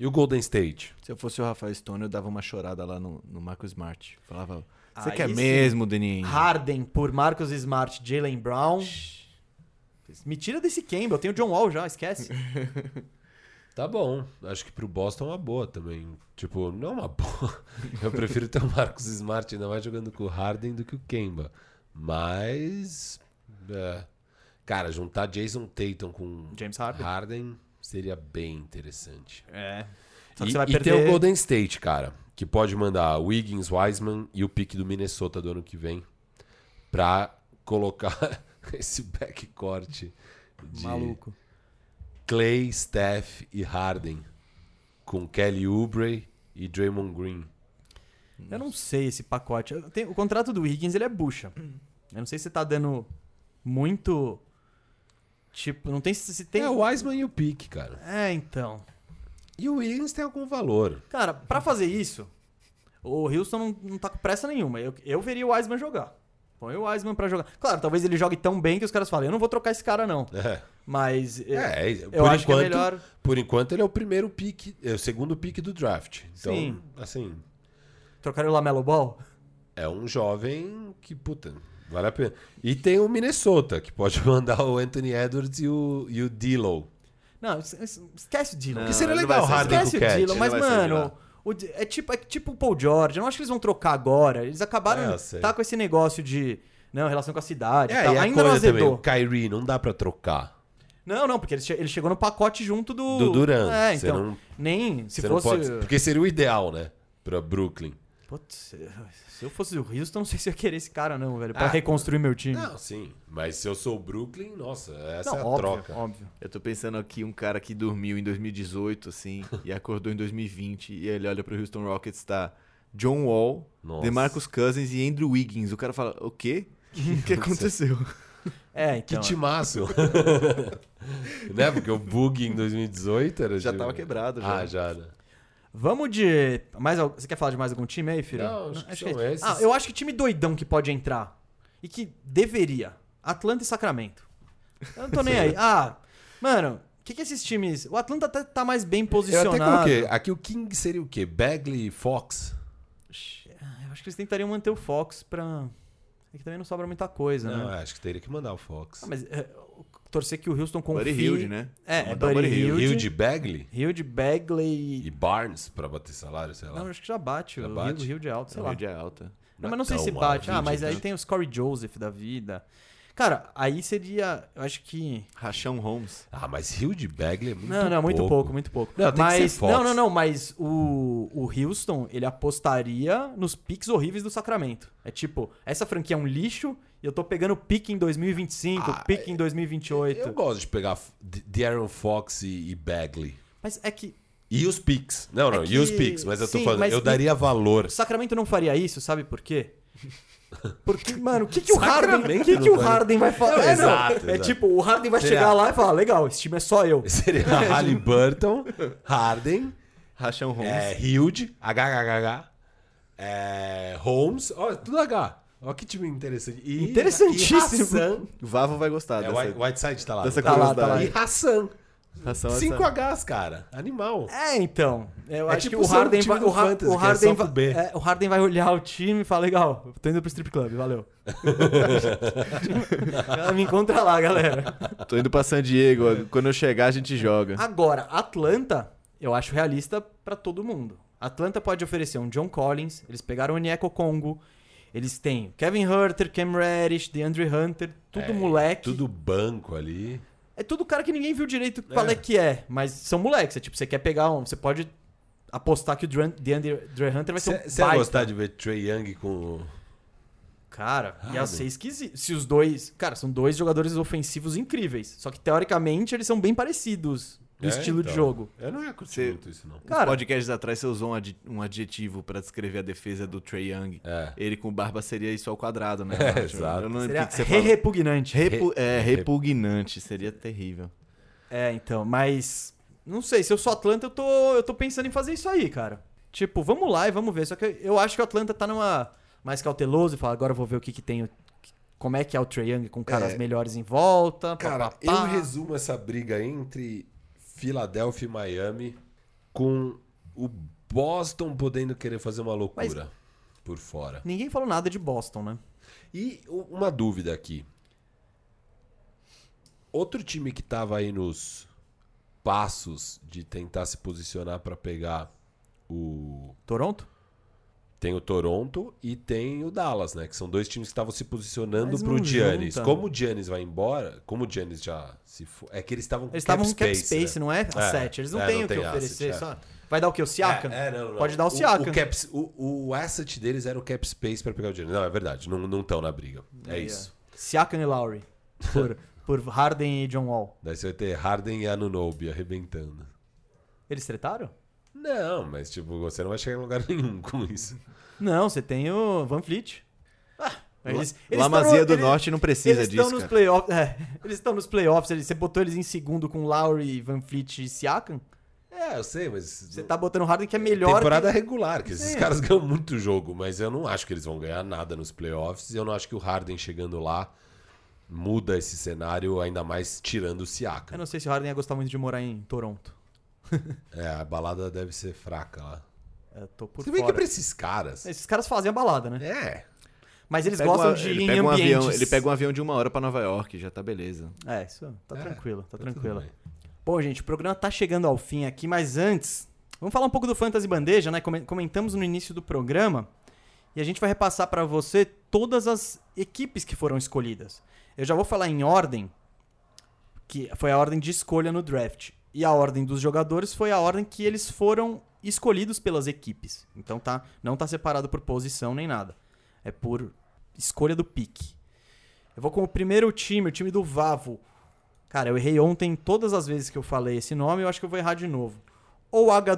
E o Golden State? Se eu fosse o Rafael Stone, eu dava uma chorada lá no, no Marcos Smart. Falava, você Aí quer mesmo, Deninho? Harden por Marcus Smart, Jalen Brown. Me tira desse Campbell, eu tenho o John Wall já, esquece. [laughs] Tá bom. Acho que pro Boston é uma boa também. Tipo, não é uma [laughs] boa. Eu prefiro ter o Marcos Smart ainda mais jogando com o Harden do que o Kemba. Mas. é. Cara, juntar Jason Tatum com James Harden. Harden seria bem interessante. É. Só que E, você vai e perder. tem o Golden State, cara, que pode mandar Wiggins, Wiseman e o pique do Minnesota do ano que vem pra colocar [laughs] esse backcourt de Maluco. Clay, Steph e Harden com Kelly Oubre e Draymond Green. Eu não sei esse pacote. Tenho- o contrato do Higgins, ele é bucha. Eu não sei se você tá dando muito. Tipo, não tem se tem. É o Wiseman e o pique, cara. É, então. E o Wiggins tem algum valor. Cara, pra fazer isso, o Houston não, não tá com pressa nenhuma. Eu, eu veria o Wiseman jogar. Põe o Wiseman pra jogar. Claro, talvez ele jogue tão bem que os caras falem, eu não vou trocar esse cara, não. É, Mas eu, é eu por acho que é enquanto, melhor. por enquanto ele é o primeiro pique, é o segundo pique do draft. Então, Sim. assim, Trocar o Lamelo Ball? é um jovem que, puta, vale a pena. E tem o Minnesota, que pode [laughs] mandar o Anthony Edwards e o, e o D'Lo. Não, es- es- esquece o Dylan. Não, Que seria legal o Harden Esquece o o Cat. Dylan, ele mas, mano, o é tipo, é tipo o Paul George. Eu não acho que eles vão trocar agora. Eles acabaram É, tá com esse negócio de. Não, relação com a cidade. e É, tal. e a Ainda não também, o azedou. Kyrie não dá pra trocar. Não, não, porque ele, che- ele chegou no pacote junto do. Do Duran. É, então. não- Nem. Se fosse. pode- porque seria o ideal, né? Pra Brooklyn. Putz, se eu fosse o Houston, não sei se eu ia querer esse cara, não, velho. Pra Ah, reconstruir meu time. Não, sim. Mas se eu sou o Brooklyn, nossa, essa Não, é a óbvio, troca. óbvio. Eu tô pensando aqui um cara que dormiu em 2018, assim, [laughs] e acordou em 2020, e ele olha pro Houston Rockets, tá John Wall, Nossa. DeMarcus Cousins e Andrew Wiggins. O cara fala, o quê? O que [laughs] aconteceu? É, Que então. timaço. [laughs] né? Porque o bug em 2018 era Já tipo- tava quebrado, já. Ah, já, né? Vamos de. Mais, você quer falar de mais algum time aí, filho? Não, acho que são esses. Ah, eu acho que time doidão que pode entrar. E que deveria. Atlanta e Sacramento. Eu não tô nem [laughs] aí. Ah, mano, o que, que esses times. O Atlanta até tá mais bem Eu posicionado. até coloquei. Aqui o King seria o quê? Bagley e Fox? acho que eles tentariam manter o Fox pra. É que também não sobra muita coisa, Não, né? acho que teria que mandar o Fox. Ah, mas é, torcer que o Houston confie... Buddy Hilde, né? É, é Buddy Buddy Hilde. Hilde Bagley Hilde, Bagley... e Barnes pra bater salário, sei lá. Não, acho que já bate. Já o bate? Hilde é alto, sei lá. rede é alta. Não, mas não sei Então, se bate. Ah, mas aí né? tem os Corey Joseph da vida. Cara, aí seria... Eu acho que... Rachão Holmes. Ah, mas Hilde Bagley é muito Não, não, muito pouco, muito pouco. Não, tem que mas, ser Fox. não, não, não, mas o, o Houston, ele apostaria nos picks horríveis do Sacramento. É tipo, essa franquia é um lixo eu tô pegando pique em 2025, Ah, pique em 2028. Eu gosto de pegar De'Aaron Fox e, e Bagley. Mas é que E os picks. Não, não, É e os que- picks, mas eu tô sim, falando, eu e- daria valor. o Sacramento não faria isso, sabe por quê? [laughs] Porque, mano, o que, que o Harden, que, que o. Harden vai falar? Não, É, não, exato, é exato. tipo, o Harden vai Seria- chegar lá e falar, legal, esse time é só eu. [laughs] Seria Halliburton, Harden, Rachão Holmes. é, Hilde, HHH, é, Holmes, ó, tudo H. Ó que time interessante. E, Interessantíssimo. E Hassan. O Vavo vai gostar É, dessa. White- Whiteside tá lá. dessa Tá lá, tá lá. E Hassan. Ração Cinco essa- Hs, cara. Animal. É, então. Eu É acho tipo que o Harden time vai. do O, Har- Fantasy, o que é Harden só vai B. é, o Harden vai olhar o time e falar: legal, tô indo pro strip club, valeu. [laughs] Me encontra lá, galera. Tô indo pra San Diego. Quando eu chegar, a gente joga. Agora, Atlanta, eu acho realista pra todo mundo. Atlanta pode oferecer um John Collins, eles pegaram o Onyeko Congo, eles têm Kevin Herter, Cam Reddish, DeAndre Hunter, tudo É, moleque. Tudo banco ali. É tudo cara que ninguém viu direito qual é que é, mas são moleques. É tipo, você quer pegar um. Você pode apostar que o DeAndre Dre Hunter vai ser um Você ia baita. gostar de ver Trey Young com. Cara, ia Harden. ser esquisito. Se os dois. Cara, são dois jogadores ofensivos incríveis. Só que teoricamente eles são bem parecidos do É, estilo de então. jogo. Eu não ia curtir Você- muito isso, não. Cara- Uns podcasts atrás você usou um um adjetivo pra descrever a defesa do Trey Young. É. Ele com barba seria isso ao quadrado, né? [laughs] É, exato. Eu não lembro o Seria que, você re falou. repugnante. Repu- é, Re- repugnante. Seria terrível. É, então, mas. Não sei, se eu sou Atlanta, eu tô, eu tô pensando em fazer isso aí, cara. Tipo, vamos lá e vamos ver. Só que eu acho que o Atlanta tá numa. Mais cauteloso e fala, agora eu vou ver o que que tem. Como é que é o Trae Young com caras É. melhores em volta. Cara, papapá. eu resumo essa briga entre Filadélfia e Miami com o Boston podendo querer fazer uma loucura por fora. Ninguém falou nada de Boston, né? E uma dúvida aqui. Outro time que tava aí nos passos de tentar se posicionar pra pegar o Toronto? Tem o Toronto e tem o Dallas, né? Que são dois times que estavam se posicionando pro não Giannis. junta, Como o Giannis vai embora, como o Giannis já se for, é que eles estavam com Eles estavam com cap space, space, né? não é? A É, 7. Eles não é, têm não o que oferecer. asset, é. só. Vai dar o quê? O Siakam? É, é, não, não. Pode dar o Siakam. O, cap, o, o asset deles era o cap space pra pegar o Giannis. Não, é verdade. Não estão na briga. É Aí, isso. Siakam e Lowry. Por, [laughs] por Harden e John Wall. Daí você vai ter Harden e Anunobi arrebentando. Eles tretaram? Não, mas tipo, você não vai chegar em lugar [laughs] nenhum com isso. Não, você tem o Van Fleet. Ah, eles, eles Lamazia do eles- Norte não precisa eles disso, estão nos cara. playoffs. É, [laughs] eles estão nos playoffs. eles- Você botou eles em segundo com Lowry, Van Fleet e Siakam. É, eu sei, mas. Você tá botando o Harden que é melhor. Temporada que... regular, que esses Sim. caras ganham muito jogo, mas eu não acho que eles vão ganhar nada nos playoffs. E eu não acho que o Harden chegando lá muda esse cenário, ainda mais tirando o Eu Siakam. não sei se o Harden ia gostar muito de morar em Toronto. [laughs] É, a balada deve ser fraca lá. Eu tô por Se bem que pra esses caras. Esses caras fazem a balada, né? É. Mas eles Pega gostam uma- de ir ele em pega um ambientes. avião, Ele pega um avião de uma hora pra Nova York, já tá beleza. É, isso tá É, tranquilo, tá, tá tudo tranquilo. bem. Bom, gente, o programa tá chegando ao fim aqui, mas antes, vamos falar um pouco do Fantasy Bandeja, né? Come- Comentamos no início do programa e a gente vai repassar pra você todas as equipes que foram escolhidas. Eu já vou falar em ordem, que foi a ordem de escolha no draft. E a ordem dos jogadores foi a ordem que eles foram escolhidos pelas equipes. Então tá, não tá separado por posição nem nada. É por escolha do pique. Eu vou com o primeiro time, o time do Vavo. Cara, eu errei ontem todas as vezes que eu falei esse nome, eu acho que eu vou errar de novo. Ou que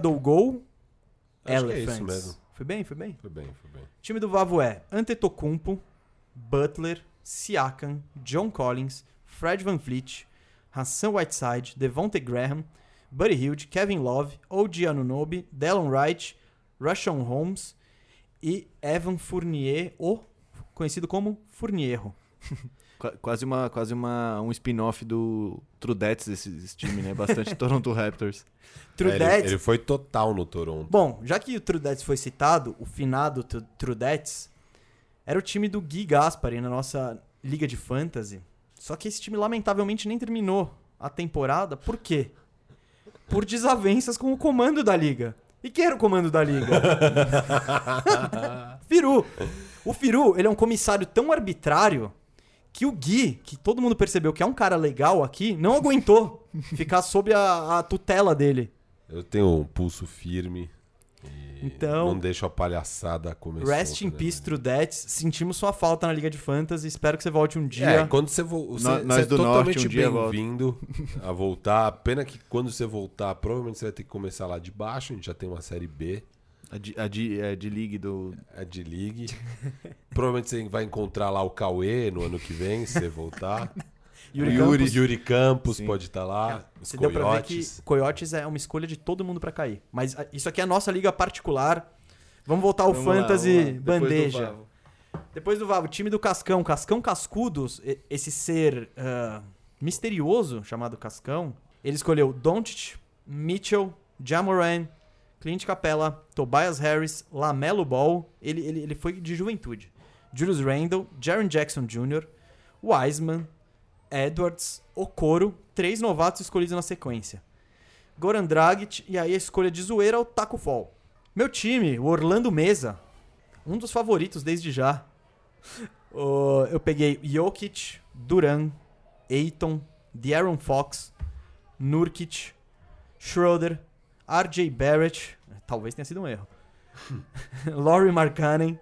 é Elephants. isso mesmo. Foi bem, foi bem. Foi bem, foi bem. O time do Vavo é Antetokounmpo, Butler, Siakam, John Collins, Fred Van Vliet, Hassan Whiteside, Devontae Graham, Buddy Hield, Kevin Love, OG Anunoby, Delon Wright, Rushon Holmes e Evan Fournier, ou conhecido como Fournierro. [laughs] Qua- Quase, uma, quase uma, um spin-off do Trudettes, esse, esse time, né? Bastante [laughs] Toronto Raptors. True É, ele, ele foi total no Toronto. Bom, já que o Trudettes foi citado, o finado Tru- Trudettes era o time do Gui Gaspari na nossa liga de fantasy. Só que esse time lamentavelmente nem terminou a temporada. Por quê? Por desavenças com o comando da liga. E quem era o comando da liga? [laughs] Firu. O Firu, ele é um comissário tão arbitrário que o Gui, que todo mundo percebeu que é um cara legal aqui, não aguentou ficar sob a- a tutela dele. Eu tenho um pulso firme. Então- Não deixo a palhaçada começar. Rest in peace, Trudettes. Sentimos sua falta na Liga de Fantasy. Espero que você volte um dia. É, quando você, vo você, Nós- é do totalmente um bem-vindo a voltar. Pena que quando você voltar, provavelmente você vai ter que começar lá de baixo. A gente já tem uma série B, A de, a de, é, de league do. a de League. [laughs] provavelmente você vai encontrar lá o Cauê no ano que vem, se você voltar. [laughs] Yuri Yuri, Campos. Yuri Campos pode estar lá. Os Você deu pra ver que Coyotes. Coyotes é uma escolha de todo mundo pra cair. Mas ah, isso aqui é a nossa liga particular. Vamos voltar ao Vamos lá, Fantasy lá. Depois do Bandeja. Depois do Vavo, time do Cascão. Cascão Cascudos, esse ser ah, misterioso chamado Cascão, ele escolheu Doncic, Mitchell, Jamoran, Clint Capella, Tobias Harris, Lamelo Ball. Ele, ele, ele foi de juventude. Julius Randle, Jaron Jackson Jr., Wiseman, Edwards, Okoro, três novatos escolhidos na sequência. Goran Dragic e aí a escolha de zoeira o Taco Fall. Meu time, o Orlando Mesa, um dos favoritos desde já. O- eu peguei Jokic, Duran, Aiton, De'Aaron Fox, Nurkic, Schroeder, RJ Barrett, talvez tenha sido um erro. [laughs] Laurie Markkanen,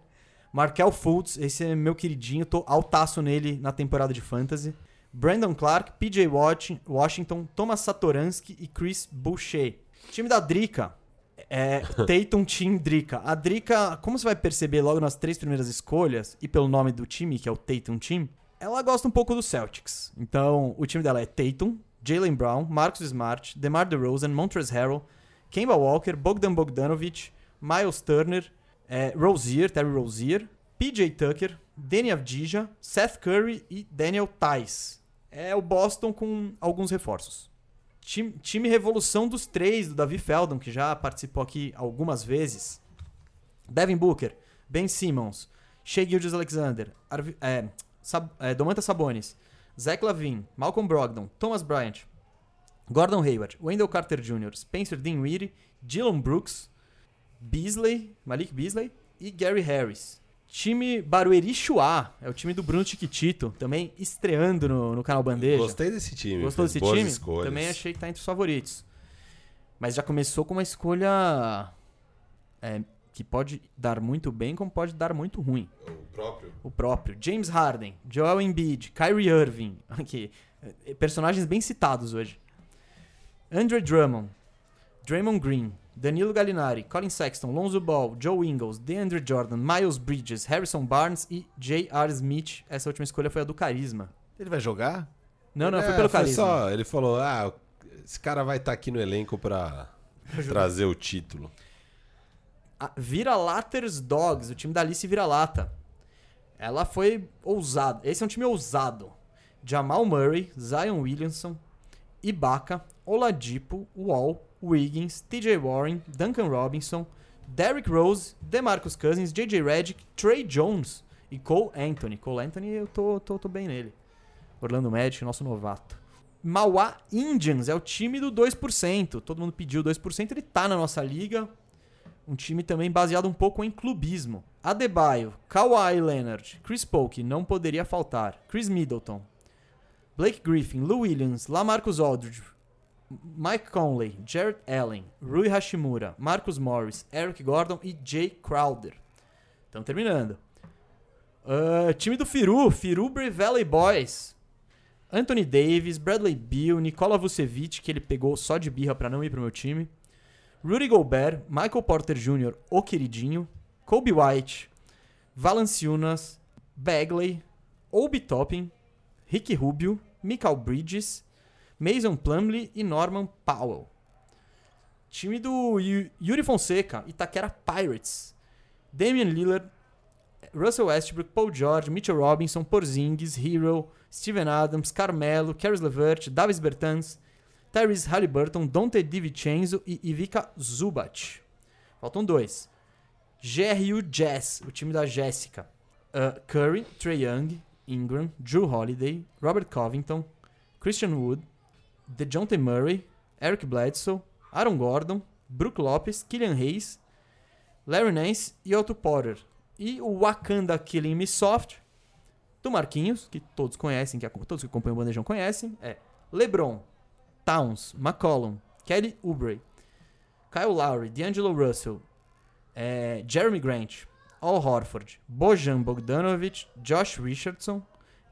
Markel Fultz, esse é meu queridinho, tô altaço nele na temporada de Fantasy. Brandon Clark, PJ Wash- Washington, Thomas Satoransky e Chris Boucher. Time da Drica, é [laughs] Tatum Team Drica. A Drica, como você vai perceber logo nas três primeiras escolhas, e pelo nome do time, que é o Tatum Team, ela gosta um pouco do Celtics. Então, o time dela é Tatum, Jalen Brown, Marcus Smart, DeMar DeRozan, Montrezl Harrell, Kemba Walker, Bogdan Bogdanovic, Miles Turner, é, Rozier, Terry Rozier, PJ Tucker, Danny Avdija, Seth Curry e Daniel Tice. É o Boston com alguns reforços. Time, time Revolução dos Três, do Davi Feldon, que já participou aqui algumas vezes. Devin Booker, Ben Simmons, Shea Gilgeous Alexander, Arvi, é, Sab, é, Domantas Sabonis, Zach Lavine, Malcolm Brogdon, Thomas Bryant, Gordon Hayward, Wendell Carter Jr., Spencer Dinwiddie, Dylan Brooks, Beasley, Malik Beasley e Gary Harris. Time Barueri Chua, é o time do Bruno Chiquitito, também estreando no, no canal Bandeja. Gostei desse time. Gostou desse time? escolhas. Também achei que tá entre os favoritos. Mas já começou com uma escolha é, que pode dar muito bem, como pode dar muito ruim. O próprio. O próprio James Harden, Joel Embiid, Kyrie Irving, [laughs] aqui, personagens bem citados hoje. Andre Drummond, Draymond Green, Danilo Gallinari, Colin Sexton, Lonzo Ball, Joe Ingles, DeAndre Jordan, Miles Bridges, Harrison Barnes e J.R. Smith. Essa última escolha foi a do carisma. Ele vai jogar? Não, não, É, foi pelo carisma. só- ele falou, ah, esse cara vai estar aqui no elenco pra trazer o título. A Vira-Laters Dogs, o time da Alice Vira-Lata. Ela foi ousada. Esse é um time ousado. Jamal Murray, Zion Williamson, Ibaka, Oladipo, Wall, Wiggins, TJ Warren, Duncan Robinson, Derrick Rose, DeMarcus Cousins, JJ Redick, Trey Jones e Cole Anthony. Cole Anthony eu tô, tô, tô bem nele. Orlando Magic, nosso novato. Mauá Indians é o time do 2%. Todo mundo pediu 2%, ele tá na nossa liga. Um time também baseado um pouco em clubismo. Adebayo, Kawhi Leonard, Chris Paul, que não poderia faltar, Chris Middleton, Blake Griffin, Lou Williams, Lamarcus Aldridge, Mike Conley, Jared Allen, Rui Hashimura, Marcus Morris, Eric Gordon e Jay Crowder. Estamos terminando. Ah, time do Firu, Firu Valley Boys. Anthony Davis, Bradley Beal, Nikola Vucevic, que ele pegou só de birra pra não ir pro meu time. Rudy Gobert, Michael Porter Jr., o queridinho, Kobe White, Valanciunas, Bagley, Obi Toppin, Ricky Rubio, Michael Bridges, Mason Plumlee e Norman Powell. Time do Yu- Yuri Fonseca, Itaquera Pirates. Damian Lillard, Russell Westbrook, Paul George, Mitchell Robinson, Porzingis, Hero, Steven Adams, Carmelo, Caris LeVert, Davis Bertans, Tyrese Halliburton, Dante DiVincenzo e Ivica Zubat. Faltam dois. GRU Jazz, o time da Jéssica. Uh, Curry, Trey Young, Ingram, Drew Holiday, Robert Covington, Christian Wood, DeJounte Murray, Eric Bledsoe, Aaron Gordon, Brook Lopes, Killian Hayes, Larry Nance e Otto Porter. E o Wakanda Killing Me Soft, do Marquinhos, que todos conhecem, que todos que acompanham o Bandejão conhecem, é LeBron, Towns, McCollum, Kelly Oubre, Kyle Lowry, D'Angelo Russell, é, Jeremy Grant, Al Horford, Bojan Bogdanovic, Josh Richardson,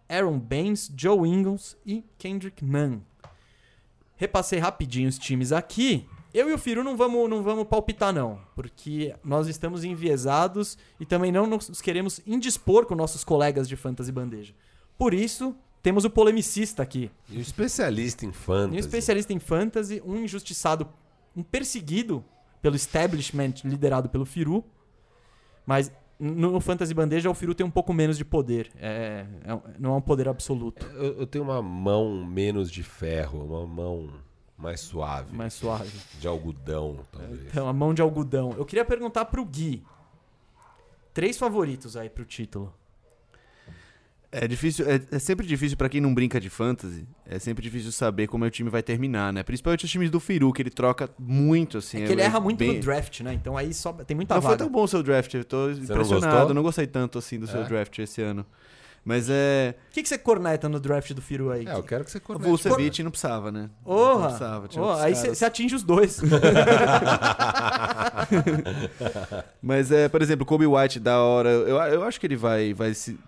Aaron Baines, Joe Ingles e Kendrick Nunn. Repassei rapidinho os times aqui. Eu e o Firu não vamos, não vamos palpitar, não. Porque nós estamos enviesados e também não nos queremos indispor com nossos colegas de Fantasy Bandeja. Por isso, temos o polemicista aqui. E o especialista em fantasy. Um especialista em fantasy, um injustiçado, um perseguido pelo establishment liderado pelo Firu. Mas no Fantasy Bandeja o Firu tem um pouco menos de poder. É, é, não é um poder absoluto. Eu, eu, tenho uma mão menos de ferro, uma mão mais suave. Mais suave. De algodão, talvez. Então, a mão de algodão. Eu queria perguntar pro Gui. Três favoritos aí pro título. É difícil, é, é sempre difícil para quem não brinca de fantasy. É sempre difícil saber como o time vai terminar, né? Principalmente os times do Firu, que ele troca muito, assim. É que ele é, erra muito bem... no draft, né? Então aí só tem muita não vaga. Não foi tão bom o seu draft, eu tô Você impressionado. Não, não, gostei tanto assim do seu é? draft esse ano. Mas é. O que, que você corneta no draft do Firu aí? É, eu quero que você cornete. O Vucevic não precisava, né? Porra! Não precisava. Oh, aí você atinge os dois. [laughs] Mas é, por exemplo, Kobe White da hora. Eu, eu acho que ele vai, vai se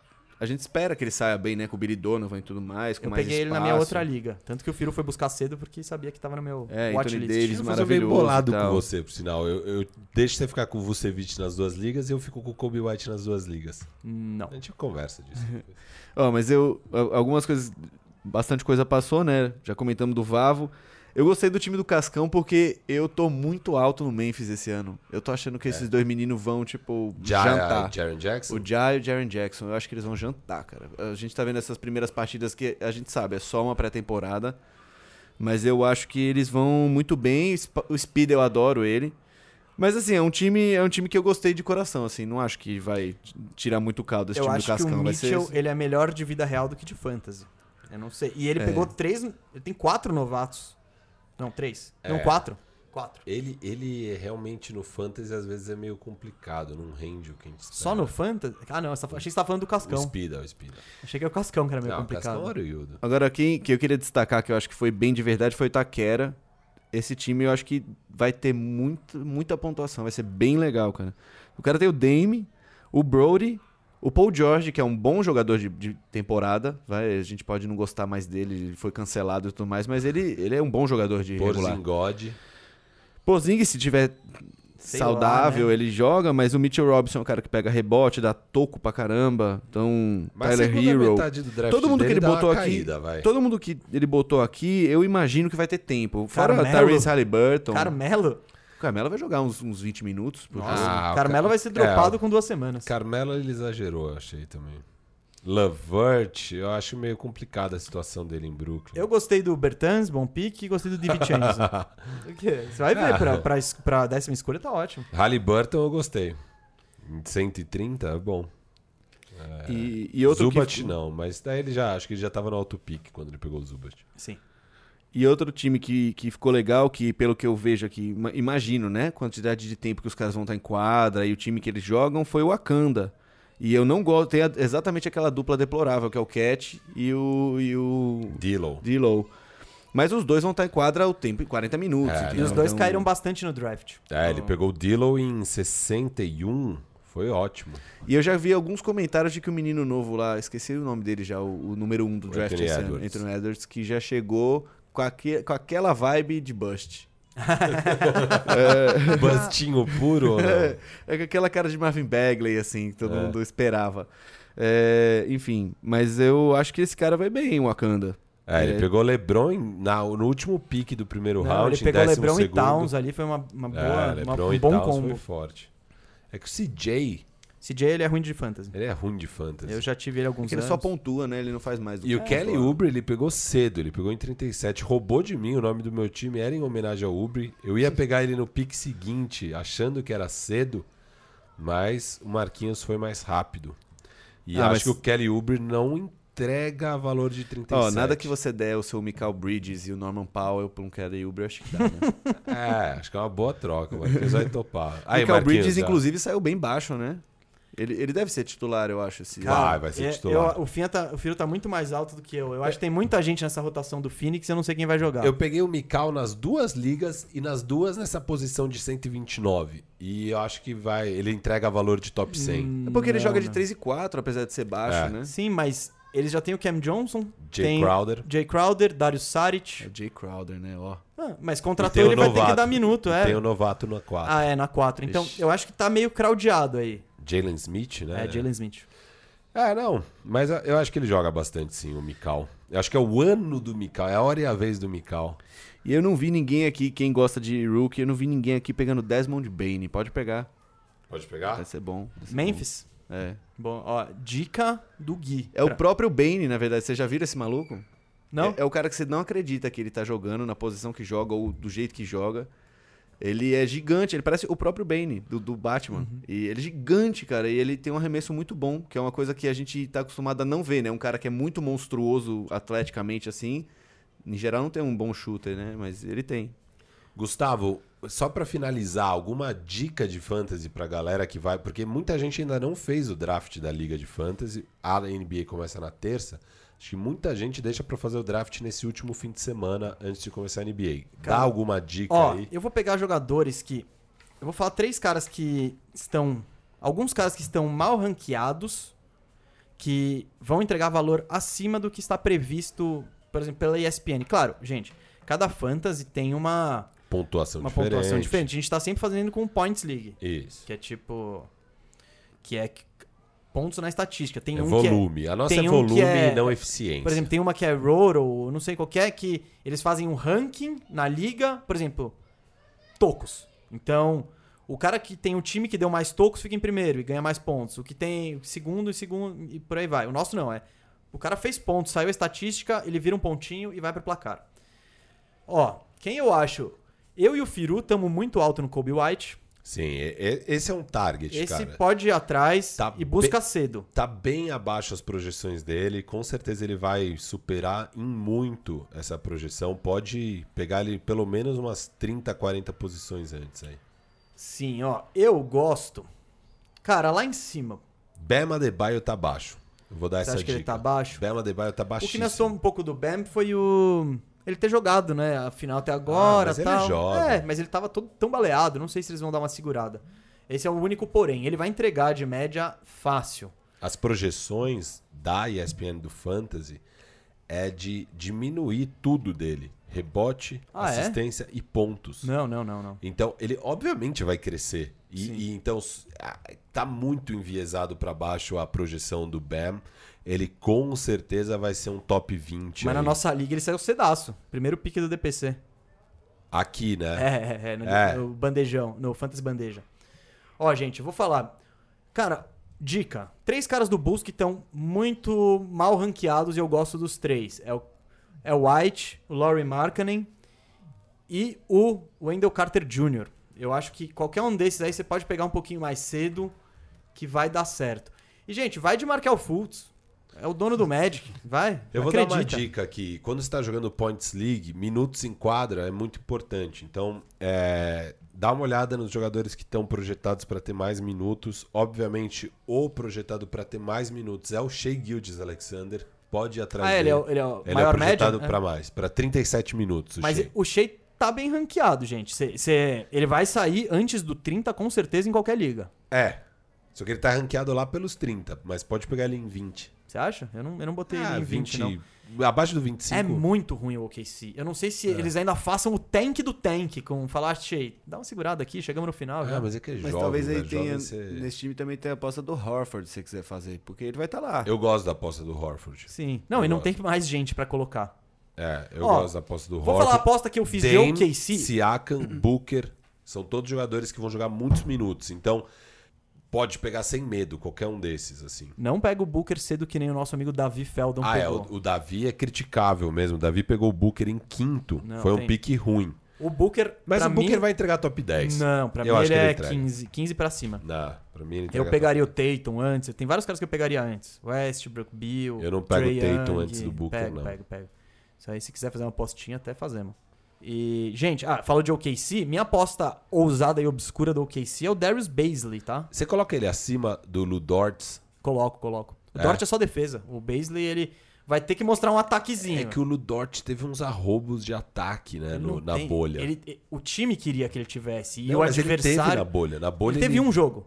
a gente espera que ele saia bem, né? Com o Billy Donovan e tudo mais. Com eu mais peguei espaço. ele na minha outra liga. Tanto que o Firo foi buscar cedo porque sabia que tava no meu é, watchlist. Davis, eu maravilhoso. Eu bolado com você, por sinal. Eu, eu deixo você ficar com o Vucevic nas duas ligas e eu fico com o Kobe White nas duas ligas. Não. A gente conversa disso. [laughs] Oh, mas eu... Algumas coisas... Bastante coisa passou, né? Já comentamos do Vavo. Eu gostei do time do Cascão porque eu tô muito alto no Memphis esse ano. Eu tô achando que é. esses dois meninos vão, tipo, Jai, jantar. Jaren Jackson? O Jai e o Jaren Jackson. Eu acho que eles vão jantar, cara. A gente tá vendo essas primeiras partidas que a gente sabe, é só uma pré-temporada. Mas eu acho que eles vão muito bem. O Speed eu adoro ele. Mas assim, é um time, é um time que eu gostei de coração, assim, não acho que vai tirar muito caldo desse eu time do Cascão. Que o Mitchell, ser... ele é melhor de vida real do que de fantasy. Eu não sei. E ele é. pegou três, ele tem quatro novatos. Não, três. É. Não, quatro. Quatro. Ele, ele realmente no Fantasy às vezes é meio complicado, não rende o que a gente espera. Só no Fantasy? Ah, não, achei que você tava falando do Cascão. O Spida, o Spida. Achei que era o Cascão que era meio não, complicado. O Cascão era o Yudo. Agora, quem que eu queria destacar, que eu acho que foi bem de verdade, foi o Taquera. Esse time eu acho que vai ter muito, muita pontuação, vai ser bem legal, cara. O cara tem o Dame, o Brody o Paul George, que é um bom jogador de, de, temporada, vai, a gente pode não gostar mais dele, ele foi cancelado e tudo mais, mas ele, ele é um bom jogador de regular. Porzingod. Porzingis, se tiver Sei saudável, lá, né? ele joga, mas o Mitchell Robinson é um cara que pega rebote, dá toco pra caramba. Então, mas Tyler Hero. todo mundo que ele botou aqui, caída, todo mundo que ele botou aqui, eu imagino que vai ter tempo. Fora Carmelo, Tyrese Halliburton. Carmelo. O Carmelo vai jogar uns, uns 20 minutos por Nossa, ah, Carmelo vai ser dropado é, com duas semanas. Carmelo ele exagerou, eu achei também. Lavert, eu acho meio complicada a situação dele em Brooklyn. Eu gostei do Bertans, bom pique, e gostei do DiVincenzo. [laughs] Você vai ver, ah. pra, pra, pra décima escolha tá ótimo. Halliburton eu gostei. 130 é bom. É, e, e outro Zubat que... não, mas daí ele já, acho que ele já tava no alto pique quando ele pegou o Zubat. Sim. E outro time que, que ficou legal, que pelo que eu vejo aqui, imagino, né? Quantidade de tempo que os caras vão estar em quadra e o time que eles jogam foi o Akanda. E eu não gosto, tem exatamente aquela dupla deplorável, que é o Cat e o. E o Dillow. Mas os dois vão estar em quadra o tempo, em 40 minutos. É, e os dois então... caíram bastante no draft. É, ele pegou o Dillow em 61. Foi ótimo. E eu já vi alguns comentários de que o menino novo lá, esqueci o nome dele já, o, o número um do draft Anthony esse Edwards. ano, Anthony Edwards, que já chegou com, aque, com aquela vibe de bust. [laughs] é... Bustinho puro? É, é com aquela cara de Marvin Bagley, assim, que todo é. mundo esperava. É, enfim, mas eu acho que esse cara vai bem em Wakanda. É, ele é. pegou LeBron na, no último pique do primeiro Não, round. Ele pegou LeBron segundo. e Towns ali, foi uma, uma boa. É, LeBron uma, um e bom Towns combo. foi forte. É que o CJ CJ ele é ruim de fantasy. Ele é ruim de fantasy. Eu já tive ele alguns Porque ele anos. só pontua, né? Ele não faz mais do E o que Kelly. Oubre, ele pegou cedo, ele pegou em 37, roubou de mim, o nome do meu time era em homenagem ao Oubre. Eu ia pegar ele no pique seguinte, achando que era cedo, mas o Marquinhos foi mais rápido. E Ah, acho mas- que o Kelly Oubre não entrega valor de 37. Ó, nada que você der o seu Michael Bridges e o Norman Powell pra um Kelly Oubre, eu acho que dá, né? [laughs] É, acho que é uma boa troca, o Marquinhos vai topar. Aí, Michael Marquinhos, Bridges, já. inclusive, saiu bem baixo, né? Ele, ele deve ser titular, eu acho. Esse... Vai, vai ser é- titular. eu- o, Finha tá, o Firo tá muito mais alto do que eu. Eu acho que tem muita gente nessa rotação do Phoenix e eu não sei quem vai jogar. Eu peguei o Mikal nas duas ligas e nas duas nessa posição de 129. E eu acho que vai. Ele entrega valor de top 100. É porque ele Não, joga de não. 3 e 4, apesar de ser baixo, É. né? Sim, mas eles já têm o Cam Johnson, Jay tem Crowder. Jay Crowder, Darius Saric. É o Jay Crowder, né? Ó. Ah, mas contratou ele vai ter que dar minuto, E é. Tem o novato na 4. Ah, é, na 4. Então, Ixi. eu acho que tá meio crowdeado aí. Jalen Smith, né? É, Jalen Smith. É, não. Mas eu acho que ele joga bastante, sim, o Mikal. Eu acho que é o ano do Mikal. É a hora e a vez do Mikal. E eu não vi ninguém aqui, quem gosta de rookie, eu não vi ninguém aqui pegando Desmond Bain. Pode pegar. Pode pegar? Vai ser bom. vai ser Memphis. bom. É. Bom, ó, dica do Gui. É o Pra- próprio Bane, na verdade. Você já viram esse maluco? Não? É, é o cara que você não acredita que ele tá jogando na posição que joga ou do jeito que joga. Ele é gigante, ele parece o próprio Bane, do, do Batman. Uhum. E ele é gigante, cara, e ele tem um arremesso muito bom, que é uma coisa que a gente tá acostumado a não ver, né? Um cara que é muito monstruoso atleticamente assim. Em geral não tem um bom shooter, né? Mas ele tem. Gustavo, só pra finalizar, alguma dica de fantasy pra galera que vai. Porque muita gente ainda não fez o draft da Liga de Fantasy. A NBA começa na terça. Acho que muita gente deixa pra fazer o draft nesse último fim de semana antes de começar a NBA. Dá Cara, alguma dica Ó, aí? eu vou pegar jogadores que. Eu vou falar três caras que estão. Alguns caras que estão mal ranqueados, que vão entregar valor acima do que está previsto, por exemplo, pela ESPN. Claro, gente, cada fantasy tem uma, Pontuação uma diferente. pontuação diferente. A gente tá sempre fazendo com Points League, Isso. que é tipo. Que é pontos na estatística. Tem É um que é. volume. A nossa é um volume é- e não eficiência. Por exemplo, tem uma que é Roto, não sei qual que é, que eles fazem um ranking na liga, por exemplo, tocos. Então, o cara que tem o time que deu mais tocos fica em primeiro e ganha mais pontos. O que tem segundo e segundo e por aí vai. O nosso não, é. O cara fez pontos, saiu a estatística, ele vira um pontinho e vai pro placar. Ó, quem eu acho? Eu e o Firu estamos muito alto no Kobe White. Sim, e- e- esse é um target, Esse cara. pode ir atrás Tá e busca cedo. Tá bem abaixo as projeções dele. Com certeza ele vai superar em muito essa projeção. Pode pegar ele pelo menos umas 30, 40 posições antes aí. Sim, ó, eu gosto. Cara, lá em cima, Bema Adebayo tá baixo. Eu vou dar Você essa acha dica. que ele tá baixo? Bema Adebayo tá O que baixíssimo. nasceu um pouco do Bam foi o. Ele ter jogado, né? A final até agora Ah, mas ele tal. é jovem. É, mas ele tava todo tão baleado. Não sei se eles vão dar uma segurada. Esse é o único porém. Ele vai entregar de média fácil. As projeções da ESPN do Fantasy é de diminuir tudo dele. Rebote, Ah, é? assistência e pontos. Não, não, não, não. Então, ele obviamente vai crescer. E, e então, ah, tá muito enviesado pra baixo a projeção do Bam. Ele com certeza vai ser um top 20 Mas na aí. nossa liga ele saiu cedaço. Primeiro pique do DPC. aqui, É, né? é, é. No, É. no bandejão, no Fantasy Bandeja. Ó, gente, vou falar. Cara, dica. Três caras do Bulls que estão muito mal ranqueados e eu gosto dos três. É o, é o White, o Laurie Markkanen e o Wendell Carter Jr. Eu acho que qualquer um desses aí você pode pegar um pouquinho mais cedo que vai dar certo. E, gente, vai de Markel Fultz. É o dono do Magic. Vai. Eu vou acredita. dar uma dica aqui. Quando você está jogando Points League, minutos em quadra é muito importante. Então, é, dá uma olhada nos jogadores que estão projetados para ter mais minutos. Obviamente, o projetado para ter mais minutos é o Shea Gildes Alexander. Pode ir atrás Ah, dele. ele é, o- ele é o Ele maior é projetado médio? É. para mais, para 37 minutos. O Mas Shea. o Shea tá bem ranqueado, gente. Cê- cê- ele vai sair antes do 30 com certeza em qualquer liga. É. Só que ele tá ranqueado lá pelos 30, mas pode pegar ele em 20. Você acha? Eu não, eu não botei Ah, ele em 20, não. Abaixo do 25. É muito ruim o OKC. Eu não sei se eles ainda façam o tank do tank com falar, Shea, dá uma segurada aqui, chegamos no final já. Ah, mas é que é Mas jovem, talvez aí velho. tenha. Jovem você- Nesse time também tem a aposta do Horford, se você quiser fazer. Porque ele vai estar lá. Eu gosto da aposta do Horford. Sim. Não, Eu e não gosto. tem mais gente pra colocar. É, eu Ó, gosto da aposta do Vou Horford. falar a aposta que eu fiz de Dame, OKC. Siakam, Booker, são todos jogadores que vão jogar muitos minutos. Então, pode pegar sem medo, qualquer um desses, assim. Não pega o Booker cedo que nem o nosso amigo Davi Feldon ah, é, pegou. o, o Davi é criticável mesmo. O Davi pegou o Booker em quinto. Não, Foi um tem- pique ruim. O Booker, Mas o Booker mim... vai entregar top 10. Não, pra Eu mim ele ele é entrega. 15, 15 pra cima. Não, pra mim ele Eu pegaria o Tatum antes. Tem vários caras que eu pegaria antes. Westbrook, Bill. Eu não pego Trae o Tatum Young. antes do Booker, pego, não. Pego, pego. Isso aí, se quiser fazer uma apostinha, até fazemos. E, gente, ah, falou de OKC. Minha aposta ousada e obscura do OKC é o Darius Baisley, tá? Você coloca ele acima do Lu Dortz? Coloco, coloco. O É. Dort é só defesa. O Baisley, ele vai ter que mostrar um ataquezinho. É que o Lu Dort teve uns arroubos de ataque, né, Ele no- na tem- bolha. ele- o time queria que ele tivesse. E Não, o mas ele teve adversário. na bolha. Na bolha ele teve um jogo.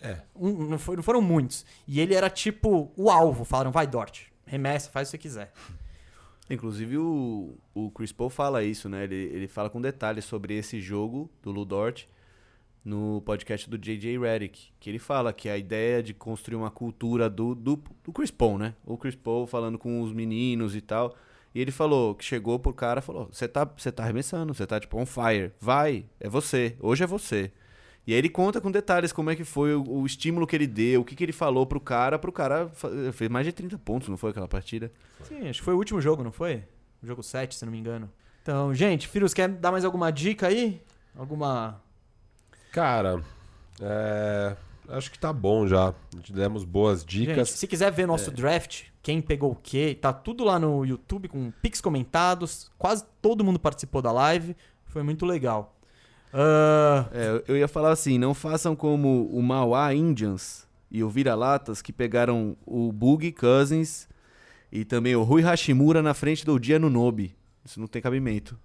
É. Um- não, foi- não foram muitos. E ele era tipo o alvo. Falaram, vai, Dort. Remessa, faz o que você quiser. Inclusive o, o Chris Paul fala isso, né? Ele, ele fala com detalhes sobre esse jogo do Ludort no podcast do JJ Redick, que ele fala que a ideia de construir uma cultura do, do, do Chris Paul, né? O Chris Paul falando com os meninos e tal. E ele falou que chegou pro cara falou: Você tá, tá arremessando, você tá tipo on fire. Vai, é você. Hoje é você. E aí ele conta com detalhes como é que foi o, o estímulo que ele deu, o que, que ele falou pro cara, pro cara fez mais de 30 pontos, não foi aquela partida? Sim, acho que foi o último jogo, não foi? O jogo 7, se não me engano. Então, gente, Firus, quer dar mais alguma dica aí? Alguma. Cara, é, acho que tá bom já. A gente demos boas Gente, dicas. se quiser ver É. nosso draft, quem pegou o quê, tá tudo lá no YouTube com pics comentados. Quase todo mundo participou da live. Foi muito legal. Ah, É, eu- ia falar assim, não façam como o Mauá Indians e o Vira-Latas que pegaram o Boogie Cousins e também o Rui Hashimura na frente do Dia no Nobe. Isso não tem cabimento.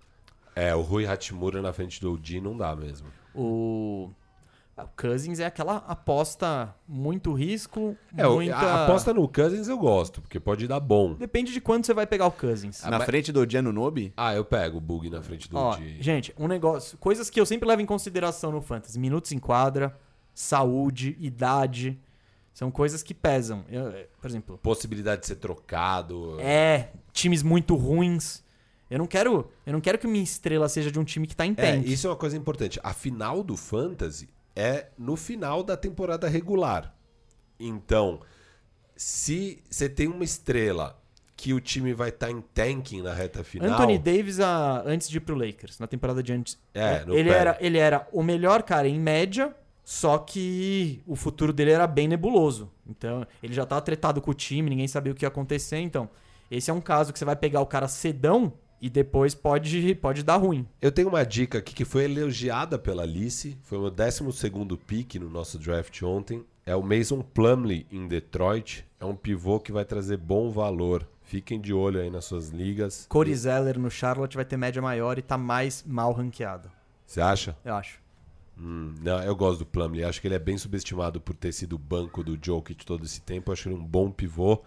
É, o Rui Hachimura na frente do Di não dá mesmo. o... o Cousins é aquela aposta muito risco, É, muita... a aposta no Cousins eu gosto, porque pode dar bom. Depende de quando você vai pegar o Cousins. na mas- frente do Dia no Nobe? Ah, eu pego o Bug na frente do Ó, gente, um negócio, coisas que eu sempre levo em consideração no fantasy, minutos em quadra, saúde, idade, são coisas que pesam. Eu, por exemplo, Possibilidade de ser trocado. é times muito ruins. Eu não quero, eu não quero que minha estrela seja de um time que tá em É, tank. isso é uma coisa importante. A final do Fantasy é no final da temporada regular. Então, se você tem uma estrela que o time vai estar em tanking na reta final. Anthony Davis a- antes de ir pro Lakers, na temporada de antes. É, no ele pé. era, ele era o melhor cara em média, só que o futuro dele era bem nebuloso. Então, ele já tava tretado com o time, ninguém sabia o que ia acontecer. Então, esse é um caso que você vai pegar o cara cedão e depois pode, pode dar ruim. Eu tenho uma dica aqui que foi elogiada pela Alice. Foi o meu 12 pick no nosso draft ontem. É o Mason Plumley em Detroit. É um pivô que vai trazer bom valor. Fiquem de olho aí nas suas ligas. Corey Zeller no Charlotte vai ter média maior e tá mais mal ranqueado, Você acha? eu acho. Hum, não, eu gosto do Plumlee. Acho que ele é bem subestimado por ter sido banco do Jokic todo esse tempo. Acho ele um bom pivô.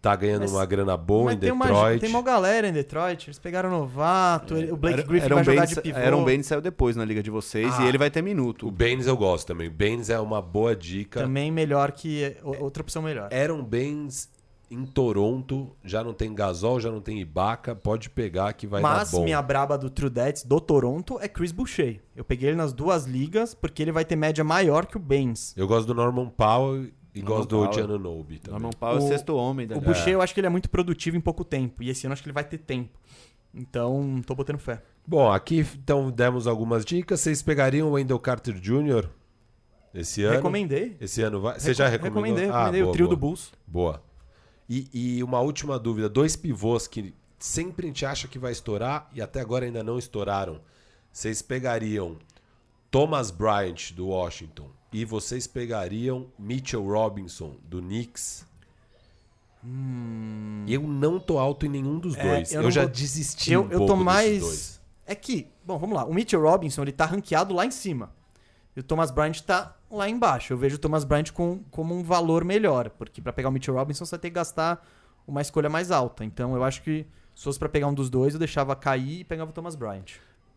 Tá ganhando Mas- uma grana boa Mas em tem uma, Detroit. tem uma galera em Detroit, eles pegaram o novato, ele- o Blake Era- Griffin Aaron vai jogar Baines- de pivô. Aaron Baines saiu depois na liga de vocês Ah. e ele vai ter minuto. O Baines eu gosto também. O Baines é uma boa dica. Também melhor que. Outra opção melhor. Aaron Baines em Toronto. Já não tem Gasol, já não tem Ibaka. Pode pegar que vai Mas dar bom. minha braba do Trudettes do Toronto é Chris Boucher. Eu peguei ele nas duas ligas porque ele vai ter média maior que o Baines. Eu gosto do Norman Powell e gosto do Powell. Giannonobi também. Norman Powell é o O- sexto homem da O liga. Boucher eu acho que ele é muito produtivo em pouco tempo. E esse ano eu acho que ele vai ter tempo. Então, tô botando fé. Bom, aqui então demos algumas dicas. Vocês pegariam o Wendell Carter Jr. esse ano? Recomendei. Esse ano vai? Você já Recom- recomendou? Recomendei, Ah, recomendei boa, o trio boa. do Bulls. Boa. E, e uma última dúvida: dois pivôs que sempre a gente acha que vai estourar e até agora ainda não estouraram. Vocês pegariam Thomas Bryant do Washington e vocês pegariam Mitchell Robinson do Knicks? Eu não tô alto em nenhum dos É, dois. eu Eu, já vou- desisti Eu, um eu pouco tô mais. dois. É que, bom, vamos lá. O Mitchell Robinson, ele tá ranqueado lá em cima. E o Thomas Bryant tá lá embaixo. Eu vejo o Thomas Bryant com, como um valor melhor. Porque pra pegar o Mitchell Robinson, você vai ter que gastar uma escolha mais alta. Então eu acho que se fosse pra pegar um dos dois, eu deixava cair e pegava o Thomas Bryant.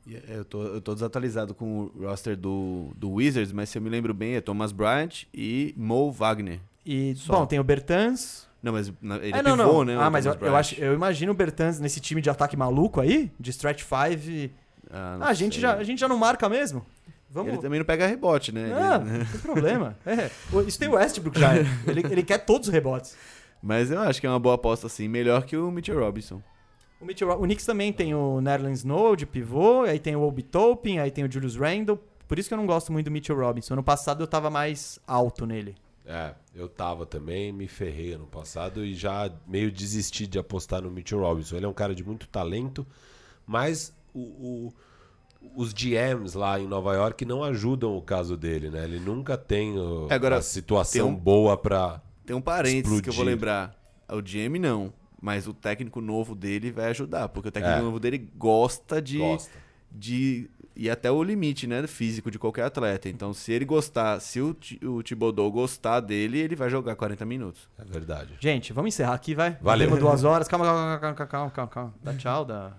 É, Eu tô, eu tô desatualizado com o roster do, do Wizards, mas se eu me lembro bem, é Thomas Bryant e Mo Wagner. E, Só. bom, tem o Bertans. Não, mas ele é, é não, pivô, não. né? Ah, mas eu, eu, acho, eu imagino o Bertans nesse time de ataque maluco aí, de stretch 5. Ah, Ah, a gente, já, a gente já não marca mesmo? Vamos... Ele também não pega rebote, né? Não, Ele- não tem problema. É. Isso tem o Westbrook já. [laughs] Ele, ele quer todos os rebotes. Mas eu acho que é uma boa aposta, assim. Melhor que o Mitchell Robinson. O, Mitchell, o Knicks também tem o Nerlens Snow de pivô, aí tem o Obi Toppin, aí tem o Julius Randle. Por isso que eu não gosto muito do Mitchell Robinson. Ano passado eu tava mais alto nele. É, eu tava também, me ferrei ano passado e já meio desisti de apostar no Mitchell Robinson. Ele é um cara de muito talento, mas o- o- os GMs lá em Nova York não ajudam o caso dele, né? Ele nunca tem o- É, agora, a situação tem um- boa pra. Tem um parênteses que eu vou Explodir. lembrar. O GM não. Mas o técnico novo dele vai ajudar. Porque o técnico É. novo dele gosta de, Gosta. de ir até o limite, né? Físico de qualquer atleta. Então, se ele gostar, se o, o Thibodeau gostar dele, ele vai jogar 40 minutos. É verdade. Gente, vamos encerrar aqui, vai. Valeu. Temos duas horas. Calma, calma, calma, calma, calma, calma, calma. Dá tchau, dá.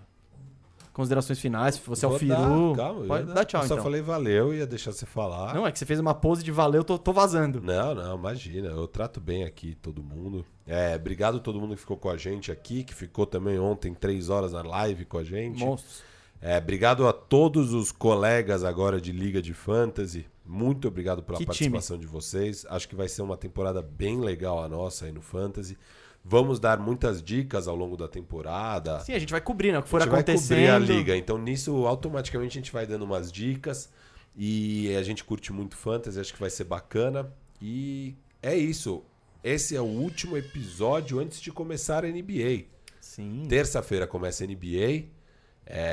Considerações finais. Se você é o Vou Firu. dar, calma, pode dar tchau, eu só então. falei valeu, ia deixar você falar. Não, é que você fez uma pose de valeu, tô, tô vazando. Não, não, imagina. Eu trato bem aqui todo mundo. É, obrigado a todo mundo que ficou com a gente aqui, que ficou também ontem três horas na live com a gente. Monstros. É, obrigado a todos os colegas agora de Liga de Fantasy. Muito obrigado pela Que participação de vocês. Acho que vai ser uma temporada bem legal a nossa aí no Fantasy. Vamos dar muitas dicas ao longo da temporada. Sim, a gente vai cobrir, né? O que for a gente vai acontecendo. cobrir a liga. Então, nisso, automaticamente a gente vai dando umas dicas. E a gente curte muito fantasy, acho que vai ser bacana. E é isso. Esse é o último episódio antes de começar a NBA. Sim. Terça-feira começa a NBA.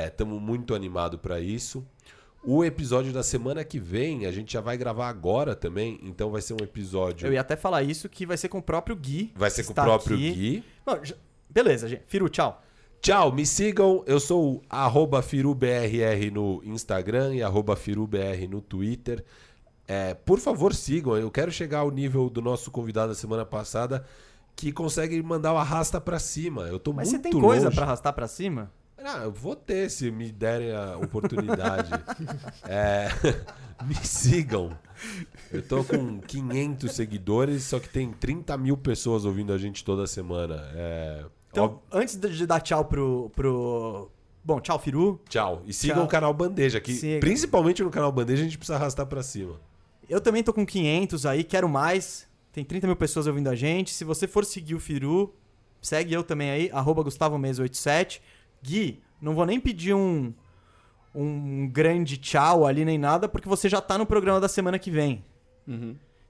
Estamos muito animados para isso. O episódio da semana que vem a gente já vai gravar agora também. Então vai ser um episódio. Eu ia até falar isso, que vai ser com o próprio Gui. Vai ser com o próprio aqui. Gui. Beleza, gente. Firu, tchau. Tchau, me sigam. Eu sou o FiruBRR no Instagram e arroba FiruBR no Twitter. É, por favor, sigam. Eu quero chegar ao nível do nosso convidado da semana passada que consegue mandar o arrasta pra cima. Eu tô Mas muito você tem coisa pra arrastar pra cima? Ah, eu vou ter se me derem a oportunidade. [laughs] É, [laughs] me sigam. Eu tô com 500 seguidores, só que tem 30 mil pessoas ouvindo a gente toda semana. É, Então, óbvio- antes de dar tchau pro. pro... Bom, tchau, Firu. Tchau. E sigam Tchau. o canal Bandeja, que Siga. principalmente no canal Bandeja a gente precisa arrastar pra cima. Eu também tô com 500 aí, quero mais. Tem 30 mil pessoas ouvindo a gente. Se você for seguir o Firu, segue eu também aí, arroba GustavoMes87. Gui, não vou nem pedir um, um grande tchau ali nem nada, porque você já tá no programa da semana que vem.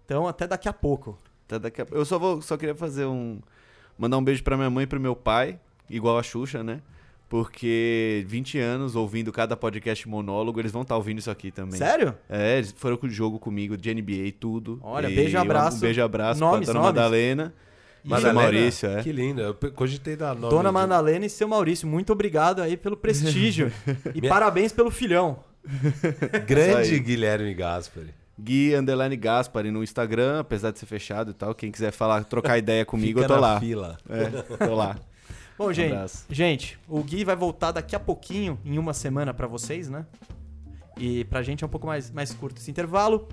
Então, até daqui a pouco. Até daqui a- Eu só, vou, só queria fazer um. Mandar um beijo pra minha mãe e pro meu pai, igual a Xuxa, né? Porque 20 anos ouvindo cada podcast monólogo, eles vão estar ouvindo isso aqui também. Sério? É, eles foram com o jogo comigo de NBA e tudo. Olha, E beijo e abraço. Um beijo e abraço Nomes, pra Dona nomes. Madalena. Madalena? seu Maurício, é. Que lindo. Eu cogitei dar nome. Dona de- Madalena e seu Maurício, muito obrigado aí pelo prestígio. [laughs] e Minha- parabéns pelo filhão. [laughs] Grande. Guilherme Gaspari. Gui Underline Gaspari no Instagram, apesar de ser fechado e tal. Quem quiser falar, trocar ideia comigo, Fica eu tô na lá. fila. É, tô lá. [laughs] Bom, gente, abraço. gente, o Gui vai voltar daqui a pouquinho, em uma semana pra vocês, né? E pra gente é um pouco mais, mais curto esse intervalo.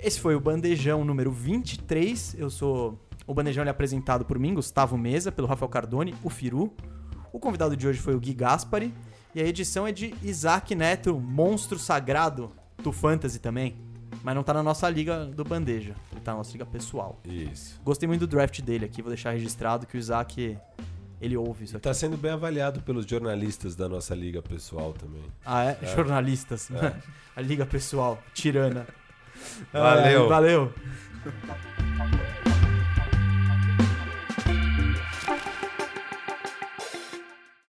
Esse foi o Bandejão número 23. Eu sou. O Bandejão é apresentado por mim, Gustavo Mesa, pelo Rafael Cardone, o Firu. O convidado de hoje foi o Gui Gaspari. E a edição é de Isaac Neto, monstro sagrado do Fantasy também. Mas não tá na nossa liga do Bandeja. Ele tá na nossa liga pessoal. Isso. Gostei muito do draft dele aqui, vou deixar registrado que o Isaac. Ele ouve isso aqui. Tá sendo bem avaliado pelos jornalistas da nossa liga pessoal também. Ah, é? Jornalistas. [laughs] A liga pessoal, tirana. Valeu. Valeu.